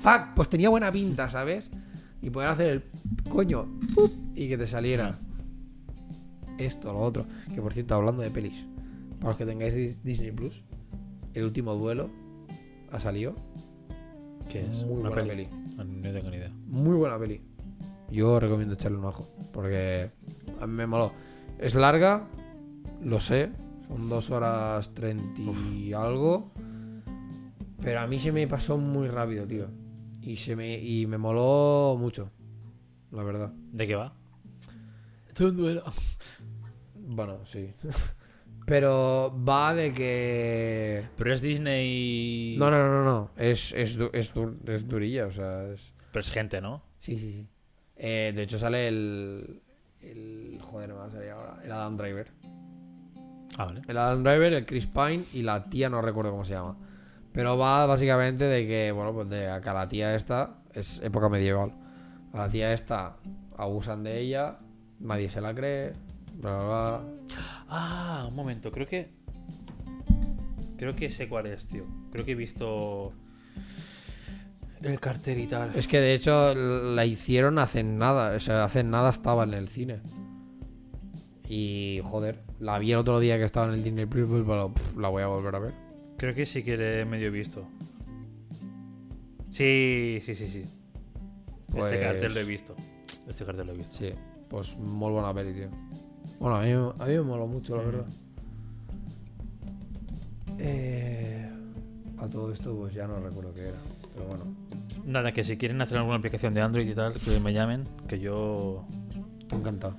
Fuck, pues tenía buena pinta, ¿sabes? Y poder hacer el coño y que te saliera esto, lo otro. Que por cierto, hablando de pelis, para los que tengáis Dis- Disney Plus, el último duelo ha salido. ¿Qué es? Muy Una buena peli. No tengo ni idea. Muy buena peli. Yo recomiendo echarle un ojo. Porque a mí me moló. Es larga, lo sé. Son dos horas treinta y algo. Pero a mí se me pasó muy rápido, tío. Y, se me, y me moló mucho. La verdad. ¿De qué va? Es un duelo. Bueno, sí. Pero va de que. Pero es Disney. No, no, no, no. Es, es, du- es, dur- es durilla, o sea. Es... Pero es gente, ¿no? Sí, sí, sí. Eh, de hecho, sale el. el joder, no me va a salir ahora. El Adam Driver. Ah, vale. El Adam Driver, el Chris Pine y la tía, no recuerdo cómo se llama. Pero va básicamente de que, bueno, pues de que a la tía esta es época medieval. A la tía esta abusan de ella, nadie se la cree, bla, bla, bla. Ah, un momento. Creo que. Creo que sé cuál es, tío. Creo que he visto. El cartel y tal. Es que de hecho la hicieron hace nada, o sea, hace nada estaba en el cine. Y joder, la vi el otro día que estaba en el Disney Plus, pero pff, la voy a volver a ver. Creo que sí que le he medio visto. Sí, sí, sí, sí. Pues- Este cartel lo he visto. Este cartel lo he visto. Sí, pues muy buena peli, tío. Bueno, a mí, a mí me mola mucho, la Mm. verdad. Eh, a todo esto, pues ya no recuerdo qué era. Pero bueno, Nada, que si quieren hacer alguna aplicación de Android y tal, que me llamen, que yo. te encantado.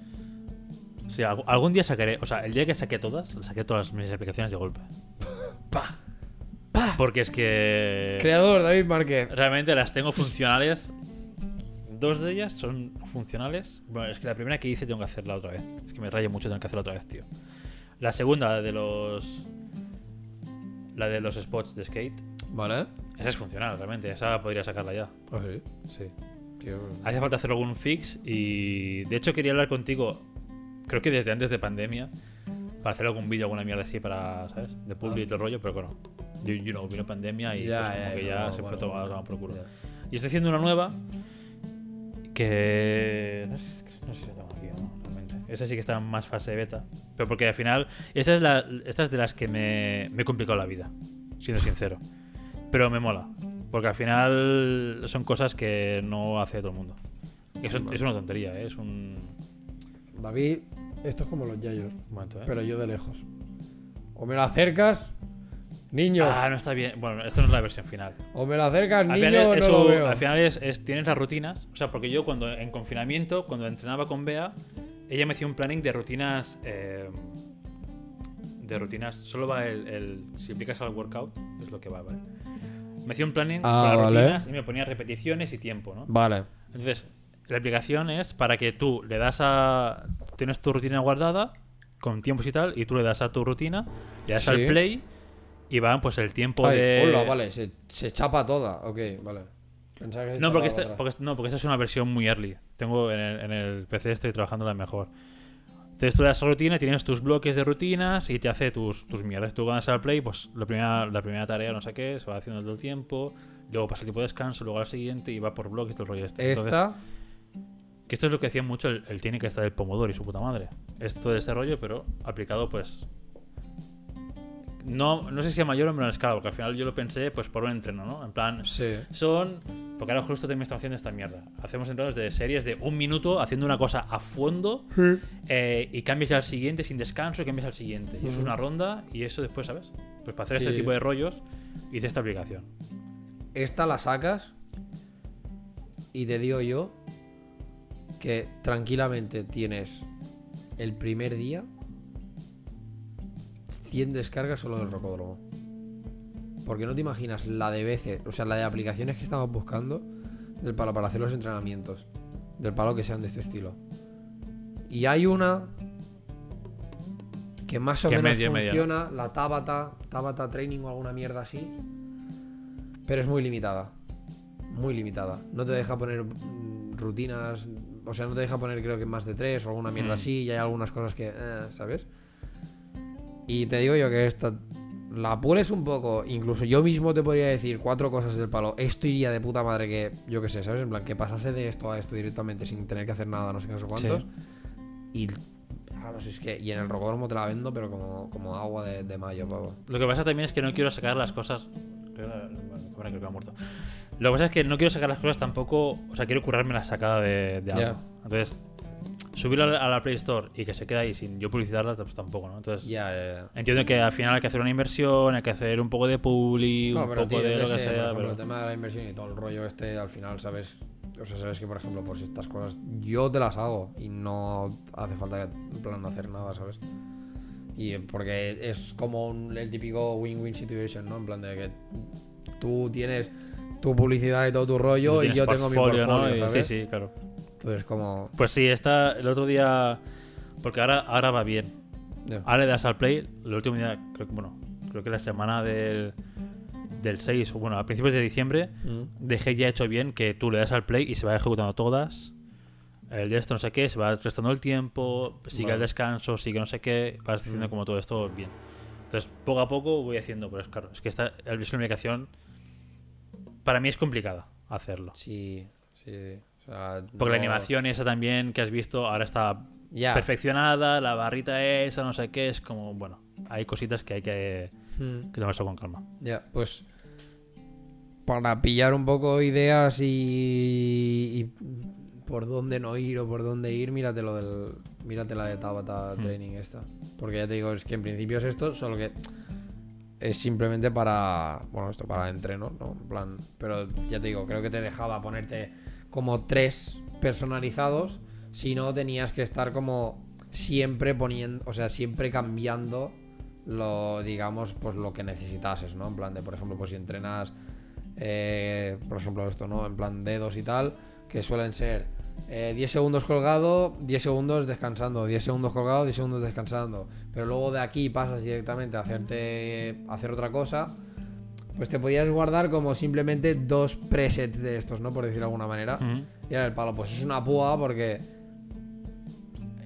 Sí, alg- algún día sacaré. O sea, el día que saqué todas, saqué todas mis aplicaciones de golpe. ¡Pa! Porque es que. Creador, David Márquez. Realmente las tengo funcionales. Dos de ellas son funcionales. Bueno, es que la primera que hice tengo que hacerla otra vez. Es que me raya mucho tener que hacerla otra vez, tío. La segunda, la de los. La de los spots de skate. Vale. Esa es funcional, realmente. Esa podría sacarla ya. Pues sí, Sí. tío. Hace falta hacer algún fix y. De hecho, quería hablar contigo. Creo que desde antes de pandemia. Para hacer algún vídeo, alguna mierda así para. ¿Sabes? De public y todo el rollo, pero bueno. You, you know, vino pandemia y Ya, pues, como ya, que ya, bueno, se fue bueno, todo bueno. tomar por culo. Y estoy haciendo una nueva que no sé, no sé si la tengo aquí o no, realmente. Esa sí que está en más fase beta. Pero porque al final, esta es, la, esta es de las que me, me he complicado la vida, siendo sincero. Pero me mola. Porque al final son cosas que no hace todo el mundo. Es, un- es una tontería, ¿eh? es un... David, esto es como los yayos, momento, ¿eh? pero yo de lejos. O me lo acercas, niño. Ah, no está bien. Bueno, esto no es la versión final. O me lo acercas, Al niño, final, o no eso- lo veo. al final es, es- tienes las rutinas. O sea, porque yo cuando en confinamiento, cuando entrenaba con Bea, ella me hacía un planning de rutinas. eh, de rutinas. Solo va el, el- Si aplicas al workout, es lo que va, ¿vale? Me hacía un planning Ah, con las vale. rutinas y me ponía repeticiones y tiempo, ¿no? Vale. Entonces, la aplicación es para que tú le das a. Tienes tu rutina guardada con tiempos y tal, y tú le das a tu rutina, le das Sí. al play y va pues el tiempo Ay, de. hola, vale, se, se chapa toda. Ok, vale. Que No porque, este- porque- no, porque esta es una versión muy early. Tengo en el, en el PC estoy trabajando la mejor. Entonces tú das rutina, tienes tus bloques de rutinas y te hace tus, tus mierdas. Tú ganas al play, pues la primera, la primera tarea, no sé qué, se va haciendo todo el tiempo. Luego pasa el tiempo de descanso, luego al siguiente y va por bloques, todo el rollo este. Entonces, Esta. que esto es lo que hacía mucho el, el tiene que estar del Pomodoro y su puta madre. Es todo este rollo, pero aplicado pues... No, no sé si a mayor o menor escala, porque al final yo lo pensé pues por un entreno, ¿no? En plan, Sí. son. Porque ahora justo también estamos haciendo esta mierda. Hacemos entrenos de series de un minuto haciendo una cosa a fondo eh, y cambias al siguiente sin descanso y cambias al siguiente. Y eso es una ronda y eso después, ¿sabes? Pues para hacer este tipo de rollos hice esta aplicación. Esta la sacas. Y te digo yo. Que tranquilamente tienes. El primer día. 100 descargas solo del rocódromo. Porque no te imaginas la de veces. O sea, la de aplicaciones que estamos buscando. Del palo para hacer los entrenamientos. Del palo que sean de este estilo. Y hay una. Que más o Que menos media, media, funciona. La Tabata. Tabata Training o alguna mierda así. Pero es muy limitada. Muy limitada. No te deja poner mm, rutinas. O sea, no te deja poner creo que más de tres o alguna mierda Mm. así. Y hay algunas cosas que. eh, ¿Sabes? Y te digo yo que esta. La pules un poco. Incluso yo mismo te podría decir cuatro cosas del palo. Esto iría de puta madre que. Yo qué sé, ¿sabes? En plan, que pasase de esto a esto directamente sin tener que hacer nada, no sé qué, no sé cuántos. Y. Vamos, es que. Y en el rocódromo te la vendo, pero como, como agua de, de mayo, pavo. Lo que pasa también es que no quiero sacar las cosas. Creo que creo que ha muerto. Lo que pasa es que no quiero sacar las cosas tampoco. O sea, quiero currarme la sacada de, de algo. Entonces, subirlo a la, Play Store y que se quede ahí sin yo publicitarla, pues tampoco, ¿no? Entonces, ya, ya. entiendo que al final hay que hacer una inversión, hay que hacer un poco de publi, No, un poco tío, de lo que sé, por sea. ejemplo, pero- el tema de la inversión y todo el rollo este, al final, ¿sabes? O sea, sabes que, por ejemplo, pues estas cosas yo te las hago y no hace falta, en plan, hacer nada, ¿sabes? Y porque es como un- el típico win-win situation, ¿no? En plan de que tú tienes tu publicidad y todo tu rollo y yo tengo mi portfolio, ¿sabes? Sí, sí, claro. Entonces, como... Pues sí, esta, el otro día. Porque ahora, ahora va bien. ya. Ahora le das al play, el último día, creo que, bueno, creo que la semana del, del 6, o bueno, a principios de diciembre, Mm. dejé ya hecho bien que tú le das al play y se va ejecutando todas. El de esto no sé qué, se va restando el tiempo, sigue Vale. el descanso, sigue no sé qué, vas haciendo Mm. como todo esto bien. Entonces, poco a poco voy haciendo, pero es claro, es que esta el visual comunicación para mí es complicada hacerlo. Sí, sí, sí. O sea, Porque la animación esa también que has visto ahora está perfeccionada, la barrita esa, no sé qué, es como, bueno, hay cositas que hay que, Mm. que tomarse con calma. Ya, pues para pillar un poco ideas y, y por dónde no ir o por dónde ir, mírate lo del mírate la de Tabata Hmm. Training esta, porque ya te digo, es que en principio es esto, solo que es simplemente para, bueno, esto para entreno, ¿no? En plan, pero ya te digo, creo que te dejaba ponerte como tres personalizados, si no tenías que estar como siempre poniendo, o sea, siempre cambiando lo, digamos, pues lo que necesitases, ¿no? En plan de, por ejemplo, pues si entrenas, eh, por ejemplo, esto, ¿no? En plan dedos y tal, que suelen ser eh, 10 segundos colgado, 10 segundos descansando, 10 segundos colgado, 10 segundos descansando. Pero luego de aquí pasas directamente a hacerte, a hacer otra cosa. Pues te podías guardar como simplemente dos presets de estos, ¿no? Por decirlo de alguna manera. Y era el palo. Pues es una púa porque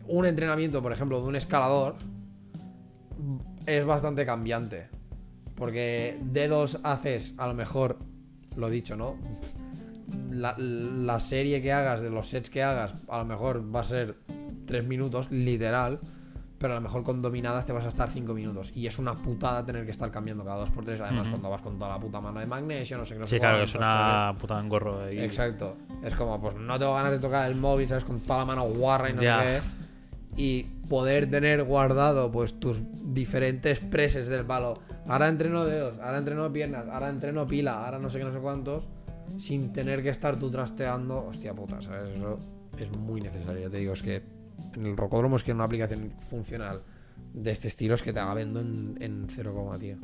un entrenamiento, por ejemplo, de un escalador es bastante cambiante. Porque dedos haces, a lo mejor, lo dicho, ¿no? La, la serie que hagas, de los sets que hagas, a lo mejor va a ser 3 minutos, literal. Pero a lo mejor con dominadas te vas a estar 5 minutos. Y es una putada tener que estar cambiando cada 2 por 3 Además, Ujú. cuando vas con toda la puta mano de magnesio, no sé qué. no Sí, claro, es una puta engorro ahí. Exacto. Es como, pues no tengo ganas de tocar el móvil, ¿sabes? Con toda la mano guarra y no Ya. sé qué. Y poder tener guardado, pues, tus diferentes preses del palo. Ahora entreno dedos, ahora entreno piernas, ahora entreno pila, ahora no sé qué, no sé cuántos. Sin tener que estar tú trasteando. Hostia puta, ¿sabes? Eso es muy necesario. Ya te digo, es que en el rocódromo es que una aplicación funcional de este estilo es que te haga vendo en, en 0, tío.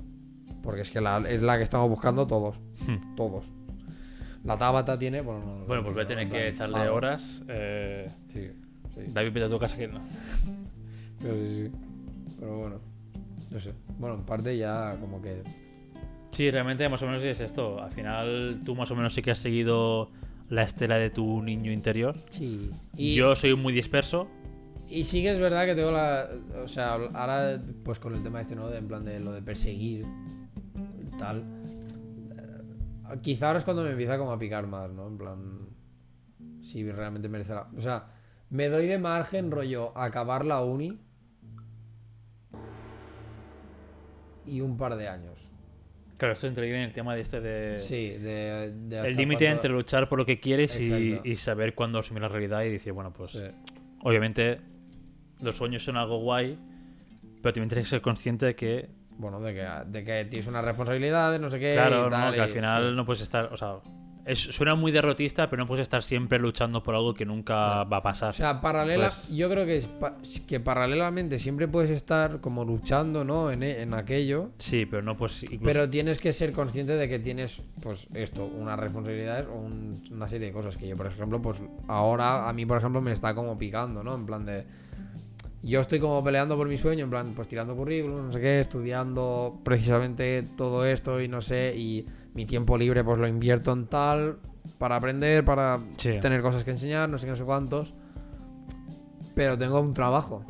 Porque es que la- es la que estamos buscando todos. Hmm. Todos. La Tabata tiene. Bueno, no, Bueno, pues voy a tener que echarle Ah, horas. Eh, Sí, sí. David, vete a tu casa que no. Pero sí, sí. Pero bueno. No sé. Bueno, en parte ya como que. Sí, realmente más o menos es esto. Al final tú más o menos sí que has seguido la estela de tu niño interior. Sí. Y, Yo soy muy disperso. Y sí que es verdad que tengo la. O sea, ahora, pues con el tema este, ¿no? De, en plan de lo de perseguir tal. eh, Quizá ahora es cuando me empieza como a picar más, ¿no? En plan. Si realmente merece la. O sea, me doy de margen, rollo, acabar la uni. Y un par de años. Claro, esto entra en el tema de este de. Sí, de. de hasta el límite entre luchar por lo que quieres y, saber cuándo asumir la realidad y decir, bueno, pues Sí. obviamente los sueños son algo guay, pero también tienes que ser consciente de que, Bueno, de que, de que tienes unas responsabilidades, no sé qué. claro, y tal, ¿no? que al y- final sí. no puedes estar, o sea, es- suena muy derrotista, pero no puedes estar siempre luchando por algo que nunca va a pasar. O sea, paralela, yo creo que, es pa- que paralelamente siempre puedes estar como luchando, ¿no? En, e- en aquello. sí, pero no pues incluso Pero tienes que ser consciente de que tienes, pues, esto, unas responsabilidades o un- una serie de cosas que yo, por ejemplo, pues, ahora a mí, por ejemplo, me está como picando, ¿no? En plan de... Yo estoy como peleando por mi sueño, en plan, pues tirando currículum, no sé qué, estudiando precisamente todo esto y no sé, y mi tiempo libre pues lo invierto en tal, para aprender, para Sí. tener cosas que enseñar, no sé qué, no sé cuántos. Pero tengo un trabajo.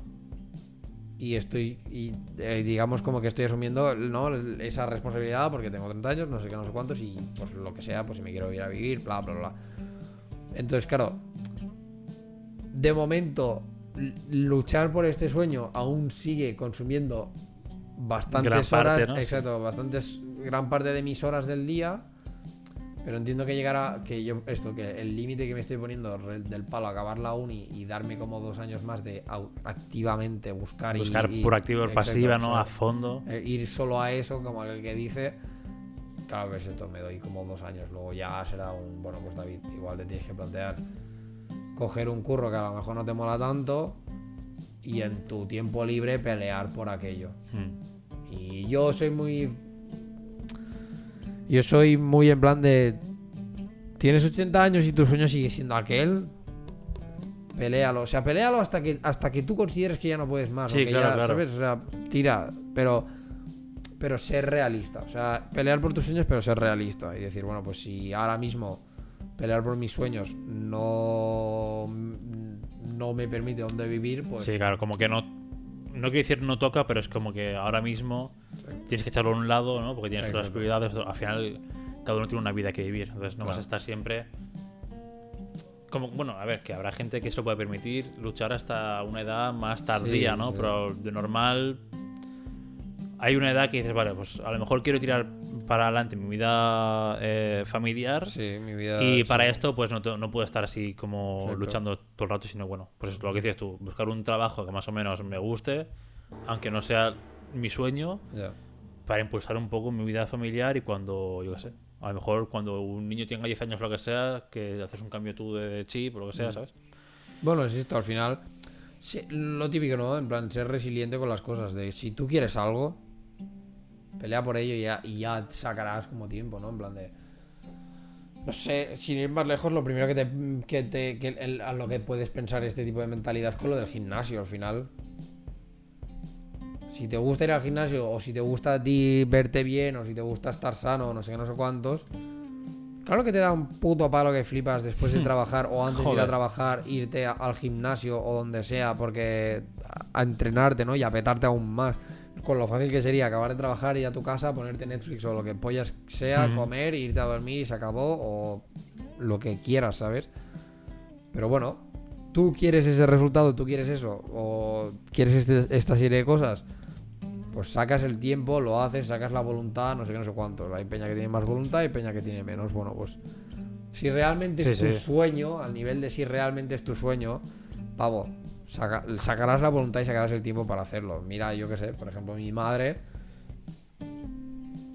Y estoy, y eh, digamos como que estoy asumiendo ¿no? esa responsabilidad porque tengo 30 años, no sé qué, no sé cuántos, y pues lo que sea, pues si me quiero ir a vivir, bla, bla, bla. Entonces, claro, de momento, luchar por este sueño aún sigue consumiendo bastantes Gran parte, horas, ¿no? Sí. exacto, bastantes, gran parte de mis horas del día. Pero entiendo que llegará, que yo, esto, que el límite que me estoy poniendo del palo, acabar la uni y darme como dos años más de activamente buscar, Buscar y, por activa o pasiva, ¿no? A fondo. eh, ir solo a eso, como aquel que dice, claro que es esto, me doy como dos años, luego ya será un, bueno, pues David, igual te tienes que plantear coger un curro que a lo mejor no te mola tanto y en tu tiempo libre pelear por aquello. Mm. Y yo soy muy. Yo soy muy en plan de. Tienes 80 años y tu sueño sigue siendo aquel. Peléalo. O sea, peléalo hasta que, hasta que tú consideres que ya no puedes más. Sí, o que claro, ya, claro. ¿sabes? O sea, tira. Pero. Pero ser realista. O sea, pelear por tus sueños, pero ser realista. Y decir, bueno, pues si ahora mismo pelear por mis sueños no. No me permite dónde vivir, pues. Sí, claro, como que no. No quiero decir no toca, pero es como que ahora mismo tienes que echarlo a un lado, ¿no? Porque tienes otras Exacto. prioridades. Al final, cada uno tiene una vida que vivir. Entonces no vas a estar siempre. Como, bueno, a ver, que habrá gente que se lo puede permitir luchar hasta una edad más tardía, Sí, ¿no? sí. Pero de normal. Hay una edad que dices, vale, pues a lo mejor quiero tirar para adelante mi vida eh, familiar. Sí, mi vida. Y sí. para esto, pues no, no puedo estar así como Exacto. luchando todo el rato, sino bueno, pues es lo que dices tú, buscar un trabajo que más o menos me guste, aunque no sea mi sueño, Ya. para impulsar un poco mi vida familiar y cuando, yo qué sé, a lo mejor cuando un niño tenga 10 años o lo que sea, que haces un cambio tú de chip o lo que sea, Mm. ¿sabes? Bueno, es esto, al final. sí, lo típico, ¿no? En plan, ser resiliente con las cosas. De si tú quieres algo, pelea por ello y ya, y ya sacarás como tiempo, ¿no? En plan de. No sé, sin ir más lejos, lo primero que te. Que te que el- a lo que puedes pensar este tipo de mentalidad es con lo del gimnasio, al final. Si te gusta ir al gimnasio, o si te gusta a ti verte bien, o si te gusta estar sano, o no sé qué, no sé cuántos. Claro que te da un puto palo que flipas después de trabajar o antes de ir a trabajar, irte a- al gimnasio o donde sea, porque a, a entrenarte, ¿no? Y a petarte aún más. Con lo fácil que sería acabar de trabajar, ir a tu casa, ponerte Netflix o lo que pollas sea, comer, irte a dormir y se acabó, o lo que quieras, ¿sabes? Pero bueno, tú quieres ese resultado, tú quieres eso, o quieres este- esta serie de cosas, pues sacas el tiempo, lo haces, sacas la voluntad, no sé qué, no sé cuántos. Hay peña que tiene más voluntad y peña que tiene menos. Bueno, pues si realmente es Sí, tu sueño, al nivel de si realmente es tu sueño, pavo, saca- sacarás la voluntad y sacarás el tiempo para hacerlo. Mira, yo qué sé, por ejemplo, mi madre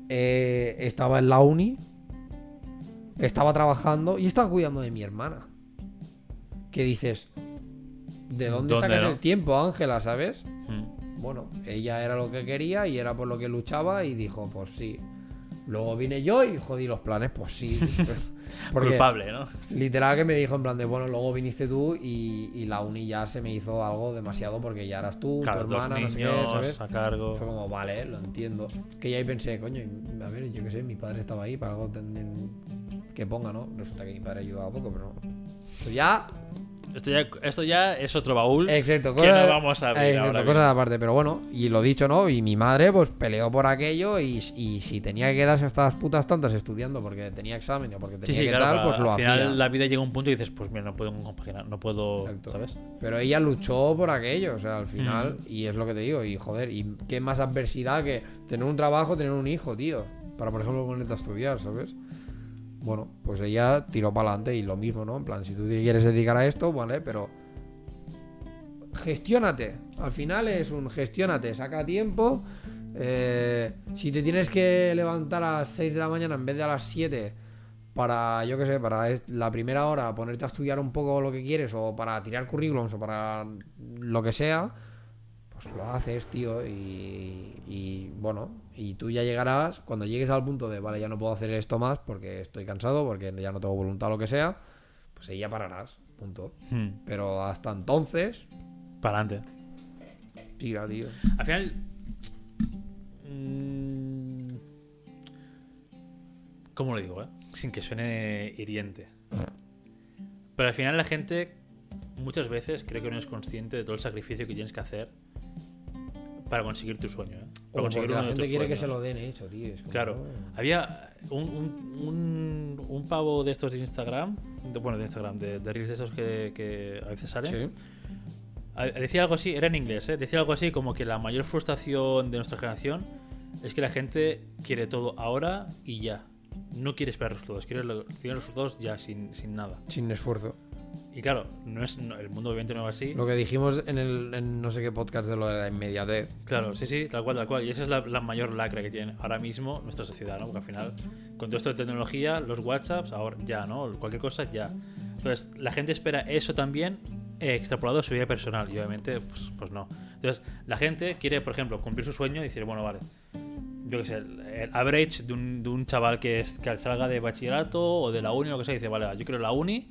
eh, estaba en la uni, estaba trabajando y estaba cuidando de mi hermana. Que dices, ¿de dónde, ¿Dónde, sacas no? el tiempo, Ángela, sabes? Mm. Bueno, ella era lo que quería y era por lo que luchaba y dijo, pues sí. Luego vine yo y jodí los planes, pues sí. Porque Culpable, ¿no? literal que me dijo en plan de, bueno, luego viniste tú y, y la uni ya se me hizo algo demasiado porque ya eras tú, Claro, tu hermana, no sé qué, niños ¿sabes? a cargo. Fue como, vale, lo entiendo. Que ya ahí pensé, coño, a ver, yo qué sé, mi padre estaba ahí para algo que ponga, ¿no? Resulta que mi padre ayudaba poco, pero... Pues ya, Esto ya, esto ya es otro baúl. Exacto, que no vamos a abrir exacto, ahora cosas aparte, pero bueno, y lo dicho, ¿no? Y mi madre, pues peleó por aquello y, y si tenía que quedarse hasta las putas tantas estudiando porque tenía examen o porque tenía sí, que claro. tal, pues lo al hacía. final la vida llega a un punto y dices, pues mira, no puedo compaginar, no puedo, Exacto. ¿sabes? Pero ella luchó por aquello, o sea, al Mm. final, y es lo que te digo, y joder, y qué más adversidad que tener un trabajo, tener un hijo, tío, para por ejemplo ponerte a estudiar, ¿sabes? Bueno, pues ella tiró para adelante y lo mismo, ¿no? En plan, si tú te quieres dedicar a esto, vale, pero gestiónate. Al final es un gestiónate, saca tiempo. eh, si te tienes que levantar a las 6 de la mañana en vez de a las 7 para, yo qué sé, para la primera hora ponerte a estudiar un poco lo que quieres o para tirar currículums o para lo que sea, pues lo haces, tío. Y, y, bueno, y tú ya llegarás, cuando llegues al punto de, vale, ya no puedo hacer esto más porque estoy cansado, porque ya no tengo voluntad o lo que sea, pues ahí ya pararás, punto. Hmm. Pero hasta entonces, Para adelante. tira, tío. Al final. mm, ¿Cómo lo digo, eh? Sin que suene hiriente. Pero al final la gente muchas veces creo que no es consciente de todo el sacrificio que tienes que hacer para conseguir tu sueño. ¿eh? O porque la gente quiere que se sueños. lo den hecho, tío. es como, Claro. "Oh". Había un, un, un, un pavo de estos de Instagram, de- bueno, de Instagram, de, de reels de estos que, que a veces salen. Sí. A- Decía algo así, era en inglés, ¿eh? decía algo así como que la mayor frustración de nuestra generación es que la gente quiere todo ahora y ya. no quiere esperar resultados, quiere, quiere resultados ya sin, sin nada. Sin esfuerzo. Y claro, no es, no- el mundo obviamente no es así. Lo que dijimos en el en no sé qué podcast de lo de la inmediatez. Claro, sí, sí, tal cual, tal cual. Y esa es la, la mayor lacra que tiene ahora mismo nuestra sociedad, ¿no? Porque al final, con todo esto de tecnología, los WhatsApps, ahora ya, ¿no? Cualquier cosa ya. Entonces, la gente espera eso también eh, extrapolado a su vida personal. Y obviamente, pues, pues no. Entonces, la gente quiere, por ejemplo, cumplir su sueño y decir, bueno, vale. Yo qué sé, el, el average de un, de un chaval que, es, que salga de bachillerato o de la uni o lo que sea, dice, vale, yo quiero la uni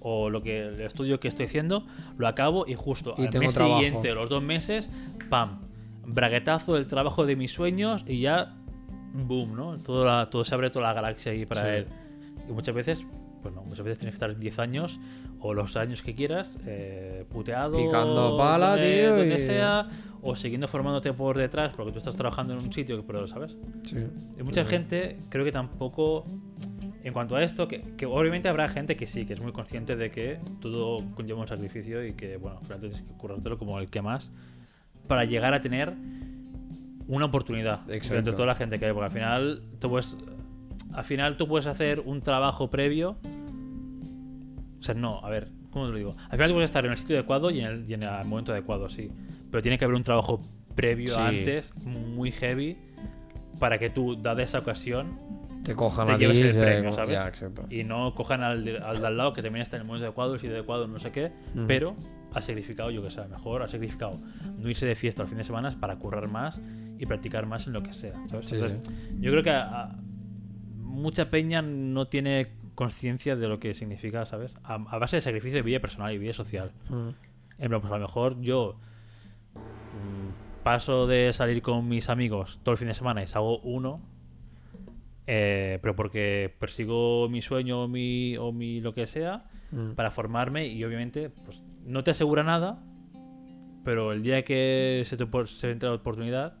o lo que el estudio que estoy haciendo, lo acabo y justo Y al mes trabajo. siguiente, los dos meses, pam, braguetazo del trabajo de mis sueños y ya, boom, ¿no? Todo, la- todo se abre toda la galaxia ahí para Sí. él. Y muchas veces, pues no, muchas veces tienes que estar 10 años o los años que quieras, eh, puteado, Picando pala, donde, tío, donde y- sea, o siguiendo formándote por detrás porque tú estás trabajando en un sitio, pero ¿sabes? Sí. Y mucha Sí. gente creo que tampoco, en cuanto a esto, que, que obviamente habrá gente que sí, que es muy consciente de que todo conlleva un sacrificio y que, bueno, tienes que currártelo como el que más para llegar a tener una oportunidad Exacto. entre toda la gente que hay, porque al final tú puedes, al final tú puedes hacer un trabajo previo. O sea, no, a ver, ¿cómo te lo digo? Al final tú puedes estar en el sitio adecuado y en el, y en el momento adecuado, sí. Pero tiene que haber un trabajo previo Sí. antes, muy heavy, para que tú, dada esa ocasión, Te cojan te a lleves el premio, ¿sabes? Ya, y no cojan al de, al de al lado que también está en el momento adecuado, el sitio adecuado, no sé qué, pero ha sacrificado, yo que sé, mejor ha sacrificado no irse de fiesta los fines de semana para currar más y practicar más en lo que sea. ¿sabes? Sí, Entonces, Yo creo que a- a- mucha peña no tiene conciencia de lo que significa, ¿sabes? A, a base de sacrificio de vida personal y vida social. Mm. En plan, pues a lo mejor yo mm, paso de salir con mis amigos todo el fin de semana y salgo uno, eh, pero porque persigo mi sueño o mi, o mi lo que sea Mm. para formarme y obviamente pues no te asegura nada, pero el día que se te por- se entre la oportunidad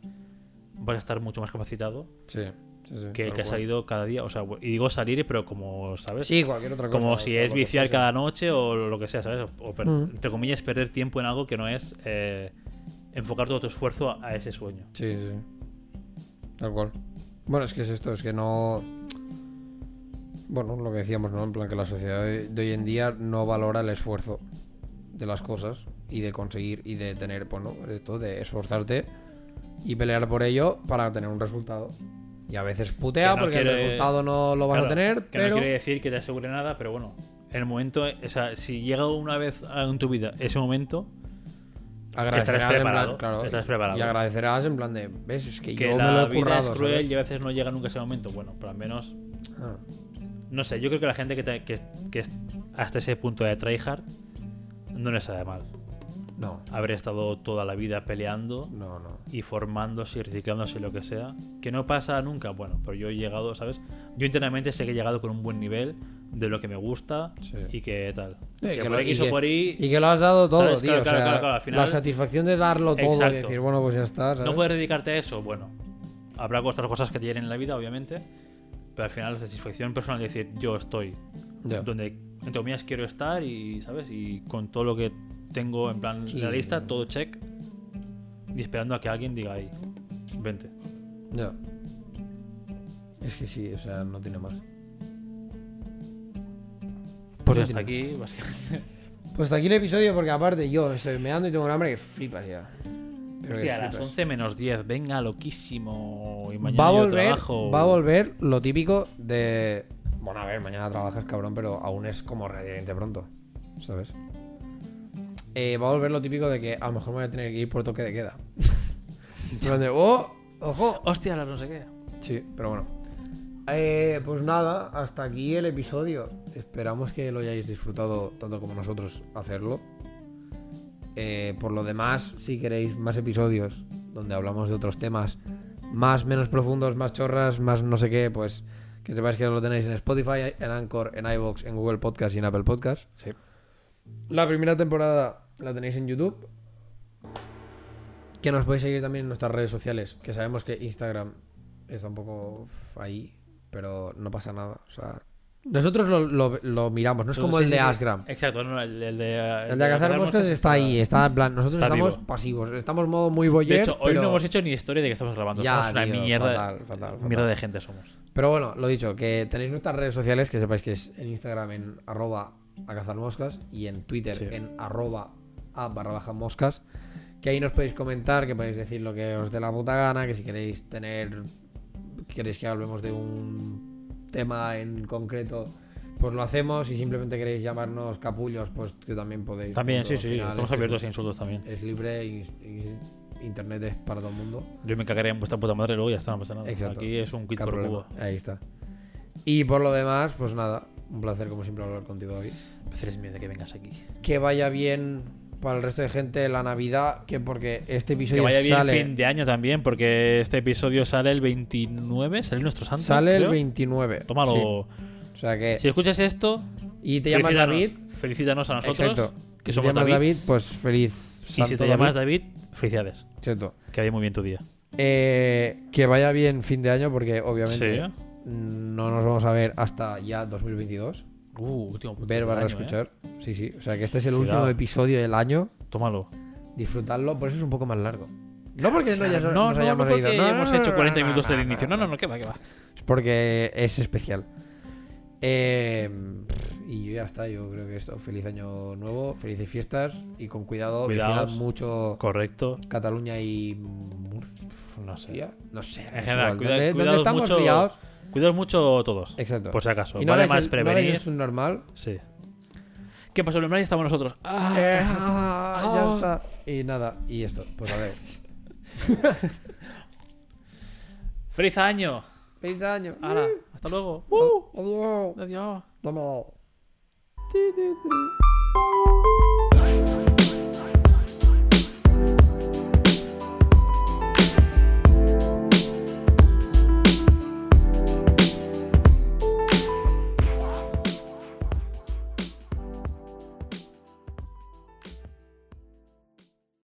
vas a estar mucho más capacitado Sí, sí, sí, que que ha salido cada día. O sea, y digo salir, pero como, ¿sabes? Sí, cualquier otra cosa. como si o es viciar cada noche o lo que sea, ¿sabes? O, per- Mm. entre comillas, perder tiempo en algo que no es eh, enfocar todo tu esfuerzo a, a ese sueño. Sí, sí, sí. Tal cual. Bueno, es que es esto, es que no. Bueno, lo que decíamos, ¿no? En plan que la sociedad de hoy en día no valora el esfuerzo de las cosas y de conseguir y de tener, pues, ¿no? Esto de esforzarte y pelear por ello para tener un resultado. Y a veces putea no porque el resultado no lo vas Claro, a tener, que pero. no quiere decir que te asegure nada, pero bueno, en el momento, o sea, si llega una vez en tu vida ese momento, Agradecerás Estarás en plan, preparado, claro, preparado. Y agradecerás en plan de, ¿ves? Es que, que yo me la lo he vida currado, es cruel ¿sabes? y a veces no llega nunca ese momento, bueno, pero al menos, Ah, no sé, yo creo que la gente que, te- que, hasta ese punto de tryhard no le sabe mal. No, Haber estado toda la vida peleando no, no. y formándose y reciclándose lo que sea. Que no pasa nunca, bueno, pero yo he llegado, ¿sabes? Yo internamente sé que he llegado con un buen nivel de lo que me gusta Sí. y que tal. Sí, que que por lo- X y que- por Y, Y que lo has dado todo, ¿Sabes? tío. Claro, o claro, sea, claro, claro, al final- La satisfacción de darlo todo Exacto. y decir, bueno, pues ya está. ¿sabes? no puedes dedicarte a eso, bueno. Habrá otras cosas que te llenen la vida, obviamente. Pero al final la satisfacción personal de decir, yo estoy Ya. donde, entre comillas, quiero estar y, ¿sabes? Y con todo lo que tengo en plan Sí. la lista, todo check. Y esperando a que alguien diga ahí, vente. Ya. Es que sí, o sea, no tiene más. Pues No hasta aquí, básicamente. Pues hasta aquí el episodio porque aparte yo estoy meando y tengo un hambre que flipas ya. Pero Hostia, a las flipas. 11 menos 10, venga, loquísimo. Y mañana Va a yo volver, trabajo. va a volver lo típico de... Bueno, a ver, mañana trabajas, cabrón, pero aún es como relativamente pronto, ¿sabes? Eh, va a volver lo típico de que a lo mejor me voy a tener que ir por toque de queda. En plan de, ¡oh! ¡Ojo! Hostia, las no sé qué. Sí, pero bueno. Eh, pues nada, hasta aquí el episodio. Esperamos que lo hayáis disfrutado tanto como nosotros hacerlo. Eh, por lo demás, si queréis más episodios donde hablamos de otros temas más, menos profundos, más chorras, más no sé qué, pues que sepáis que lo tenéis en Spotify, en Anchor, en iVoox, en Google Podcast y en Apple Podcast. Sí. La primera temporada la tenéis en YouTube. Que nos podéis seguir también en nuestras redes sociales. Que sabemos que Instagram está un poco ahí. Pero no pasa nada. O sea, Nosotros lo, lo- lo miramos, no es como Sí, el de sí. Asgram. Exacto, no, el, el de. El de cazar moscas está ahí, está en plan. Nosotros Está estamos vivo. pasivos, estamos modo muy De boyer. hecho, hoy pero... no hemos hecho ni historia de que estamos grabando. Ya, somos una mierda, fatal, fatal, fatal. mierda de gente somos. Pero bueno, lo dicho, que tenéis nuestras redes sociales, que sepáis que es en Instagram en arroba a cazar moscas y en Twitter Sí. en arroba a barra baja moscas. Que ahí nos podéis comentar, que podéis decir lo que os dé la puta gana, que si queréis tener, queréis que hablemos de un tema en concreto, pues lo hacemos. Si simplemente queréis llamarnos capullos, pues que también podéis. También, sí, sí, final, estamos abiertos es- a insultos también. Es libre y, y internet es para todo el mundo. Yo me cagaré en vuestra puta madre y luego ya está, no pasa nada. Exacto. Aquí es un Qué por cubo. Ahí está. Y por lo demás, pues nada, un placer como siempre hablar contigo, David. Placer es mío de que vengas aquí. Que vaya bien para el resto de gente la Navidad, que porque este Que episodio vaya bien sale, fin de año también, porque este episodio sale el 29, sale nuestro santo. sale el creo. 29. Tómalo. Sí. O sea que Si escuchas esto, y te llamas David, felicítanos a nosotros, exacto. que Si somos te llamas David. Pues feliz y si te llamas David, felicidades. Exacto. Que vaya muy bien tu día. Eh, que vaya bien fin de año porque obviamente Sí. No nos vamos a ver hasta ya 2022. Uh, último Ver barra año, escuchar. Sí, sí. O sea que este es el Cuidado. último episodio del año. ¿eh? Tómalo. disfrutarlo, por eso es un poco más largo. No porque no, ya no, nos no, no, hayamos porque reído. No, hemos no, hecho no, 40 no, minutos no, del no, inicio. no, No, no, no, que va, que va. Es porque es especial. Eh, y yo ya está, yo creo que esto. Feliz año nuevo, felices fiestas y con cuidado, Cuidaos. mucho Correcto. Cataluña y Murcia. No sé. No sé. En general, cuida- ¿Dónde, estamos mucho. liados? Cuidaos mucho todos. Exacto. Por si acaso. y no vale más el- no hagáis prevenir. el subnormal. Sí. ¿Qué pasó? El y estamos nosotros. Ah, Eh, ah, ah. ya está. Y nada, y esto. Pues a ver. ¡Feliz año! Feliz año. ¡Hala! ¡Hasta luego! ¡Uh! Adiós. ¡Adiós! Toma. Ti, ti, ti.